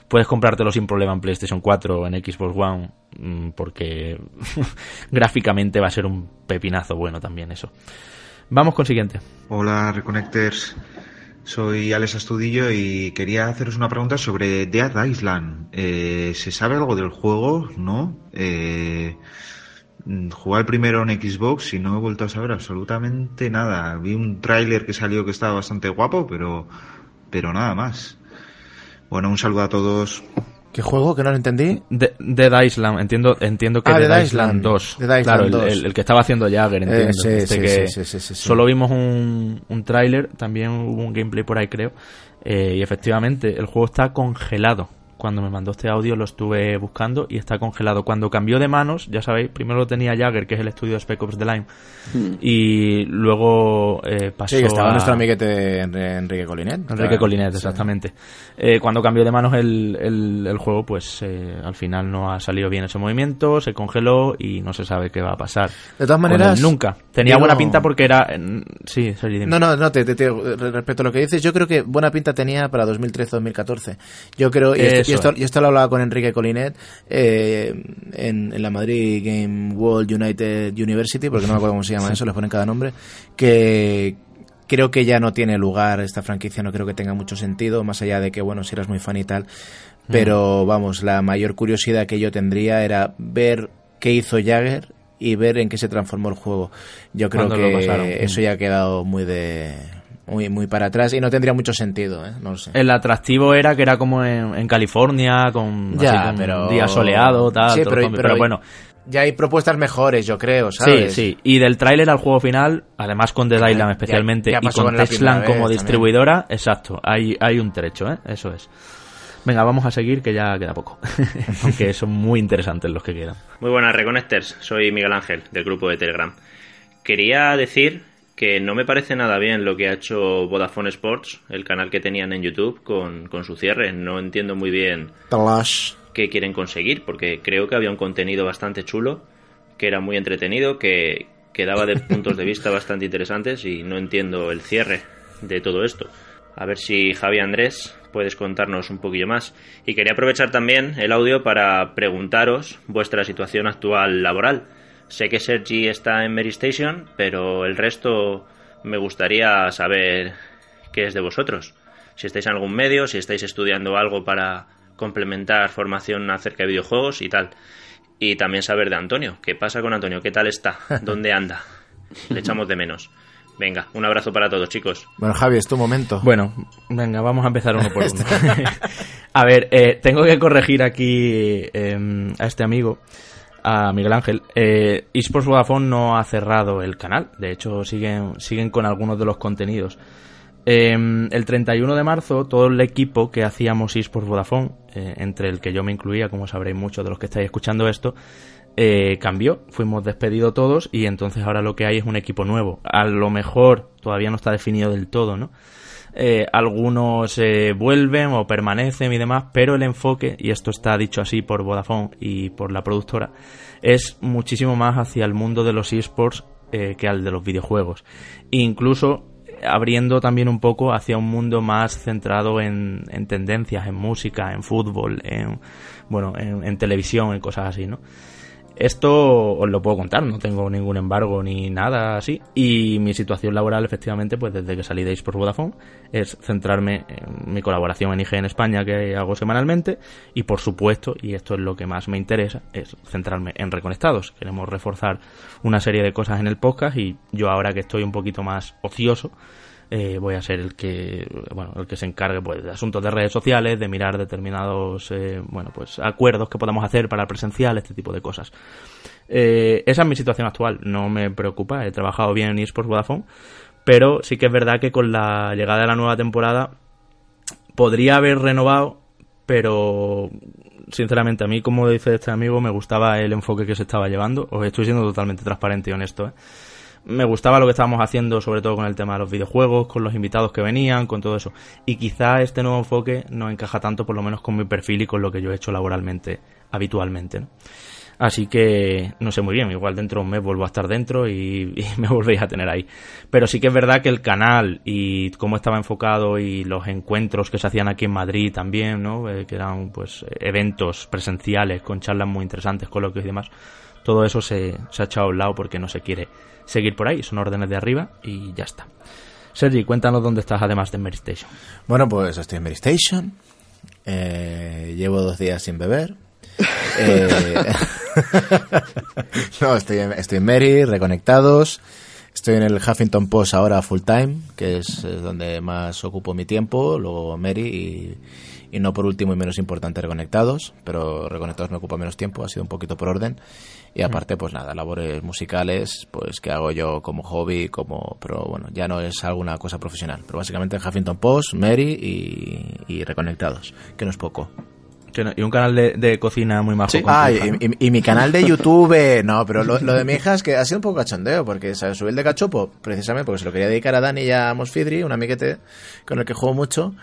puedes comprártelo sin problema en PlayStation 4 o en Xbox One, mm, porque gráficamente va a ser un pepinazo bueno también eso. Vamos con siguiente. Hola, Reconnectors. Soy Alex Astudillo y quería haceros una pregunta sobre Dead Island. Eh, ¿Se sabe algo del juego? ¿No? Eh, el primero en Xbox y no he vuelto a saber absolutamente nada. Vi un tráiler que salió que estaba bastante guapo, pero, pero nada más. Bueno, un saludo a todos. ¿Qué juego? Que no lo entendí. Dead Island, entiendo, entiendo que ah, Dead, Island, 2. claro, El, que estaba haciendo Jagger, entiendo. Eh, este sí, sí, sí, Solo vimos un, un tráiler, también hubo un gameplay por ahí, creo. Eh, y efectivamente, el juego está congelado cuando me mandó este audio lo estuve buscando y está congelado. Cuando cambió de manos, ya sabéis, primero lo tenía Jagger, que es el estudio de Spec Ops The Line, hmm. y luego eh, pasó Sí, que estaba nuestro amiguete Enrique Colinet. Enrique Colinet, exactamente. Eh, cuando cambió de manos el, el, juego, pues eh, al final no ha salido bien ese movimiento, se congeló y no se sabe qué va a pasar. De todas maneras... Nunca. Tenía buena pinta porque era... Sí, No, no, no, te, respecto a lo que dices, yo creo que buena pinta tenía para 2013-2014. Yo creo... Y y esto, esto lo hablaba con Enrique Colinet eh, en, la Madrid Game World United University, porque no me acuerdo cómo se llama eso, les ponen cada nombre, que creo que ya no tiene lugar esta franquicia, no creo que tenga mucho sentido, más allá de que, bueno, si eras muy fan y tal, pero vamos, la mayor curiosidad que yo tendría era ver qué hizo Jagger y ver en qué se transformó el juego. Yo creo que eso ya ha quedado muy de muy, muy para atrás y no tendría mucho sentido, ¿eh? no sé. El atractivo era que era como en, California, con, ya, un día soleado, tal, pero, bueno. Ya hay propuestas mejores, yo creo, ¿sabes? Sí, sí. Y del tráiler al juego final, además con Dead Island especialmente, y con Tesla como distribuidora, exacto, hay, hay un trecho, ¿eh? Eso es. Venga, vamos a seguir que ya queda poco. Aunque son muy interesantes los que quedan. Muy buenas, Reconnectors. Soy Miguel Ángel, del grupo de Telegram. Quería decir que no me parece nada bien lo que ha hecho Vodafone Sports, el canal que tenían en YouTube, con, su cierre. No entiendo muy bien qué quieren conseguir, porque creo que había un contenido bastante chulo, que era muy entretenido, que, que daba de puntos de vista bastante interesantes y no entiendo el cierre de todo esto. A ver si Javi Andrés puedes contarnos un poquillo más. Y quería aprovechar también el audio para preguntaros vuestra situación actual laboral Sé que Sergi está en Mary Station, pero el resto me gustaría saber qué es de vosotros. Si estáis en algún medio, si estáis estudiando algo para complementar formación acerca de videojuegos y tal. Y también saber de Antonio. ¿Qué pasa con Antonio? ¿Qué tal está? ¿Dónde anda? Le echamos de menos. Venga, un abrazo para todos, chicos. Bueno, Javi, es tu momento. Bueno, venga, vamos a empezar uno por uno. a ver, eh, tengo que corregir aquí em, a este amigo, a Miguel Ángel. Eh, eSports Vodafone no ha cerrado el canal, de hecho siguen, siguen con algunos de los contenidos. Em, el 31 de marzo, todo el equipo que hacíamos eSports Vodafone, eh, entre el que yo me incluía, como sabréis muchos de los que estáis escuchando esto, eh, cambió, fuimos despedidos todos y entonces ahora lo que hay es un equipo nuevo. A lo mejor todavía no está definido del todo, ¿no? Eh, algunos eh, vuelven o permanecen y demás, pero el enfoque, y esto está dicho así por Vodafone y por la productora, es muchísimo más hacia el mundo de los esports que al de los videojuegos. incluso abriendo también un poco hacia un mundo más centrado en, tendencias, en música, en fútbol, en bueno, en televisión, en cosas así, ¿no? Esto os lo puedo contar, no tengo ningún embargo ni nada así. Y mi situación laboral, efectivamente, pues desde que salí de por Vodafone, es centrarme en mi colaboración en IGN España que hago semanalmente. Y por supuesto, y esto es lo que más me interesa, es centrarme en Reconectados. Queremos reforzar una serie de cosas en el podcast y yo ahora que estoy un poquito más ocioso, eh, voy a ser el que bueno el que se encargue pues de asuntos de redes sociales de mirar determinados eh, bueno pues acuerdos que podamos hacer para el presencial este tipo de cosas. Eh, esa es mi situación actual. No me preocupa he trabajado bien en eSports Vodafone pero sí que es verdad que con la llegada de la nueva temporada podría haber renovado pero sinceramente a mí como dice este amigo me gustaba el enfoque que se estaba llevando. Os estoy siendo totalmente transparente y honesto ¿eh? Me gustaba lo que estábamos haciendo, sobre todo con el tema de los videojuegos, con los invitados que venían, con todo eso. Y quizá este nuevo enfoque no encaja tanto, por lo menos con mi perfil y con lo que yo he hecho laboralmente, habitualmente. Así que no sé muy bien, igual dentro de un mes vuelvo a estar dentro y, me volvéis a tener ahí. Pero sí que es verdad que el canal y cómo estaba enfocado y los encuentros que se hacían aquí en Madrid también, ¿no? Eh, que eran pues eventos presenciales con charlas muy interesantes, coloquios y demás, todo eso se, se ha echado a un lado porque no se quiere seguir por ahí. Son órdenes de arriba y ya está. Sergi, cuéntanos dónde estás además de Mary Station. Bueno, pues estoy en Mary Station. Eh, llevo dos días sin beber. Eh, no, estoy en, estoy en Mary, reconectados. Estoy en el Huffington Post ahora full time, que es, donde más ocupo mi tiempo. Luego Mary y, y, no por último y menos importante Reconectados, pero Reconectados me ocupa menos tiempo, ha sido un poquito por orden. Y aparte, pues nada, labores musicales, pues que hago yo como hobby, como, pero bueno, ya no es alguna cosa profesional. Pero básicamente Huffington Post, Mary y, Reconectados, que no es poco. Y un canal de, cocina muy majo. Ah, y, mi canal de YouTube, no, pero lo, de mi hija es que ha sido un poco cachondeo, porque ¿sabes? subí el de cachopo, precisamente porque se lo quería dedicar a Dani y a Mosfidri, un amiguete con el que juego mucho,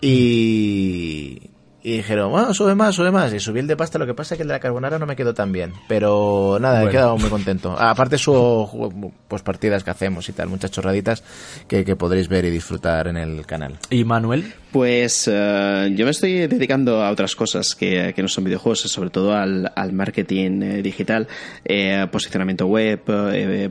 y, y dijeron, bueno, sube más, sube más. Y subí el de pasta, lo que pasa es que el de la carbonara no me quedó tan bien. Pero nada, he quedado muy contento. Aparte su pues partidas que hacemos y tal, muchas chorraditas que, que podréis ver y disfrutar en el canal. ¿Y Manuel? Pues eh, yo me estoy dedicando a otras cosas que, no son videojuegos, sobre todo al, marketing eh, digital, eh, posicionamiento web,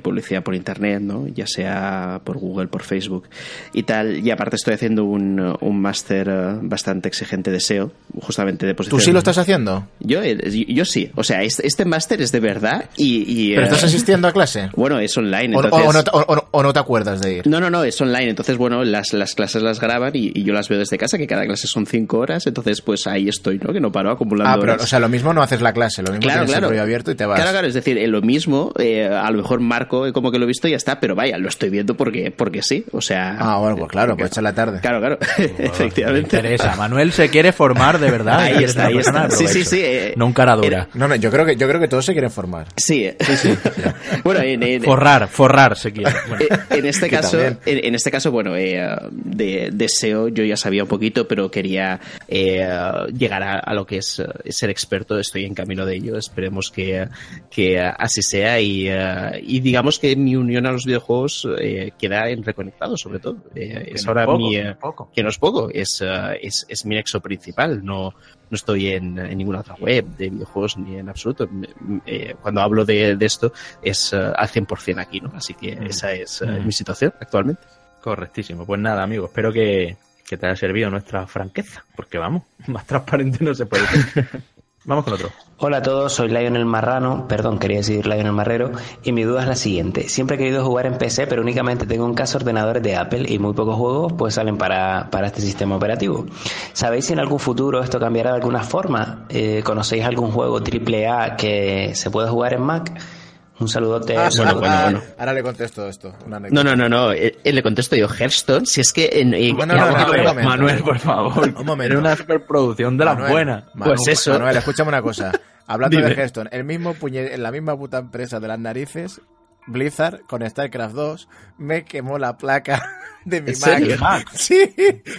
publicidad por internet, ¿no? ya sea por Google, por Facebook y tal. Y aparte estoy haciendo un, un máster bastante exigente de SEO, justamente de posicionamiento. ¿Tú sí lo estás haciendo? Yo, yo, sí. O sea, este, este máster es de verdad y... ¿Pero estás asistiendo a clase? Bueno, es online. O, no, te acuerdas de ir? No, no, no, es online. Entonces, bueno, las, las clases las graban y, y yo las veo desde casa, que cada clase son cinco horas, entonces pues ahí estoy, ¿no? Que no paro acumulando Ah, pero, o sea, lo mismo no haces la clase, lo mismo claro, claro. el abierto y te vas. Claro, claro, es decir, lo mismo, eh, a lo mejor marco como que lo he visto y ya está, pero vaya, lo estoy viendo porque, porque sí, o sea... Ah, bueno, pues claro, pues echar la tarde. Claro, claro, efectivamente. interesa, Manuel se quiere formar de verdad. Ahí está, ahí está. Sí, sí, sí. Eh, no un cara dura. No, no, yo creo que, yo creo que todos se quieren formar. Sí, sí, sí. bueno, en, forrar, forrar se quiere. Eh, en este caso, en, este caso, bueno, de, de SEO yo ya sabía un poquito, pero que quería eh, llegar a, lo que es eh, ser experto, estoy en camino de ello, esperemos que, que así sea y, eh, y, digamos que mi unión a los videojuegos queda en Reconectado sobre todo. es ahora mi... Que no es poco, es, es, es, mi nexo principal, no, no estoy en, ninguna otra web de videojuegos ni en absoluto. cuando hablo de, de esto es al 100% aquí, ¿no? Así que mm. esa es mm. mi situación actualmente. Correctísimo. Pues nada, amigos, espero que, que te haya servido nuestra franqueza, porque vamos, más transparente no se puede. Vamos con otro. Hola a todos, soy Lionel Marrano, perdón, quería decir Lionel Marrero, y mi duda es la siguiente. Siempre he querido jugar en PC, pero únicamente tengo un caso de ordenadores de Apple y muy pocos juegos pues salen para, para este sistema operativo. ¿Sabéis si en algún futuro esto cambiará de alguna forma? Eh, ¿Conocéis algún juego AAA que se pueda jugar en Mac? Un saludote. Ah, bueno, bueno, bueno. Ahora le contesto esto. no, no, no, no. Él, le contesto yo, Hearthstone, si es que... En, Manuel, por favor. Un momento. Era una superproducción de las buenas. pues eso. Manuel, escúchame una cosa. Hablando de Hearthstone, el mismo en la misma puta empresa de las narices Blizzard con StarCraft 2 me quemó la placa de mi Mac. Sí,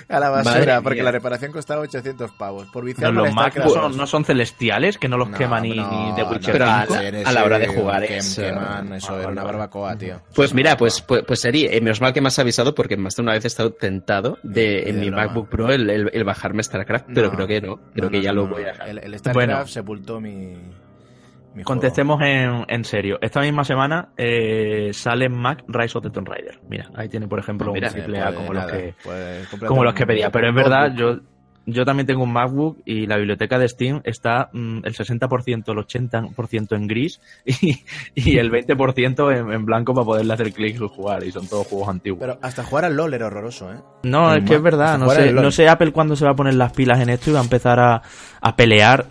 a la basura, porque la reparación costaba 800 pavos. Por no, los Mac no son celestiales, que no los queman ni, de Witcher a, la hora de jugar queman, eso. era una barbacoa, tío. Pues mira, pues, pues, pues sería, eh, menos mal que me has avisado porque más de una vez he estado tentado de en mi MacBook Pro el, el, bajarme StarCraft, pero creo que no, creo que ya lo voy a dejar. El, StarCraft sepultó mi Contestemos en, en, serio. Esta misma semana eh, sale Mac Rise of the Tomb Raider. Mira, ahí tiene, por ejemplo, un triple A como, los que, como los que pedía. Pero es verdad, yo, yo también tengo un MacBook y la biblioteca de Steam está mm, el 60%, el 80% en gris y, y el 20% en, en, blanco para poderle hacer clic y jugar. Y son todos juegos antiguos. Pero hasta jugar al LOL era horroroso, ¿eh? No, es que es verdad. No sé, no sé Apple cuándo se va a poner las pilas en esto y va a empezar a, a pelear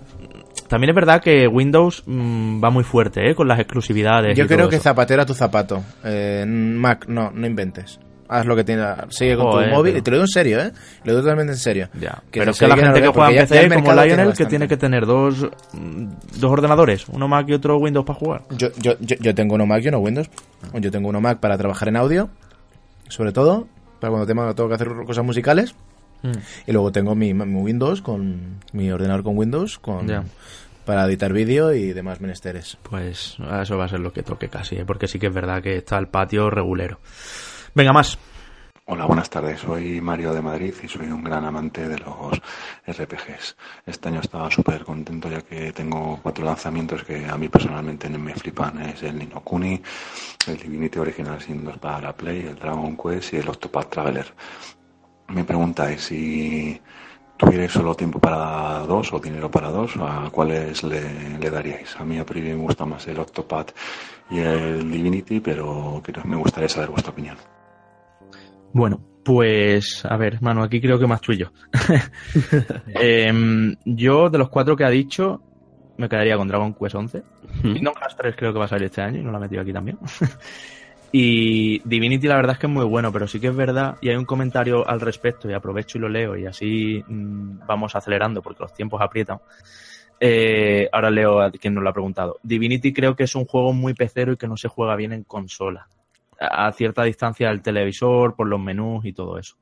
también es verdad que Windows mm, va muy fuerte ¿eh? con las exclusividades. Yo creo que zapatero a tu zapato. Eh, Mac, no, no inventes. Haz lo que tienes. Sigue con tu móvil. Y te lo digo en serio, ¿eh? Lo digo totalmente en serio. Ya. pero es que la gente que juega en PC, como Lionel, que tiene que tener dos, dos ordenadores, uno Mac y otro Windows para jugar. Yo, yo, yo, tengo uno Mac y uno Windows. Yo tengo uno Mac para trabajar en audio, sobre todo, para cuando tengo, tengo que hacer cosas musicales. Mm. Y luego tengo mi, mi, Windows con mi ordenador con Windows con para editar vídeo y demás menesteres. Pues eso va a ser lo que toque casi, ¿eh? porque sí que es verdad que está el patio regulero. Venga, más. Hola, buenas tardes. Soy Mario de Madrid y soy un gran amante de los RPGs. Este año estaba súper contento ya que tengo cuatro lanzamientos que a mí personalmente me flipan. Es el Nino Kuni, el Divinity Original Sin 2 para la Play, el Dragon Quest y el Octopath Traveler. Mi pregunta es si tuvierais solo tiempo para dos o dinero para dos, ¿a cuáles le, daríais? A mí a priori me gusta más el Octopath y el Divinity, pero me gustaría saber vuestra opinión. Bueno, pues a ver, mano, aquí creo que más tú y yo. Em, yo, de los cuatro que ha dicho, me quedaría con Dragon Quest 11. Kingdom Hearts 3 creo que va a salir este año y no la he metido aquí también. Y Divinity la verdad es que es muy bueno, pero sí que es verdad, y hay un comentario al respecto, y aprovecho y lo leo, y así mm, vamos acelerando porque los tiempos aprietan. Eh, ahora leo a quien nos lo ha preguntado. Divinity creo que es un juego muy pecero y que no se juega bien en consola. A cierta distancia del televisor, por los menús y todo eso.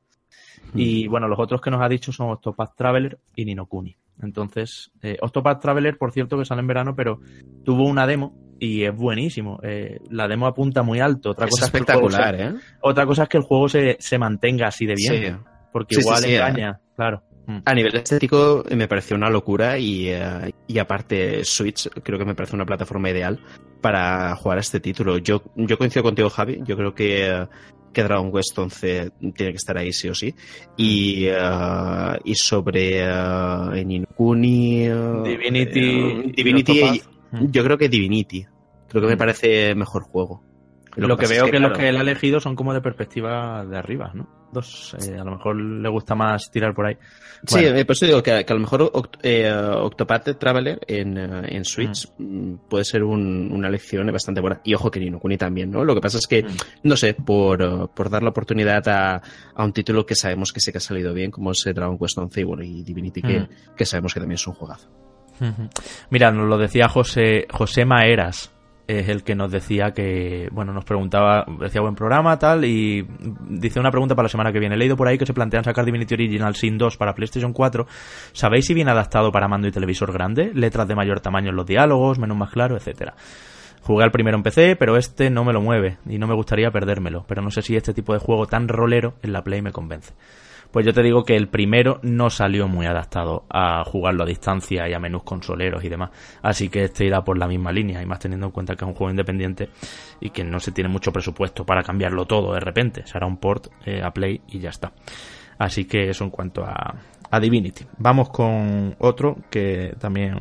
Y bueno, los otros que nos ha dicho son Octopath Traveler y Ninokuni. Entonces, eh, Octopath Traveler, por cierto, que sale en verano, pero tuvo una demo y es buenísimo. Eh, la demo apunta muy alto. Otra cosa espectacular, ¿eh? Otra cosa es que el juego se, se mantenga así de bien. Porque igual engaña, claro. Mm. A nivel estético me pareció una locura y, eh, y, aparte Switch creo que me parece una plataforma ideal para jugar a este título. Yo, yo coincido contigo, Javi. Yo creo que, que Dragon Quest 11 tiene que estar ahí sí o sí. Y, uh, y sobre uh, Inukuni, Divinity, Divinity yo creo que Divinity. Creo que me parece mejor juego. Lo, que, veo que, los que él ha elegido son como de perspectiva de arriba, ¿no? Dos, eh, a lo mejor le gusta más tirar por ahí. Sí, eh, por eso digo que, a lo mejor eh, Octopath Traveler en, en Switch mm, puede ser una elección bastante buena. Y ojo que Nino Kuni también, ¿no? Lo que pasa es que, no sé, por, por dar la oportunidad a, a, un título que sabemos que sí que ha salido bien, como es Dragon Quest 11 y, bueno, y Divinity, que, que sabemos que también es un juegazo. Mira, nos lo decía José, José Maeras, es el que nos decía que, bueno, nos preguntaba, decía buen programa, tal, y dice una pregunta para la semana que viene. He leído por ahí que se plantean sacar Divinity Original Sin 2 para PlayStation 4. ¿Sabéis si viene adaptado para mando y televisor grande? Letras de mayor tamaño en los diálogos, menú más claro, etcétera. Jugué al primero en PC, pero este no me lo mueve y no me gustaría perdérmelo. Pero no sé si este tipo de juego tan rolero en la Play me convence. Pues yo te digo que el primero no salió muy adaptado a jugarlo a distancia y a menús consoleros y demás. Así que este irá por la misma línea y más teniendo en cuenta que es un juego independiente y que no se tiene mucho presupuesto para cambiarlo todo de repente. Se hará un port eh, a Play y ya está. Así que eso en cuanto a, Divinity. Vamos con otro que también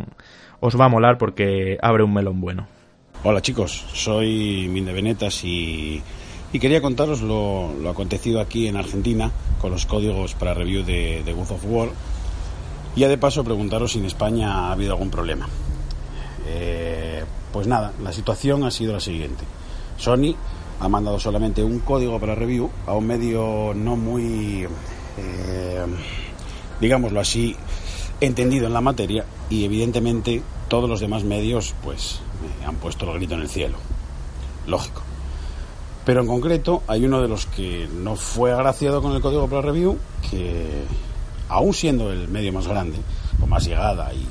os va a molar porque abre un melón bueno. Hola chicos, soy Minde Benetas y, y quería contaros lo, lo, acontecido aquí en Argentina con los códigos para review de, de God of War y ya de paso preguntaros si en España ha habido algún problema. Eh, pues nada, la situación ha sido la siguiente. Sony ha mandado solamente un código para review a un medio no muy, eh, digámoslo así, entendido en la materia y evidentemente todos los demás medios pues han puesto el grito en el cielo. Lógico. Pero en concreto hay uno de los que no fue agraciado con el código para review que aún siendo el medio más grande, con más llegada y,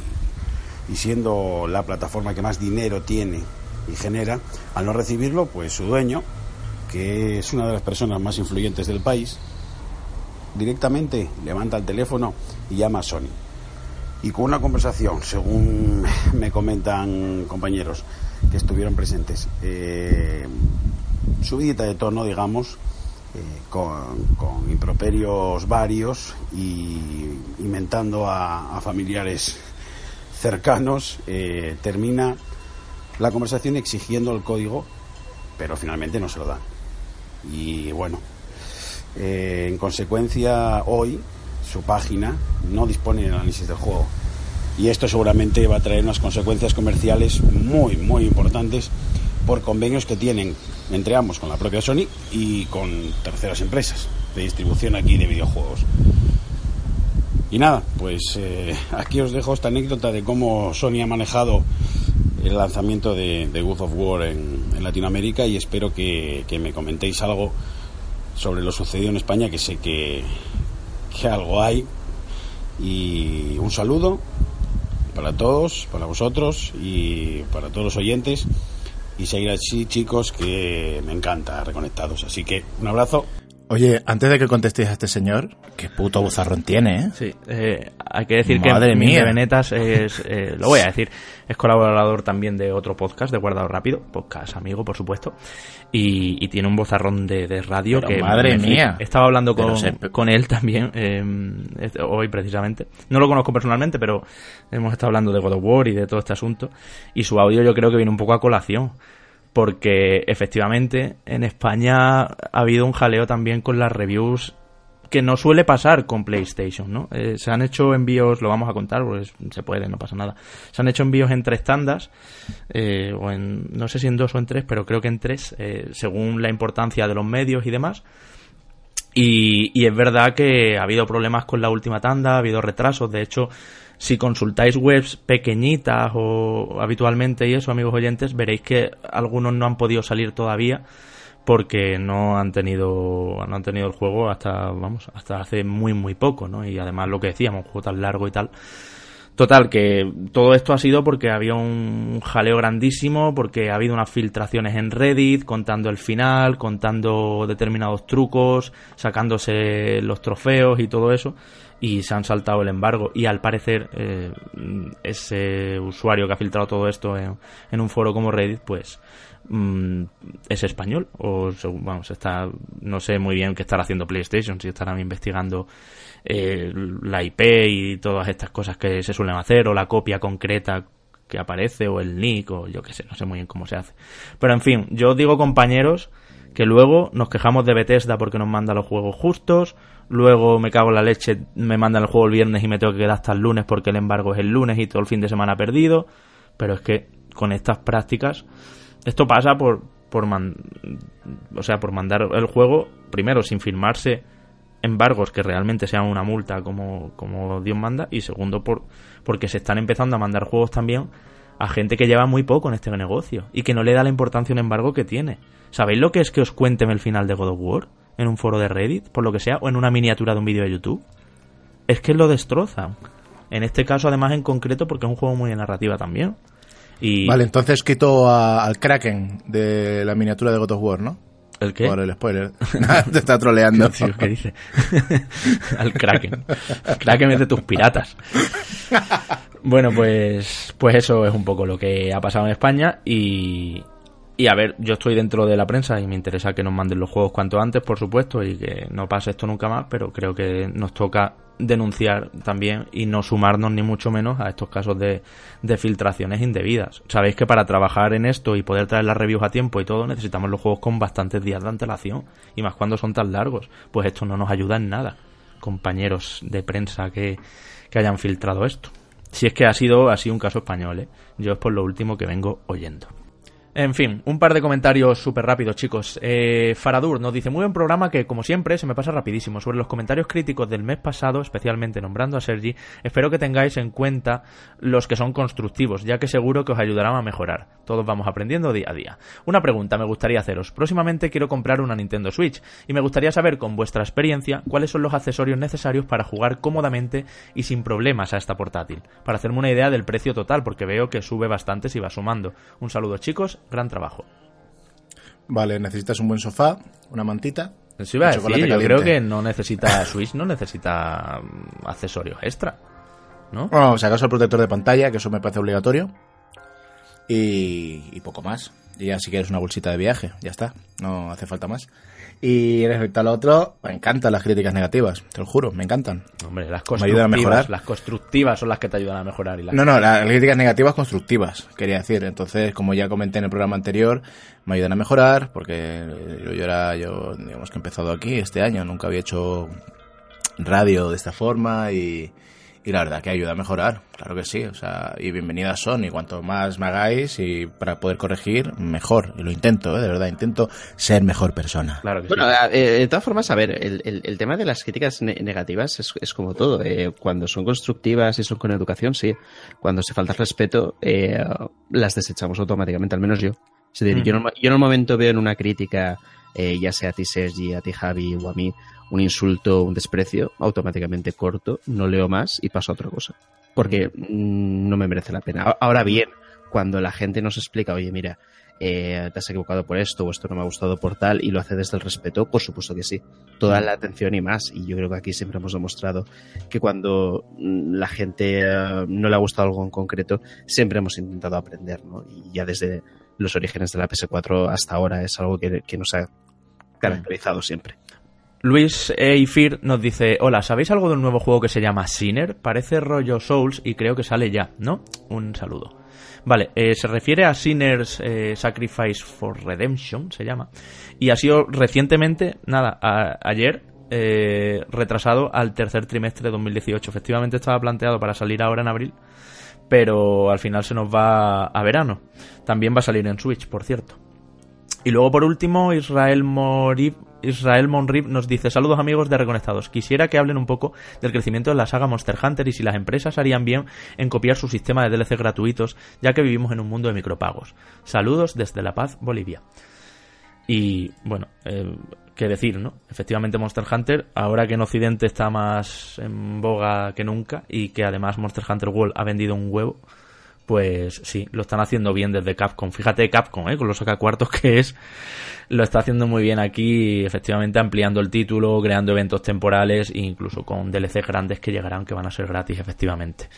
y siendo la plataforma que más dinero tiene y genera, al no recibirlo, pues su dueño, que es una de las personas más influyentes del país, directamente levanta el teléfono y llama a Sony. Y con una conversación, según me comentan compañeros que estuvieron presentes, eh, subidita de tono, digamos, eh, con, improperios varios y inventando a, a familiares cercanos, eh, termina la conversación exigiendo el código, pero finalmente no se lo dan. Y bueno, eh, en consecuencia, hoy su página no dispone del análisis del juego. Y esto seguramente va a traer unas consecuencias comerciales muy, muy importantes por convenios que tienen entre ambos con la propia Sony y con terceras empresas de distribución aquí de videojuegos. Y nada, pues eh, aquí os dejo esta anécdota de cómo Sony ha manejado el lanzamiento de, de of War en, en Latinoamérica y espero que, que, me comentéis algo sobre lo sucedido en España, que sé que, que algo hay. Y un saludo para todos, para vosotros y para todos los oyentes. Y seguir así, chicos, que me encanta reconectados. Así que un abrazo. Oye, antes de que contestéis a este señor, qué puto buzarrón tiene, ¿eh? Sí, eh, hay que decir Madre que mía. Benetas es, eh, lo voy a decir, es colaborador también de otro podcast de Guardado Rápido, podcast amigo, por supuesto, y, y tiene un bozarrón de, de radio Pero que... madre mía. Estaba hablando con, se... con él también, eh, hoy precisamente. No lo conozco personalmente, pero hemos estado hablando de God of War y de todo este asunto, y su audio yo creo que viene un poco a colación porque efectivamente en España ha habido un jaleo también con las reviews que no suele pasar con PlayStation, ¿no? Eh, se han hecho envíos, lo vamos a contar, pues se puede, no pasa nada. Se han hecho envíos en tres tandas, eh, o en, no sé si en dos o en tres, pero creo que en tres, eh, según la importancia de los medios y demás. Y, y es verdad que ha habido problemas con la última tanda, ha habido retrasos, de hecho, si consultáis webs pequeñitas o habitualmente y eso, amigos oyentes, veréis que algunos no han podido salir todavía porque no han tenido no han tenido el juego hasta vamos hasta hace muy muy poco no y además lo que decíamos un juego tan largo y tal. Total que todo esto ha sido porque había un jaleo grandísimo porque ha habido unas filtraciones en Reddit contando el final contando determinados trucos sacándose los trofeos y todo eso y se han saltado el embargo. Y al parecer eh, ese usuario que ha filtrado todo esto en, un foro como Reddit pues mm, es español. O vamos está no sé muy bien qué estará haciendo PlayStation si estarán investigando eh, la IP y todas estas cosas que se suelen hacer o la copia concreta que aparece o el nick o yo qué sé no sé muy bien cómo se hace. Pero en fin yo digo compañeros que luego nos quejamos de Bethesda porque nos manda los juegos justos luego me cago en la leche, me mandan el juego el viernes y me tengo que quedar hasta el lunes porque el embargo es el lunes y todo el fin de semana perdido. Pero es que con estas prácticas, esto pasa por, por, o sea, por mandar el juego, primero, sin firmarse embargos que realmente sean una multa como, como Dios manda, y segundo, por, porque se están empezando a mandar juegos también a gente que lleva muy poco en este negocio y que no le da la importancia un embargo que tiene. ¿Sabéis lo que es que os cuenten el final de God of War? En un foro de Reddit, por lo que sea, o en una miniatura de un vídeo de YouTube, es que lo destrozan. En este caso, además, en concreto, porque es un juego muy de narrativa también. Y... Vale, entonces quito a, al Kraken de la miniatura de God of War, ¿no? ¿El qué? Por el spoiler. Te está troleando. Tío, ¿Qué dice? al Kraken. El Kraken es de tus piratas. Bueno, pues, pues eso es un poco lo que ha pasado en España y, Y a ver, yo estoy dentro de la prensa y me interesa que nos manden los juegos cuanto antes, por supuesto, y que no pase esto nunca más, pero creo que nos toca denunciar también y no sumarnos ni mucho menos a estos casos de, filtraciones indebidas. Sabéis que para trabajar en esto y poder traer las reviews a tiempo y todo, necesitamos los juegos con bastantes días de antelación, y más cuando son tan largos. Pues esto no nos ayuda en nada, compañeros de prensa que, que hayan filtrado esto. Si es que ha sido así un caso español, ¿eh? yo es por lo último que vengo oyendo. En fin, un par de comentarios súper rápidos, chicos. Eh, Faradur nos dice, muy buen programa que, como siempre, se me pasa rapidísimo. Sobre los comentarios críticos del mes pasado, especialmente nombrando a Sergi, espero que tengáis en cuenta los que son constructivos, ya que seguro que os ayudarán a mejorar. Todos vamos aprendiendo día a día. Una pregunta me gustaría haceros. Próximamente quiero comprar una Nintendo Switch y me gustaría saber, con vuestra experiencia, cuáles son los accesorios necesarios para jugar cómodamente y sin problemas a esta portátil. Para hacerme una idea del precio total, porque veo que sube bastante si va sumando. Un saludo, chicos gran trabajo. Vale, necesitas un buen sofá, una mantita. Iba a decir, yo creo que no necesita Switch, no necesita mm, accesorios extra. ¿No? Bueno, si acaso el protector de pantalla, que eso me parece obligatorio. Y, poco más. Y ya si quieres una bolsita de viaje, ya está. No hace falta más. Y respecto al otro, me encantan las críticas negativas, te lo juro, me encantan. Hombre, las constructivas, a mejorar. Las constructivas son las que te ayudan a mejorar. Y No, no, las críticas negativas constructivas, quería decir. Entonces, como ya comenté en el programa anterior, me ayudan a mejorar, porque yo, yo era, yo, digamos que he empezado aquí este año, nunca había hecho radio de esta forma y y la verdad que ayuda a mejorar, claro que sí, o sea, y bienvenidas son, y cuanto más me hagáis y para poder corregir, mejor, y lo intento, ¿eh? de verdad, intento ser mejor persona. Claro bueno, eh, de todas formas, a ver, el, el, tema de las críticas negativas es, es, como todo, eh, cuando son constructivas y son con educación, sí, cuando se falta respeto, eh, las desechamos automáticamente, al menos yo. Es decir, yo, yo en un momento veo en una crítica, ya sea a ti Sergi, a ti Javi o a mí, un insulto, un desprecio, automáticamente corto, no leo más y paso a otra cosa. Porque mm, no me merece la pena. Ahora bien, cuando la gente nos explica, oye, mira, eh, te has equivocado por esto o esto no me ha gustado por tal y lo hace desde el respeto, por supuesto que sí. Toda la atención y más. Y yo creo que aquí siempre hemos demostrado que cuando mm, la gente eh, no le ha gustado algo en concreto, siempre hemos intentado aprender, ¿no? Y ya desde los orígenes de la PS4 hasta ahora es algo que, que nos ha caracterizado siempre. Luis Eifir nos dice, hola, ¿sabéis algo del nuevo juego que se llama Sinner? Parece rollo Souls y creo que sale ya, ¿no? Un saludo. Vale, eh, se refiere a Sinner's eh, Sacrifice for Redemption, se llama. Y ha sido recientemente, nada, ayer, eh, retrasado al tercer trimestre de 2018. Efectivamente estaba planteado para salir ahora en abril, pero al final se nos va a verano. También va a salir en Switch, por cierto. Y luego por último, Israel Morib Israel Monrib nos dice saludos amigos de Reconectados. Quisiera que hablen un poco del crecimiento de la saga Monster Hunter y si las empresas harían bien en copiar su sistema de DLC gratuitos, ya que vivimos en un mundo de micropagos. Saludos desde La Paz, Bolivia. Y bueno, eh, qué decir, ¿no? Efectivamente Monster Hunter, ahora que en Occidente está más en boga que nunca y que además Monster Hunter World ha vendido un huevo, pues sí, lo están haciendo bien desde Capcom. Fíjate Capcom, ¿eh? con los sacacuartos que es, lo está haciendo muy bien aquí, efectivamente ampliando el título, creando eventos temporales e incluso con DLC grandes que llegarán, que van a ser gratis, efectivamente.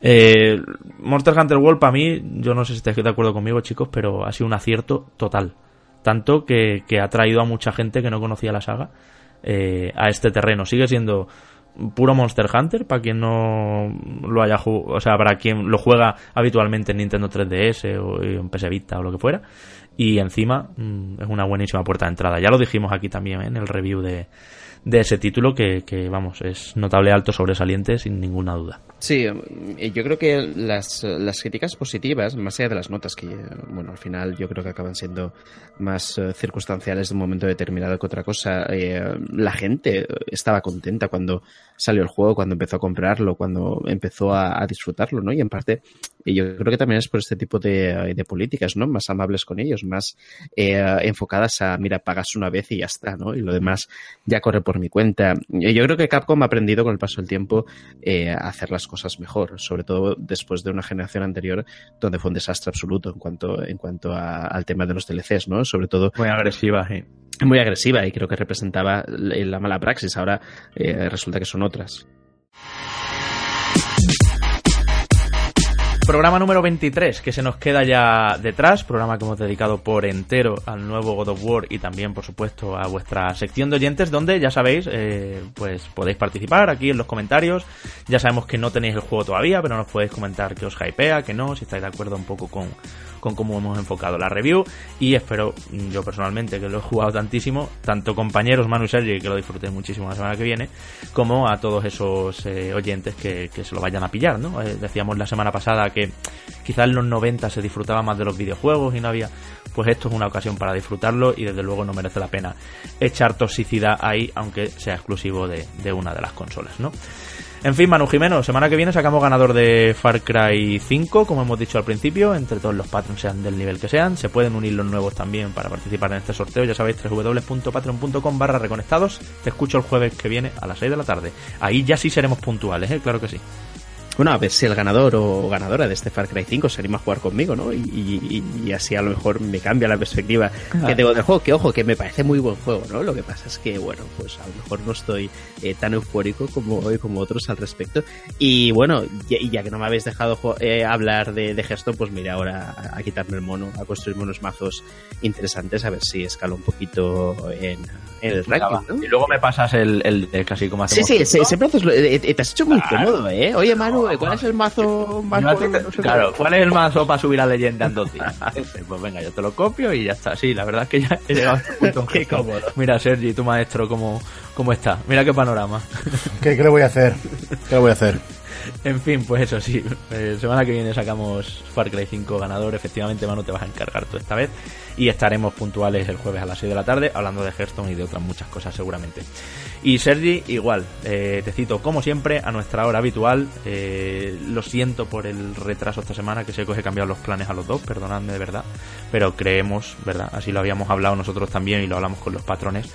Eh, Monster Hunter World para mí, yo no sé si estáis de acuerdo conmigo chicos, pero ha sido un acierto total. Tanto que, ha traído a mucha gente que no conocía la saga eh, a este terreno. Sigue siendo puro Monster Hunter para quien no lo haya jugado, o sea, para quien lo juega habitualmente en Nintendo 3DS o en PS Vita o lo que fuera. Y encima mm, es una buenísima puerta de entrada. Ya lo dijimos aquí también ¿eh? en el review de, de ese título que, que, vamos, es notable alto sobresaliente sin ninguna duda. Sí, yo creo que las, las críticas positivas, más allá de las notas, que bueno, al final yo creo que acaban siendo más eh, circunstanciales de un momento determinado que otra cosa, eh, la gente estaba contenta cuando salió el juego, cuando empezó a comprarlo, cuando empezó a, disfrutarlo, ¿no? Y en parte, yo creo que también es por este tipo de, de políticas, ¿no? Más amables con ellos, más eh, enfocadas a, mira, pagas una vez y ya está, ¿no? Y lo demás ya corre por mi cuenta. Yo creo que Capcom ha aprendido con el paso del tiempo a hacer las cosas mejor, sobre todo después de una generación anterior donde fue un desastre absoluto en cuanto, en cuanto al tema de los DLCs, ¿no? Sobre todo... Muy agresiva, Muy agresiva y creo que representaba la mala praxis. Ahora eh, resulta que son otras. Programa número 23 que se nos queda ya detrás, programa que hemos dedicado por entero al nuevo God of War y también, por supuesto, a vuestra sección de oyentes, donde ya sabéis, eh, pues podéis participar aquí en los comentarios. Ya sabemos que no tenéis el juego todavía, pero nos podéis comentar que os hypea, que no, si estáis de acuerdo un poco con, con cómo hemos enfocado la review y espero yo personalmente que lo he jugado tantísimo, tanto compañeros Manu y Sergi que lo disfruté muchísimo la semana que viene, como a todos esos eh, oyentes que, se lo vayan a pillar, ¿no? Eh, decíamos la semana pasada que quizás en los 90 se disfrutaba más de los videojuegos y no había, pues esto es una ocasión para disfrutarlo y desde luego no merece la pena echar toxicidad ahí, aunque sea exclusivo de, de una de las consolas, ¿no? En fin, Manu Jimeno, semana que viene sacamos ganador de Far Cry 5, como hemos dicho al principio, entre todos los patrons sean del nivel que sean. Se pueden unir los nuevos también para participar en este sorteo, ya sabéis, www.patreon.com barra reconectados. Te escucho el jueves que viene a las 6 de la tarde. Ahí ya sí seremos puntuales, ¿eh? claro que sí. Bueno, a ver si el ganador o ganadora de este Far Cry 5 se anima a jugar conmigo, ¿no? Y, así a lo mejor me cambia la perspectiva que tengo del juego. Que ojo, que me parece muy buen juego, ¿no? Lo que pasa es que, bueno, pues a lo mejor no estoy eh, tan eufórico como, como otros al respecto. Y bueno, y ya que no me habéis dejado eh, hablar de, de gesto, pues mira ahora a, quitarme el mono, a construirme unos mazos interesantes, a ver si escalo un poquito en, el ranking, ¿no? Y luego me pasas el, el, casi como hacemos. Sí, sí, ese, brazo eh, te has hecho muy cómodo, ¿eh? Oye, Manu, ¿cuál es el mazo más Claro, ¿cuál es el mazo para subir a leyenda en dos días? pues venga, yo te lo copio y ya está. Sí, la verdad es que ya he llegado a este punto. qué cómodo. Mira, Sergi, tu maestro, ¿cómo, cómo está? Mira qué panorama. ¿Qué, ¿Qué le voy a hacer? ¿Qué le voy a hacer? En fin, pues eso sí. Eh, semana que viene sacamos Far Cry 5 ganador. Efectivamente, Manu, te vas a encargar tú esta vez. Y estaremos puntuales el jueves a las 6 de la tarde hablando de Hearthstone y de otras muchas cosas seguramente. Y Sergi, igual. Eh, te cito, como siempre, a nuestra hora habitual. Eh, lo siento por el retraso esta semana, que sé que os he cambiado los planes a los dos. Perdonadme de verdad. Pero creemos, ¿verdad? Así lo habíamos hablado nosotros también y lo hablamos con los patrones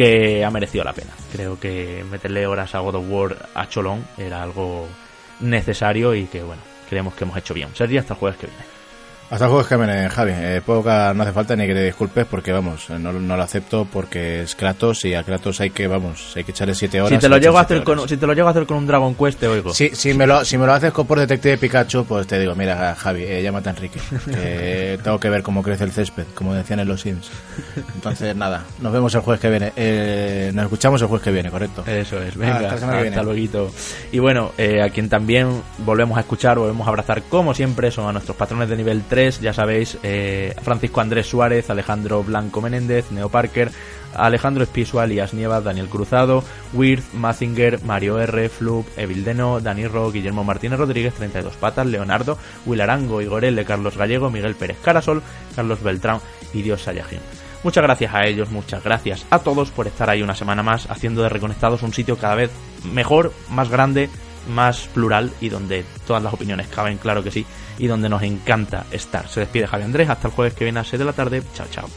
que ha merecido la pena. Creo que meterle horas a God of War a Cholón era algo necesario y que, bueno, creemos que hemos hecho bien. Sería hasta el jueves que viene. Hasta el jueves que viene, Javi. Eh, no hace falta ni que te disculpes porque, vamos, no, no, lo acepto porque es Kratos y a Kratos hay que, vamos, hay que echarle siete horas. Si te lo, llego a, hacer con, si te lo llego a hacer con un Dragon Quest, te oigo. Si, si, me, lo, si me lo haces con por Detective Pikachu, pues te digo, mira, Javi, eh, llámate a Enrique. tengo que ver cómo crece el césped, como decían en los Sims. Entonces, nada, nos vemos el jueves que viene. Eh, nos escuchamos el jueves que viene, correcto. Eso es, venga, hasta, luego. Y bueno, eh, a quien también volvemos a escuchar, volvemos a abrazar, como siempre, son a nuestros patrones de nivel 3 ya sabéis, eh, Francisco Andrés Suárez, Alejandro Blanco Menéndez, Neo Parker, Alejandro Espisual, Alias Nievas, Daniel Cruzado, Wirth, Mazinger, Mario R, Flug, Evildeno, Dani Ro, Guillermo Martínez Rodríguez, 32 Patas, Leonardo, Will Arango, Igor L, Carlos Gallego, Miguel Pérez Carasol, Carlos Beltrán y Dios Sayajín. Muchas gracias a ellos, muchas gracias a todos por estar ahí una semana más haciendo de Reconectados un sitio cada vez mejor, más grande, más plural y donde todas las opiniones caben, claro que sí, y donde nos encanta estar. Se despide Javi Andrés, hasta el jueves que viene a 6 de la tarde. Chao, chao.